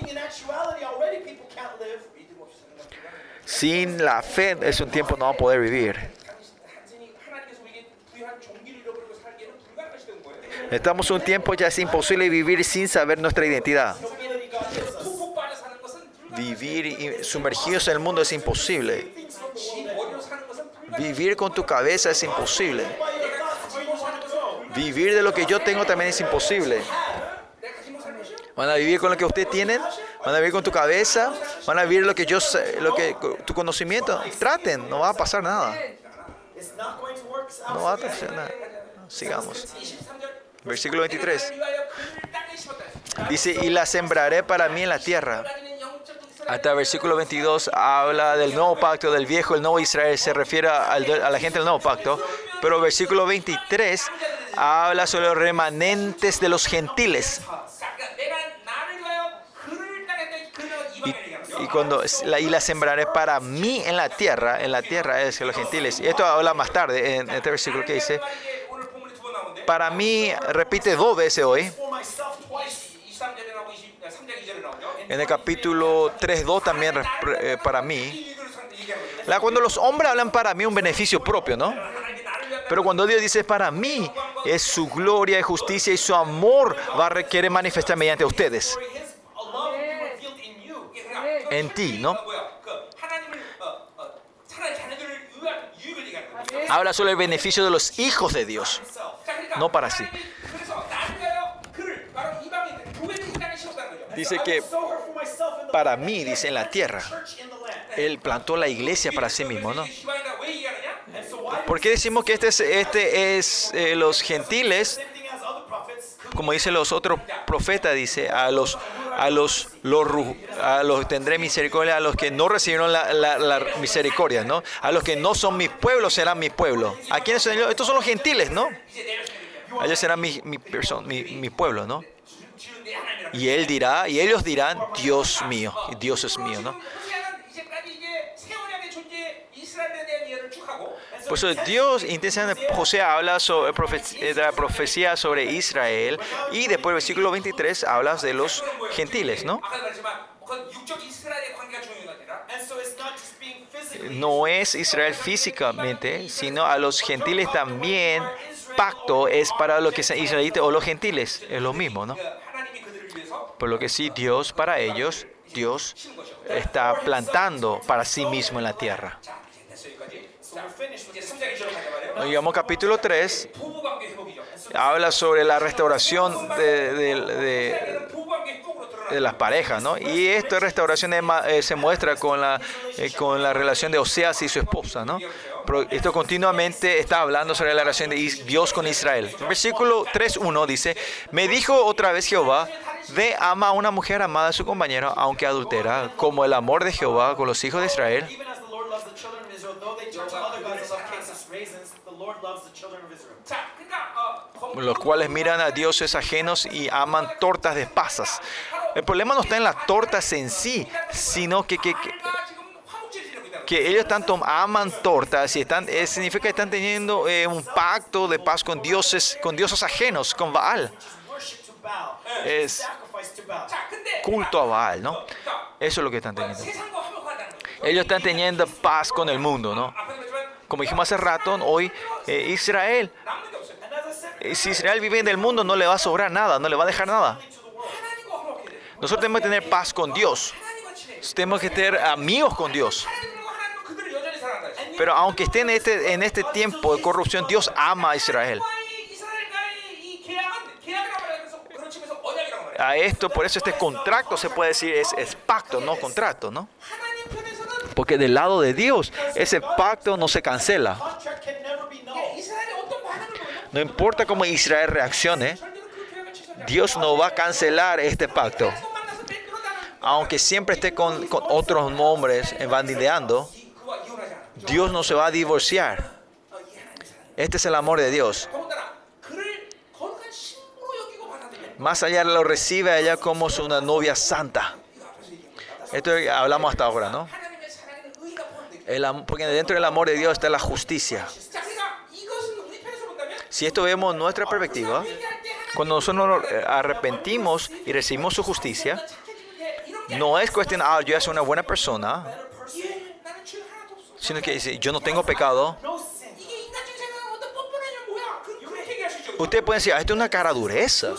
Sin la fe es un tiempo no va a poder vivir. Estamos un tiempo ya es imposible vivir sin saber nuestra identidad. Vivir sumergidos en el mundo es imposible. Vivir con tu cabeza es imposible. Vivir de lo que yo tengo también es imposible. Van a vivir con lo que ustedes tienen, van a vivir con tu cabeza, van a vivir lo que yo sé, lo que tu conocimiento. Traten, no va a pasar nada. No va a pasar nada. Sigamos. Versículo 23. Dice, y la sembraré para mí en la tierra. Hasta el versículo 22 habla del nuevo pacto, del viejo, el nuevo Israel, se refiere a la gente del nuevo pacto. Pero el versículo 23 habla sobre los remanentes de los gentiles. y cuando la, y la sembraré para mí en la tierra, en la tierra es que los gentiles. Y esto habla más tarde en este versículo que dice, para mí, repite dos veces hoy, en el capítulo 3.2 también eh, para mí. Cuando los hombres hablan para mí un beneficio propio, ¿no? Pero cuando Dios dice para mí, es su gloria y justicia y su amor va a requerir manifestar mediante ustedes. En ti, ¿no? Habla sobre el beneficio de los hijos de Dios, no para sí. Dice que para mí, dice, en la tierra, Él plantó la iglesia para sí mismo, ¿no? ¿Por qué decimos que este es, este es eh, los gentiles? Como dicen los otros profetas, dice, a los a los, los, a los tendré misericordia, a los que no recibieron la, misericordia, ¿no? A los que no son mis pueblos serán mis pueblos. ¿A quiénes son ellos? Estos son los gentiles, ¿no? Ellos serán mi, mi, mi pueblo, ¿no? Y él dirá, y ellos dirán, Dios mío, Dios es mío, ¿no? Por Dios, intensamente, José habla sobre eh, eh, de la profecía sobre Israel y después el versículo 23 habla de los gentiles, ¿no? No es Israel físicamente, sino a los gentiles también. Pacto es para los que son israelitas o los gentiles, es lo mismo, ¿no? Por lo que sí, Dios para ellos, Dios está plantando para sí mismo en la tierra. Nos capítulo 3, habla sobre la restauración de, las parejas, ¿no? Y esta restauración eh, se muestra con la, eh, con la relación de Oseas y su esposa, ¿no? esto continuamente está hablando sobre la relación de Dios con Israel. Versículo 3.1 dice, me dijo otra vez Jehová, ve ama a una mujer amada a su compañero, aunque adultera, como el amor de Jehová con los hijos de Israel. Los cuales miran a dioses ajenos y aman tortas de pasas. El problema no está en las tortas en sí, sino que, que, que que ellos tanto aman tortas y están, eh, significa que están teniendo eh, un pacto de paz con dioses, con dioses ajenos, con Baal. Es culto a Baal, ¿no? Eso es lo que están teniendo. Ellos están teniendo paz con el mundo, ¿no? Como dijimos hace rato, hoy eh, Israel, si Israel vive en el mundo, no le va a sobrar nada, no le va a dejar nada. Nosotros tenemos que tener paz con Dios. Tenemos que tener amigos con Dios. Pero aunque esté en este, en este tiempo de corrupción, Dios ama a Israel. A esto, por eso este contrato se puede decir es, pacto, no contrato, ¿no? Porque del lado de Dios, ese pacto no se cancela. No importa cómo Israel reaccione, Dios no va a cancelar este pacto. Aunque siempre esté con, con otros nombres eh, bandideando, Dios no se va a divorciar. Este es el amor de Dios. Más allá lo recibe a ella como una novia santa. Esto hablamos hasta ahora, ¿no? Porque dentro del amor de Dios está la justicia. Si esto vemos nuestra perspectiva, cuando nosotros nos arrepentimos y recibimos su justicia, no es cuestión, ah, yo soy una buena persona, sino que dice, yo no tengo pecado. Usted puede decir, ah, esto es una cara dureza.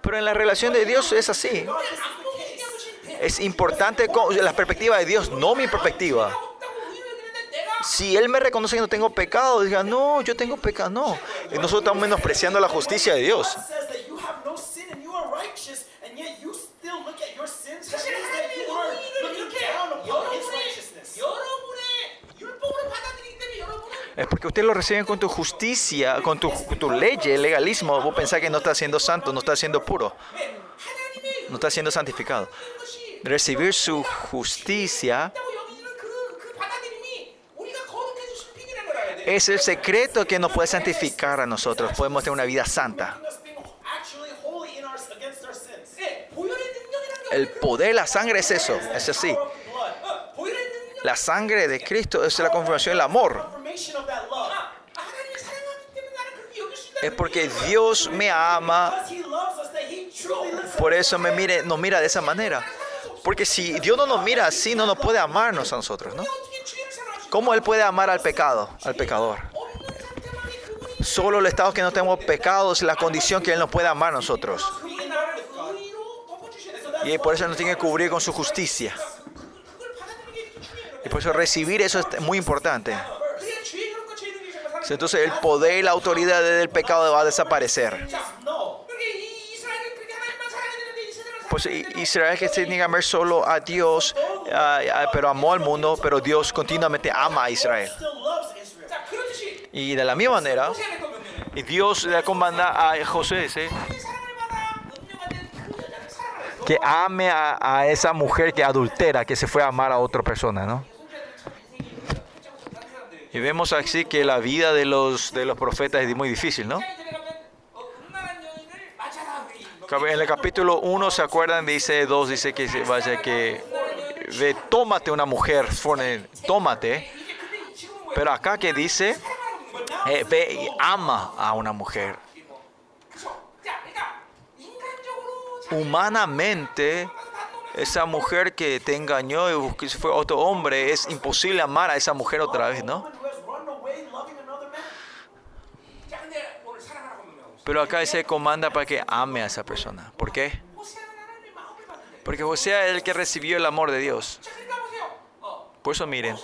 Pero en la relación de Dios es así. Es importante la perspectiva de Dios, no mi perspectiva. Si Él me reconoce que no tengo pecado, diga, no, yo tengo pecado. No, nosotros estamos menospreciando la justicia de Dios. es porque ustedes lo reciben con tu justicia, con tu, ley, el legalismo. Vos pensás que no está siendo santo, no está siendo puro, no está siendo santificado. Recibir su justicia es el secreto que nos puede santificar a nosotros. Podemos tener una vida santa. El poder la sangre es eso, es así. La sangre de Cristo es la confirmación del amor. Es porque Dios me ama. Por eso me mire, nos mira de esa manera. Porque si Dios no nos mira así, no nos puede amarnos a nosotros, ¿no? ¿Cómo Él puede amar al pecado, al pecador? Solo el estado que no tenemos pecados es la condición que Él nos puede amar a nosotros. Y por eso nos tiene que cubrir con su justicia. Y por eso recibir eso es muy importante. Entonces el poder y la autoridad del pecado va a desaparecer. Pues Israel que tiene que amar solo a Dios, ah, ah, pero amó al mundo, pero Dios continuamente ama a Israel. Y de la misma manera, Dios le comanda a José ese, que ame a, a esa mujer que adultera, que se fue a amar a otra persona, ¿no? Y vemos así que la vida de los, de los profetas es muy difícil, ¿no? En el capítulo 1, ¿se acuerdan? Dice 2, dice que vaya que de tómate una mujer, tómate. Pero acá que dice, eh, ve y ama a una mujer. Humanamente, esa mujer que te engañó y fue otro hombre, es imposible amar a esa mujer otra vez, ¿no? Pero acá se comanda para que ame a esa persona. ¿Por qué? Porque José es el que recibió el amor de Dios. Por eso miren,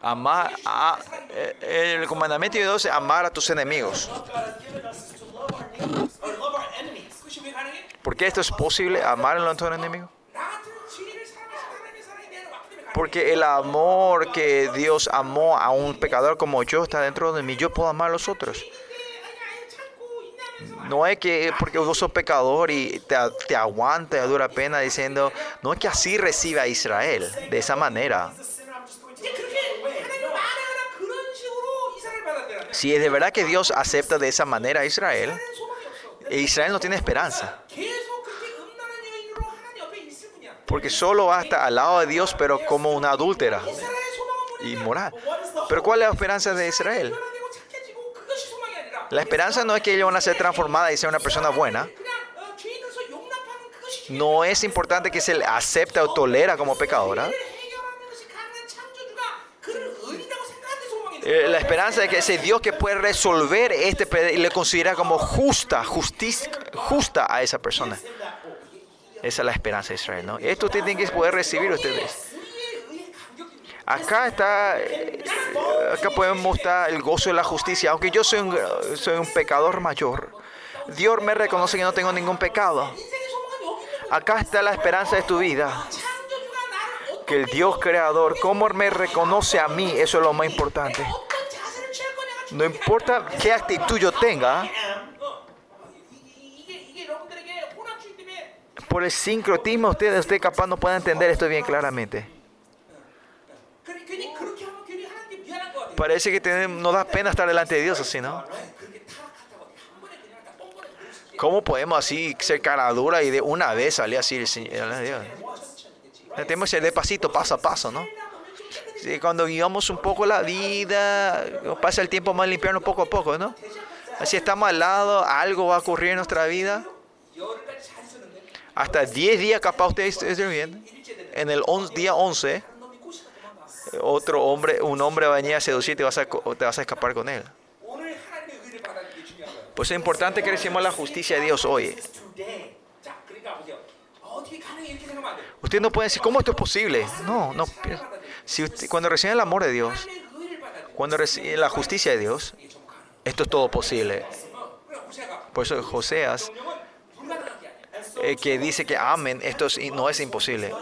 amar a, eh, el comandamiento de Dios es amar a tus enemigos. ¿Por qué esto es posible? Amar a nuestro enemigo. Porque el amor que Dios amó a un pecador como yo está dentro de mí. Yo puedo amar a los otros. No es que porque vos sos pecador y te, te aguanta dura pena diciendo, no es que así recibe a Israel, de esa manera. Si es de verdad que Dios acepta de esa manera a Israel, Israel no tiene esperanza. Porque solo va a estar al lado de Dios, pero como una adúltera inmoral. Pero ¿cuál es la esperanza de Israel? La esperanza no es que ellos van a ser transformadas y sea una persona buena. No es importante que se le acepta o tolera como pecadora. Eh, la esperanza de que ese Dios que puede resolver este y le considera como justa, justicia, justa a esa persona. Esa es la esperanza de Israel, ¿no? Esto ustedes tienen que poder recibir ustedes. Acá está, eh, acá podemos mostrar el gozo de la justicia. Aunque yo soy un, soy un pecador mayor, Dios me reconoce que no tengo ningún pecado. Acá está la esperanza de tu vida. Que el Dios creador, cómo me reconoce a mí, eso es lo más importante. No importa qué actitud yo tenga, por el sincrotismo ustedes, ustedes capaz no pueden entender esto bien claramente. Parece que no da pena estar delante de Dios así, ¿no? ¿Cómo podemos así ser cara dura y de una vez salir así el Señor? Dios? Tenemos que ser de pasito, paso a paso, ¿no? Cuando guiamos un poco la vida, pasa el tiempo más limpiarnos poco a poco, ¿no? Así estamos al lado, algo va a ocurrir en nuestra vida. Hasta 10 días capaz ustedes estén bien. En el on, día 11 otro hombre, un hombre va a venir a seducir, te vas a, te vas a escapar con él. Por eso es importante que recibamos la justicia de Dios hoy. Usted no puede decir, ¿cómo esto es posible? No, no. Si usted, cuando recibe el amor de Dios, cuando recibe la justicia de Dios, esto es todo posible. Por eso Joseas, eh, que dice que amén, esto es, no es imposible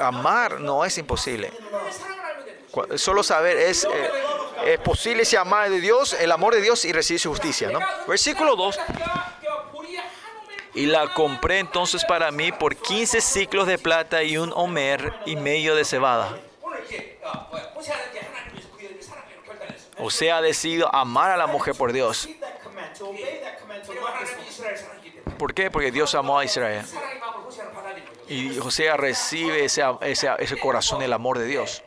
amar no es imposible. Solo saber es, eh, es posible si amar de Dios, el amor de Dios y recibir su justicia. Versículo 2. Y la compré entonces para mí por 15 ciclos de plata y un homer y medio de cebada. O sea, ha decidido amar a la mujer por Dios. ¿Por qué? Porque Dios amó a Israel. Y José recibe ese, ese, ese corazón, el amor de Dios.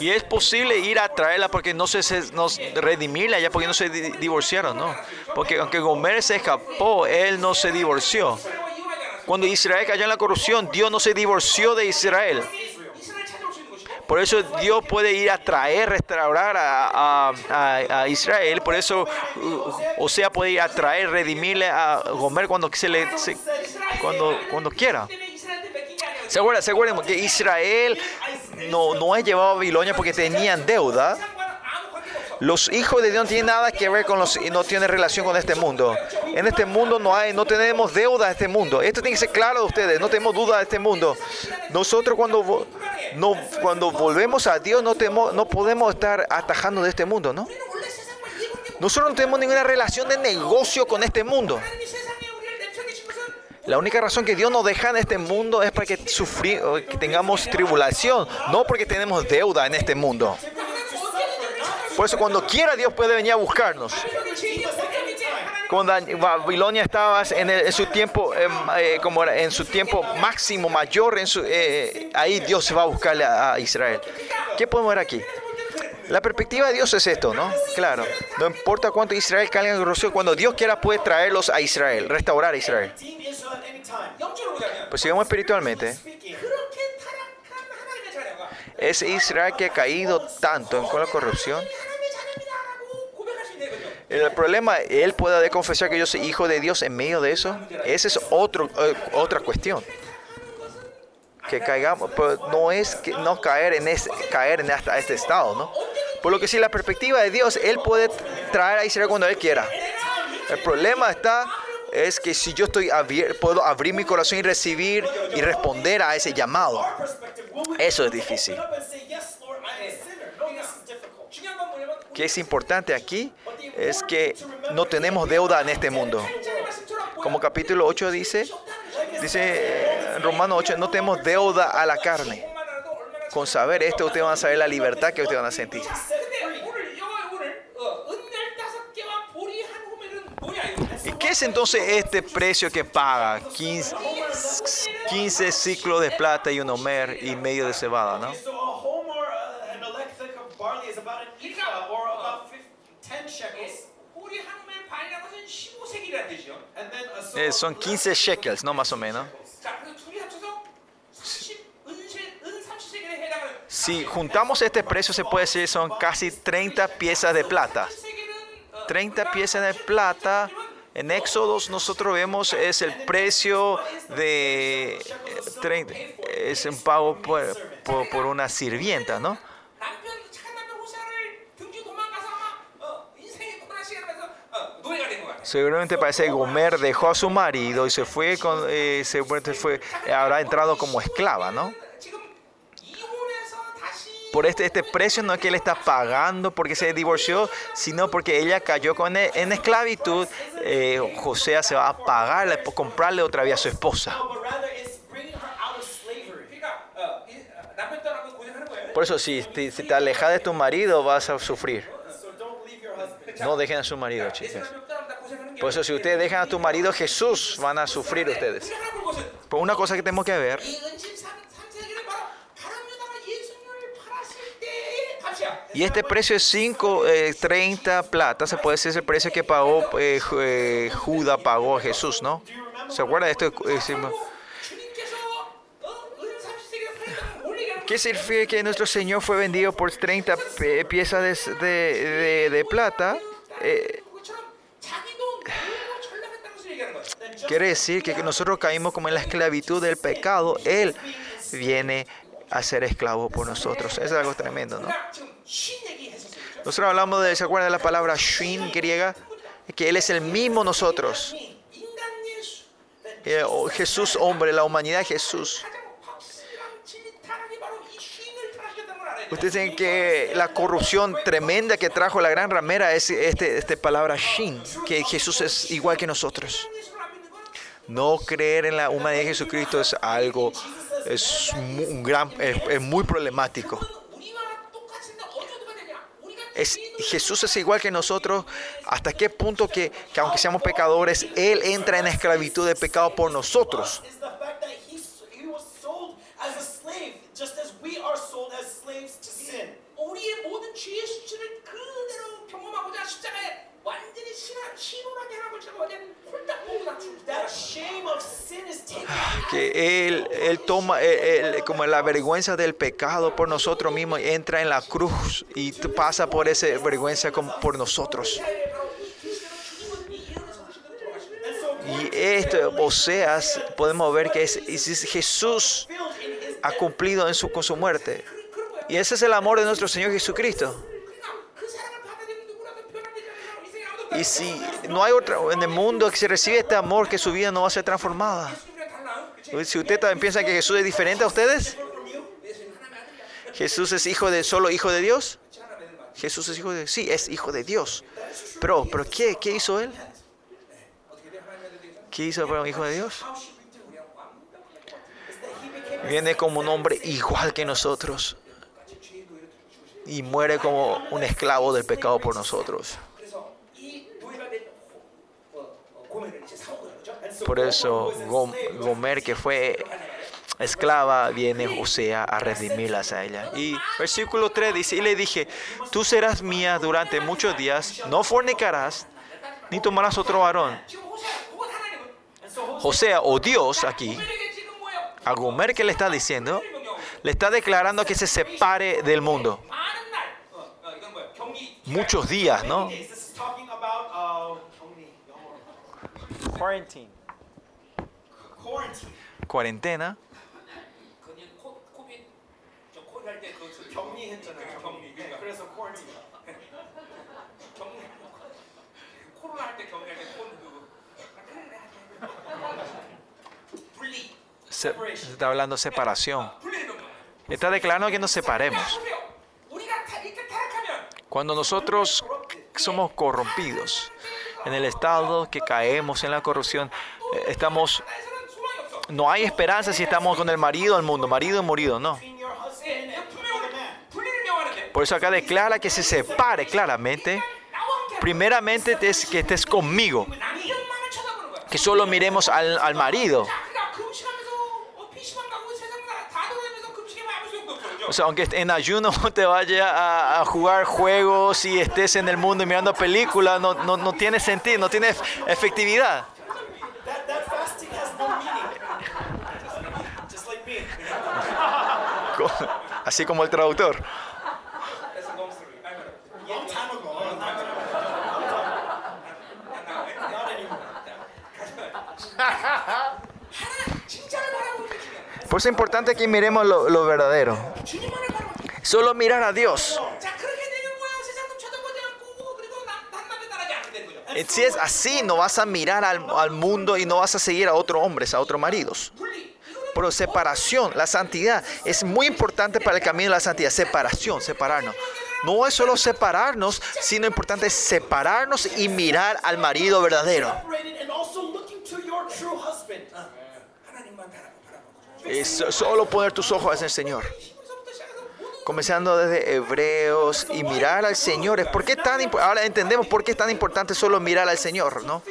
Y es posible ir a traerla porque no se, se nos redimirla ya, porque no se divorciaron, ¿no? Porque aunque Gomer se escapó, él no se divorció. Cuando Israel cayó en la corrupción, Dios no se divorció de Israel. Por eso Dios puede ir a traer, restaurar a, Israel. Por eso uh, o sea puede ir a traer, redimirle a Gomer cuando, se le, cuando, cuando quiera. Se acuerdan, se acuerdan que Israel no, no es llevado a Babilonia porque tenían deuda. Los hijos de Dios no tienen nada que ver con los y no tienen relación con este mundo. En este mundo no hay, no tenemos deuda de este mundo. Esto tiene que ser claro de ustedes, no tenemos duda de este mundo. Nosotros cuando, no, cuando volvemos a Dios no, temo, no podemos estar atajando de este mundo, ¿no? Nosotros no tenemos ninguna relación de negocio con este mundo. La única razón que Dios nos deja en este mundo es para que, sufri que tengamos tribulación, no porque tenemos deuda en este mundo. Por eso cuando quiera Dios puede venir a buscarnos. Cuando Babilonia estaba en, el, en su tiempo, em, eh, como en su tiempo máximo, mayor, eh, eh, ahí Dios se va a buscarle a, Israel. ¿Qué podemos ver aquí? La perspectiva de Dios es esto, ¿no? Claro, no importa cuánto Israel caiga en el rocío, cuando Dios quiera puede traerlos a Israel, restaurar a Israel. Pues sigamos espiritualmente. Es Israel que ha caído tanto en la corrupción el problema, él pueda confesar que yo soy hijo de Dios en medio de eso, esa es otro, eh, otra cuestión. Que caigamos, pero no es que no caer en, ese, caer en este estado, ¿no? Por lo que si la perspectiva de Dios, Él puede traer a Israel cuando Él quiera. El problema está es que si yo estoy abier- puedo abrir mi corazón y recibir y responder a ese llamado. Eso es difícil que es importante aquí es que no tenemos deuda en este mundo. Como capítulo 8 dice, dice eh, Romano 8, no tenemos deuda a la carne. Con saber esto, ustedes van a saber la libertad que ustedes van a sentir. ¿Y qué es entonces este precio que paga? 15, 15 ciclos de plata y un homer y medio de cebada, ¿no? son 15 shekels, ¿no? Más o menos. Si juntamos este precio, se puede decir son casi 30 piezas de plata. 30 piezas de plata. En Éxodos nosotros vemos es el precio de eh, 30, es un pago por, por una sirvienta, ¿no? Seguramente parece que Gomer dejó a su marido y se fue, con, eh, fue, habrá entrado como esclava, ¿no? Por este, este precio no es que él está pagando porque se divorció, sino porque ella cayó con e, en esclavitud. Eh, José se va a pagarle, comprarle otra vez a su esposa. Por eso, si te, alejas de tu marido, vas a sufrir. No dejen a su marido, chicas. Por eso si ustedes dejan a tu marido Jesús, van a sufrir ustedes. Pero una cosa que tenemos que ver. Y este precio es 5, eh, plata, se puede decir el precio que pagó eh, eh, Judas, pagó a Jesús, ¿no? ¿Se acuerdan de esto? ¿Qué significa que nuestro Señor fue vendido por 30 eh, piezas de, de, de, de plata? Eh, Quiere decir que nosotros caímos como en la esclavitud del pecado. Él viene a ser esclavo por nosotros. Eso es algo tremendo, ¿no? Nosotros hablamos de, ¿se acuerdan de la palabra shin griega? Que Él es el mismo nosotros. Eh, Jesús hombre, la humanidad Jesús. Ustedes dicen que la corrupción tremenda que trajo la gran ramera es esta este palabra shin, que Jesús es igual que nosotros. No creer en la humanidad de Jesucristo es algo, es, un gran, es, muy problemático. Jesús es igual que nosotros, hasta qué punto que, que, aunque seamos pecadores, Él entra en esclavitud de pecado por nosotros. Ah, que él, él toma él, él, como la vergüenza del pecado por nosotros mismos, entra en la cruz y pasa por esa vergüenza como por nosotros. Y esto, Oseas, podemos ver que es, es Jesús ha cumplido en su, con su muerte. Y ese es el amor de nuestro Señor Jesucristo. Y si no hay otra en el mundo que se recibe este amor, que su vida no va a ser transformada. Si ustedes también piensan que Jesús es diferente a ustedes, Jesús es hijo de solo hijo de Dios. Jesús es hijo de sí, es hijo de Dios. Pero, pero ¿qué, qué hizo él? ¿Qué hizo para un hijo de Dios? Viene como un hombre igual que nosotros y muere como un esclavo del pecado por nosotros. Por eso Gomer, que fue esclava, viene José a redimirlas a ella. Y versículo 3 dice, y le dije, tú serás mía durante muchos días, no fornicarás, ni tomarás otro varón. José o oh Dios aquí, a Gomer que le está diciendo, le está declarando que se separe del mundo. Muchos días, ¿no? Quarantine. Cuarentena. *laughs* Está hablando separación. Está declarando que nos separemos. Cuando nosotros somos corrompidos, en el estado que caemos en la corrupción, eh, estamos, no hay esperanza si estamos con el marido al mundo, marido morido, no. Por eso acá declara que se separe claramente. Primeramente es que estés conmigo. Que solo miremos al, al marido. O sea, aunque en ayuno *laughs* te vayas a, a jugar juegos y estés en el mundo mirando películas, no, no, no tiene sentido, no tiene ef- efectividad. Así como el traductor. Por eso es importante que miremos lo, verdadero. Solo mirar a Dios. Eh, si es así, no vas a mirar al, mundo y no vas a seguir a otros hombres, a otros maridos. Pero separación, la santidad, es muy importante para el camino de la santidad. Separación, separarnos. No es solo separarnos, sino importante separarnos y mirar al marido verdadero. Es solo poner tus ojos en el Señor. Comenzando desde Hebreos y mirar al Señor. ¿Por qué tan Ahora entendemos por qué es tan importante solo mirar al Señor, ¿no?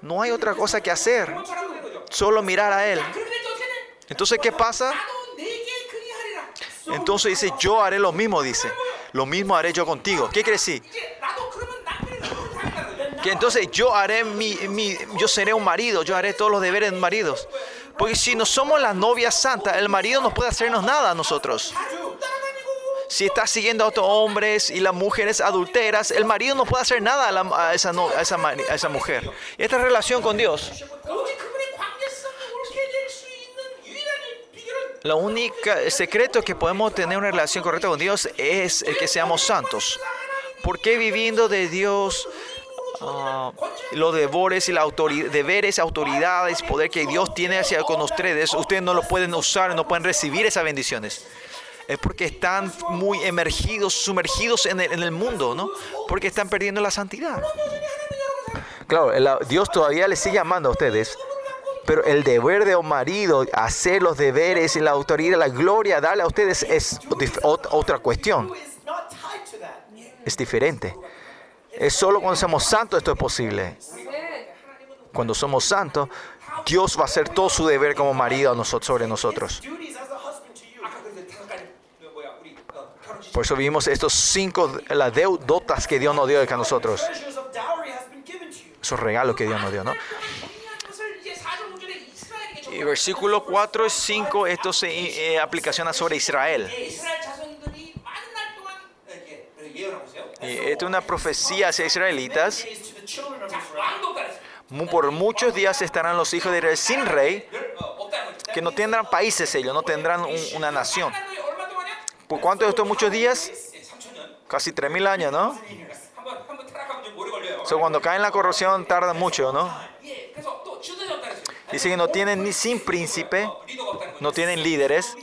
No hay otra cosa que hacer. Solo mirar a Él. Entonces, ¿qué pasa? Entonces dice, yo haré lo mismo, dice. Lo mismo haré yo contigo. ¿Qué crees? que entonces yo haré mi, yo seré un marido, yo haré todos los deberes de maridos. Porque si no somos las novias santas, el marido no puede hacernos nada a nosotros. Si está siguiendo a otros hombres y las mujeres adulteras, el marido no puede hacer nada a, esa, mujer. Esta relación con Dios. La único secreto que podemos tener una relación correcta con Dios es el que seamos santos. Porque viviendo de Dios ah, los deberes y la autori- deberes, autoridades, poder que Dios tiene hacia con ustedes, ustedes no lo pueden usar, no pueden recibir esas bendiciones? Es porque están muy emergidos, sumergidos en el, en el mundo, ¿no? Porque están perdiendo la santidad. Claro, el- Dios todavía les sigue amando a ustedes. Pero el deber de un marido, hacer los deberes y la autoridad, la gloria, darle a ustedes es otra cuestión. Es diferente. Es solo cuando somos santos esto es posible. Cuando somos santos, Dios va a hacer todo su deber como marido a nosotros, sobre nosotros. Por eso vivimos estos cinco, las deudotas que Dios nos dio a nosotros. Esos regalos que Dios nos dio, ¿no? Y versículo 4 y 5, esto se eh, sobre Israel. Esta es una profecía hacia israelitas. Por muchos días estarán los hijos de Israel sin rey, que no tendrán países ellos, no tendrán una nación. ¿Por cuánto de estos muchos días? Casi 3.000 años, ¿no? O sea, cuando cae en la corrupción tarda mucho, ¿no? Dice que no tienen ni sin príncipe, no tienen líderes.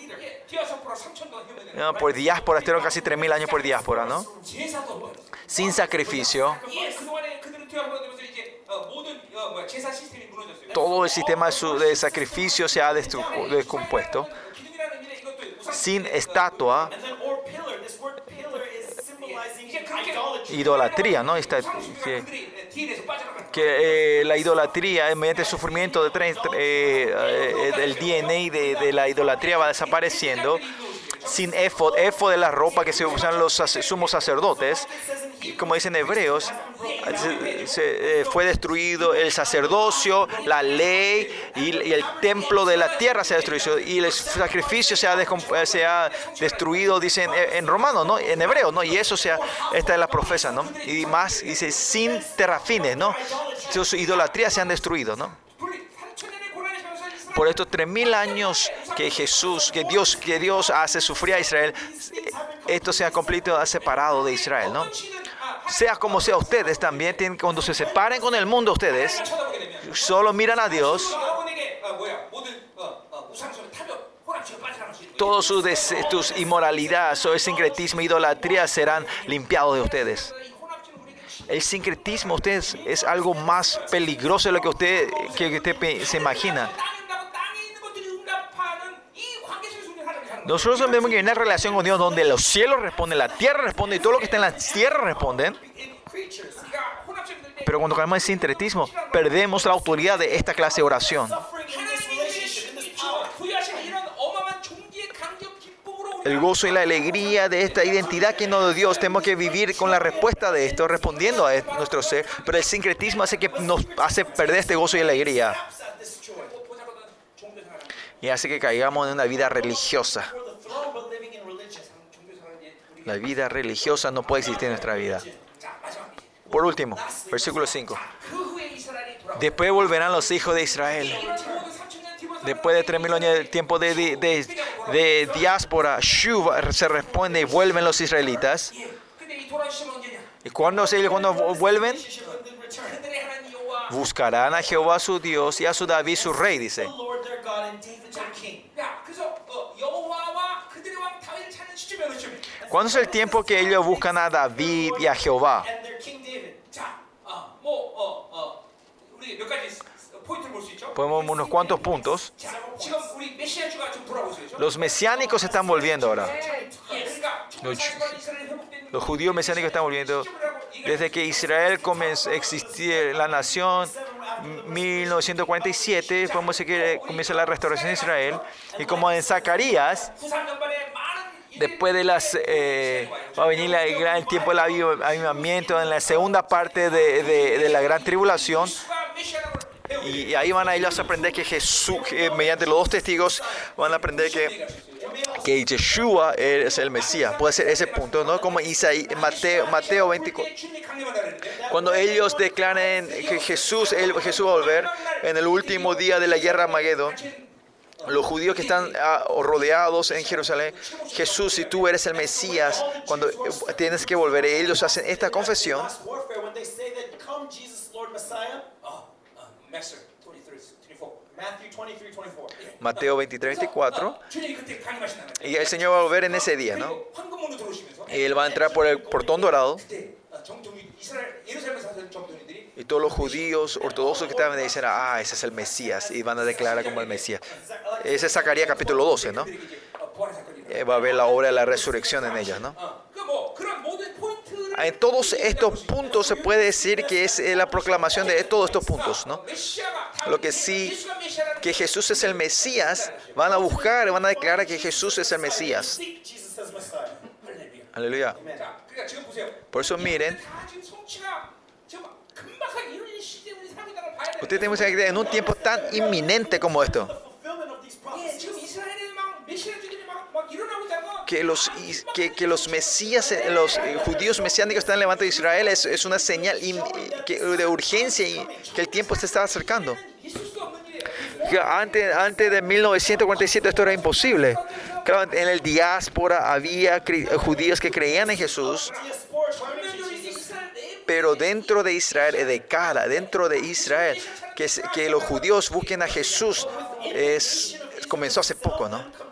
¿no? por diáspora, estuvieron casi 3.000 años por diáspora, ¿no? Sin sacrificio. Todo el sistema de sacrificio se ha descompuesto. Sin estatua, idolatría, ¿no? Esta, que, eh, la idolatría, mediante el sufrimiento de eh, eh, el DNA de, de, la idolatría va desapareciendo sin efod, efod de la ropa que se usan los sumos sacerdotes, como dicen hebreos, se- se, eh, fue destruido el sacerdocio, la ley y, el templo de la tierra se ha destruido y el sacrificio se ha, eh, se ha destruido, dicen en, en romano, ¿no? En hebreo, ¿no? Y eso sea, esta es la profesa, ¿no? Y más, dice, sin terrafines, ¿no? Sus idolatrías se han destruido, ¿no? por estos 3.000 años que Jesús, que Dios, que Dios hace sufrir a Israel, esto se ha completado, separado de Israel, ¿no? Sea como sea, ustedes también, tienen, cuando se separen con el mundo, ustedes solo miran a Dios. Todos sus, sus inmoralidades, o el sincretismo, idolatría serán limpiados de ustedes. El sincretismo, ustedes, es algo más peligroso de lo que usted se imagina. Nosotros sabemos que hay una relación con Dios donde los cielos responden, la tierra responde y todo lo que está en la tierra responden. Pero cuando caemos en sincretismo, perdemos la autoridad de esta clase de oración. El gozo y la alegría de esta identidad que nos dio Dios, tenemos que vivir con la respuesta de esto, respondiendo a nuestro ser. Pero el sincretismo hace que nos hace perder este gozo y alegría y hace que caigamos en una vida religiosa. La vida religiosa no puede existir en nuestra vida. Por último, versículo 5. Después volverán los hijos de Israel. Después de 3.000 años del tiempo de, de, diáspora, Shuv se responde y vuelven los israelitas. ¿Y cuándo, cuándo vuelven? Buscarán a Jehová su Dios y a su David su rey, dice. ¿Cuándo es el tiempo que ellos buscan a David y a Jehová? Podemos unos cuantos puntos. Los mesiánicos están volviendo ahora. Los judíos mesiánicos están volviendo. Desde que Israel comenzó a existir la nación, 1947, podemos seguir, eh, comienza la restauración de Israel. Y como en Zacarías, después de las eh, va a venir el gran tiempo del avivamiento en la segunda parte de, de la gran tribulación y, ahí van a ellos a aprender que Jesús, eh, mediante los dos testigos, van a aprender que que Yeshua es el Mesías. Puede ser ese punto, ¿no? Como Isaí, Mateo, Mateo 24. Cuando ellos declaren que Jesús, el, Jesús va a volver en el último día de la guerra Magedón. Los judíos que están ah, rodeados en Jerusalén, Jesús, si tú eres el Mesías, cuando tienes que volver, ellos hacen esta confesión. Mateo 23, 24. Y el Señor va a volver en ese día, ¿no? Y Él va a entrar por el portón dorado. Y todos los judíos ortodoxos que estaban dicen, ah, ese es el Mesías, y van a declarar como el Mesías. Ese es Zacarías capítulo 12, ¿no? Eh, va a haber la obra de la resurrección en ellas, ¿no? en todos estos puntos se puede decir que es eh, la proclamación de todos estos puntos, ¿no? Lo que sí, que Jesús es el Mesías, van a buscar, van a declarar que Jesús es el Mesías. Aleluya. Por eso miren. Ustedes tienen que en un tiempo tan inminente como esto que los, que, los mesías, eh, los eh, judíos mesiánicos están levantando de Israel es, es una señal eh, de urgencia y que el tiempo se está acercando. Antes, antes de 1947 esto era imposible. Claro, en el diáspora había judíos que creían en Jesús, pero dentro de Israel, de cara, dentro de Israel, que, que los judíos busquen a Jesús, es, comenzó hace poco, ¿no?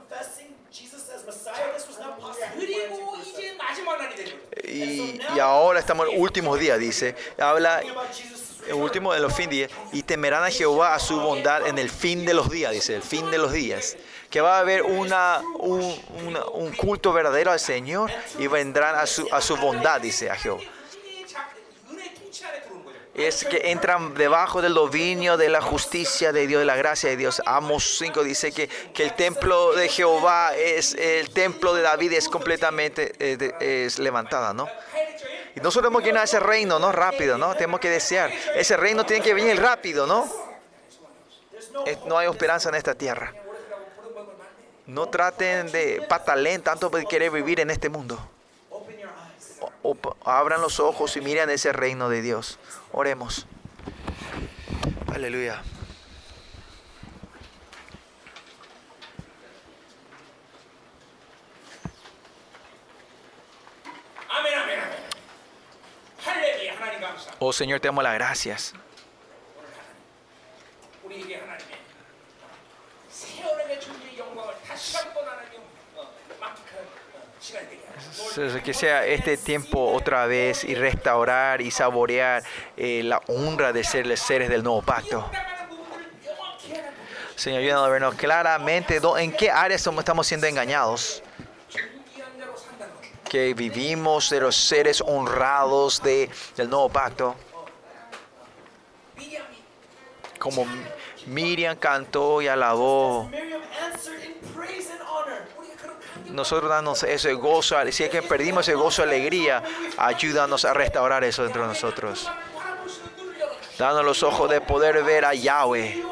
Y, ahora estamos en los últimos días, dice. Habla el último de los fin días, y temerán a Jehová a su bondad en el fin de los días, dice, el fin de los días. Que va a haber un, un culto verdadero al Señor y vendrán a su, a su bondad, dice a Jehová. Es que entran debajo del dominio de la justicia de Dios, de la gracia de Dios. Amos 5 dice que, que el templo de Jehová es el templo de David es completamente eh, de- es levantada, ¿no? Y nosotros tenemos que ir a ese reino, ¿no? Rápido, ¿no? Tenemos que desear. Ese reino tiene que venir rápido, ¿no? No hay esperanza en esta tierra. No traten de patalen tanto por querer vivir en este mundo. open your eyes. O- o- abran los ojos y miren ese reino de Dios. Oremos. Aleluya. Oh Señor, te damos las gracias que sea este tiempo otra vez y restaurar y saborear eh, la honra de ser los seres del nuevo pacto. Señor, ayúdanos a vernos claramente en qué áreas estamos siendo engañados. Que vivimos de los seres honrados de, del nuevo pacto. Como Miriam cantó y alabó nosotros danos ese gozo, si es que perdimos ese gozo, alegría, ayúdanos a restaurar eso dentro de nosotros. Danos los ojos de poder ver a Yahweh,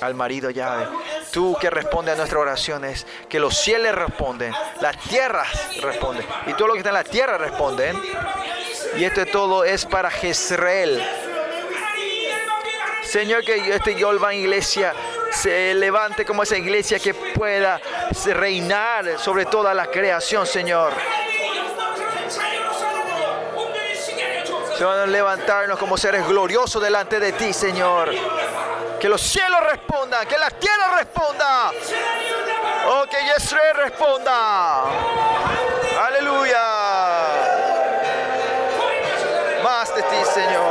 al marido Yahweh. Tú que responde a nuestras oraciones, que los cielos responden, las tierras responden, y todo lo que está en la tierra responden. Y esto todo es para Jezreel. Señor, que este Yolvan Iglesia se levante como esa iglesia que pueda reinar sobre toda la creación, Señor. Se van a levantarnos como seres gloriosos delante de ti, Señor. Que los cielos respondan, que la tierra responda. Oh, que Yesreel responda. Aleluya. Más de ti, Señor.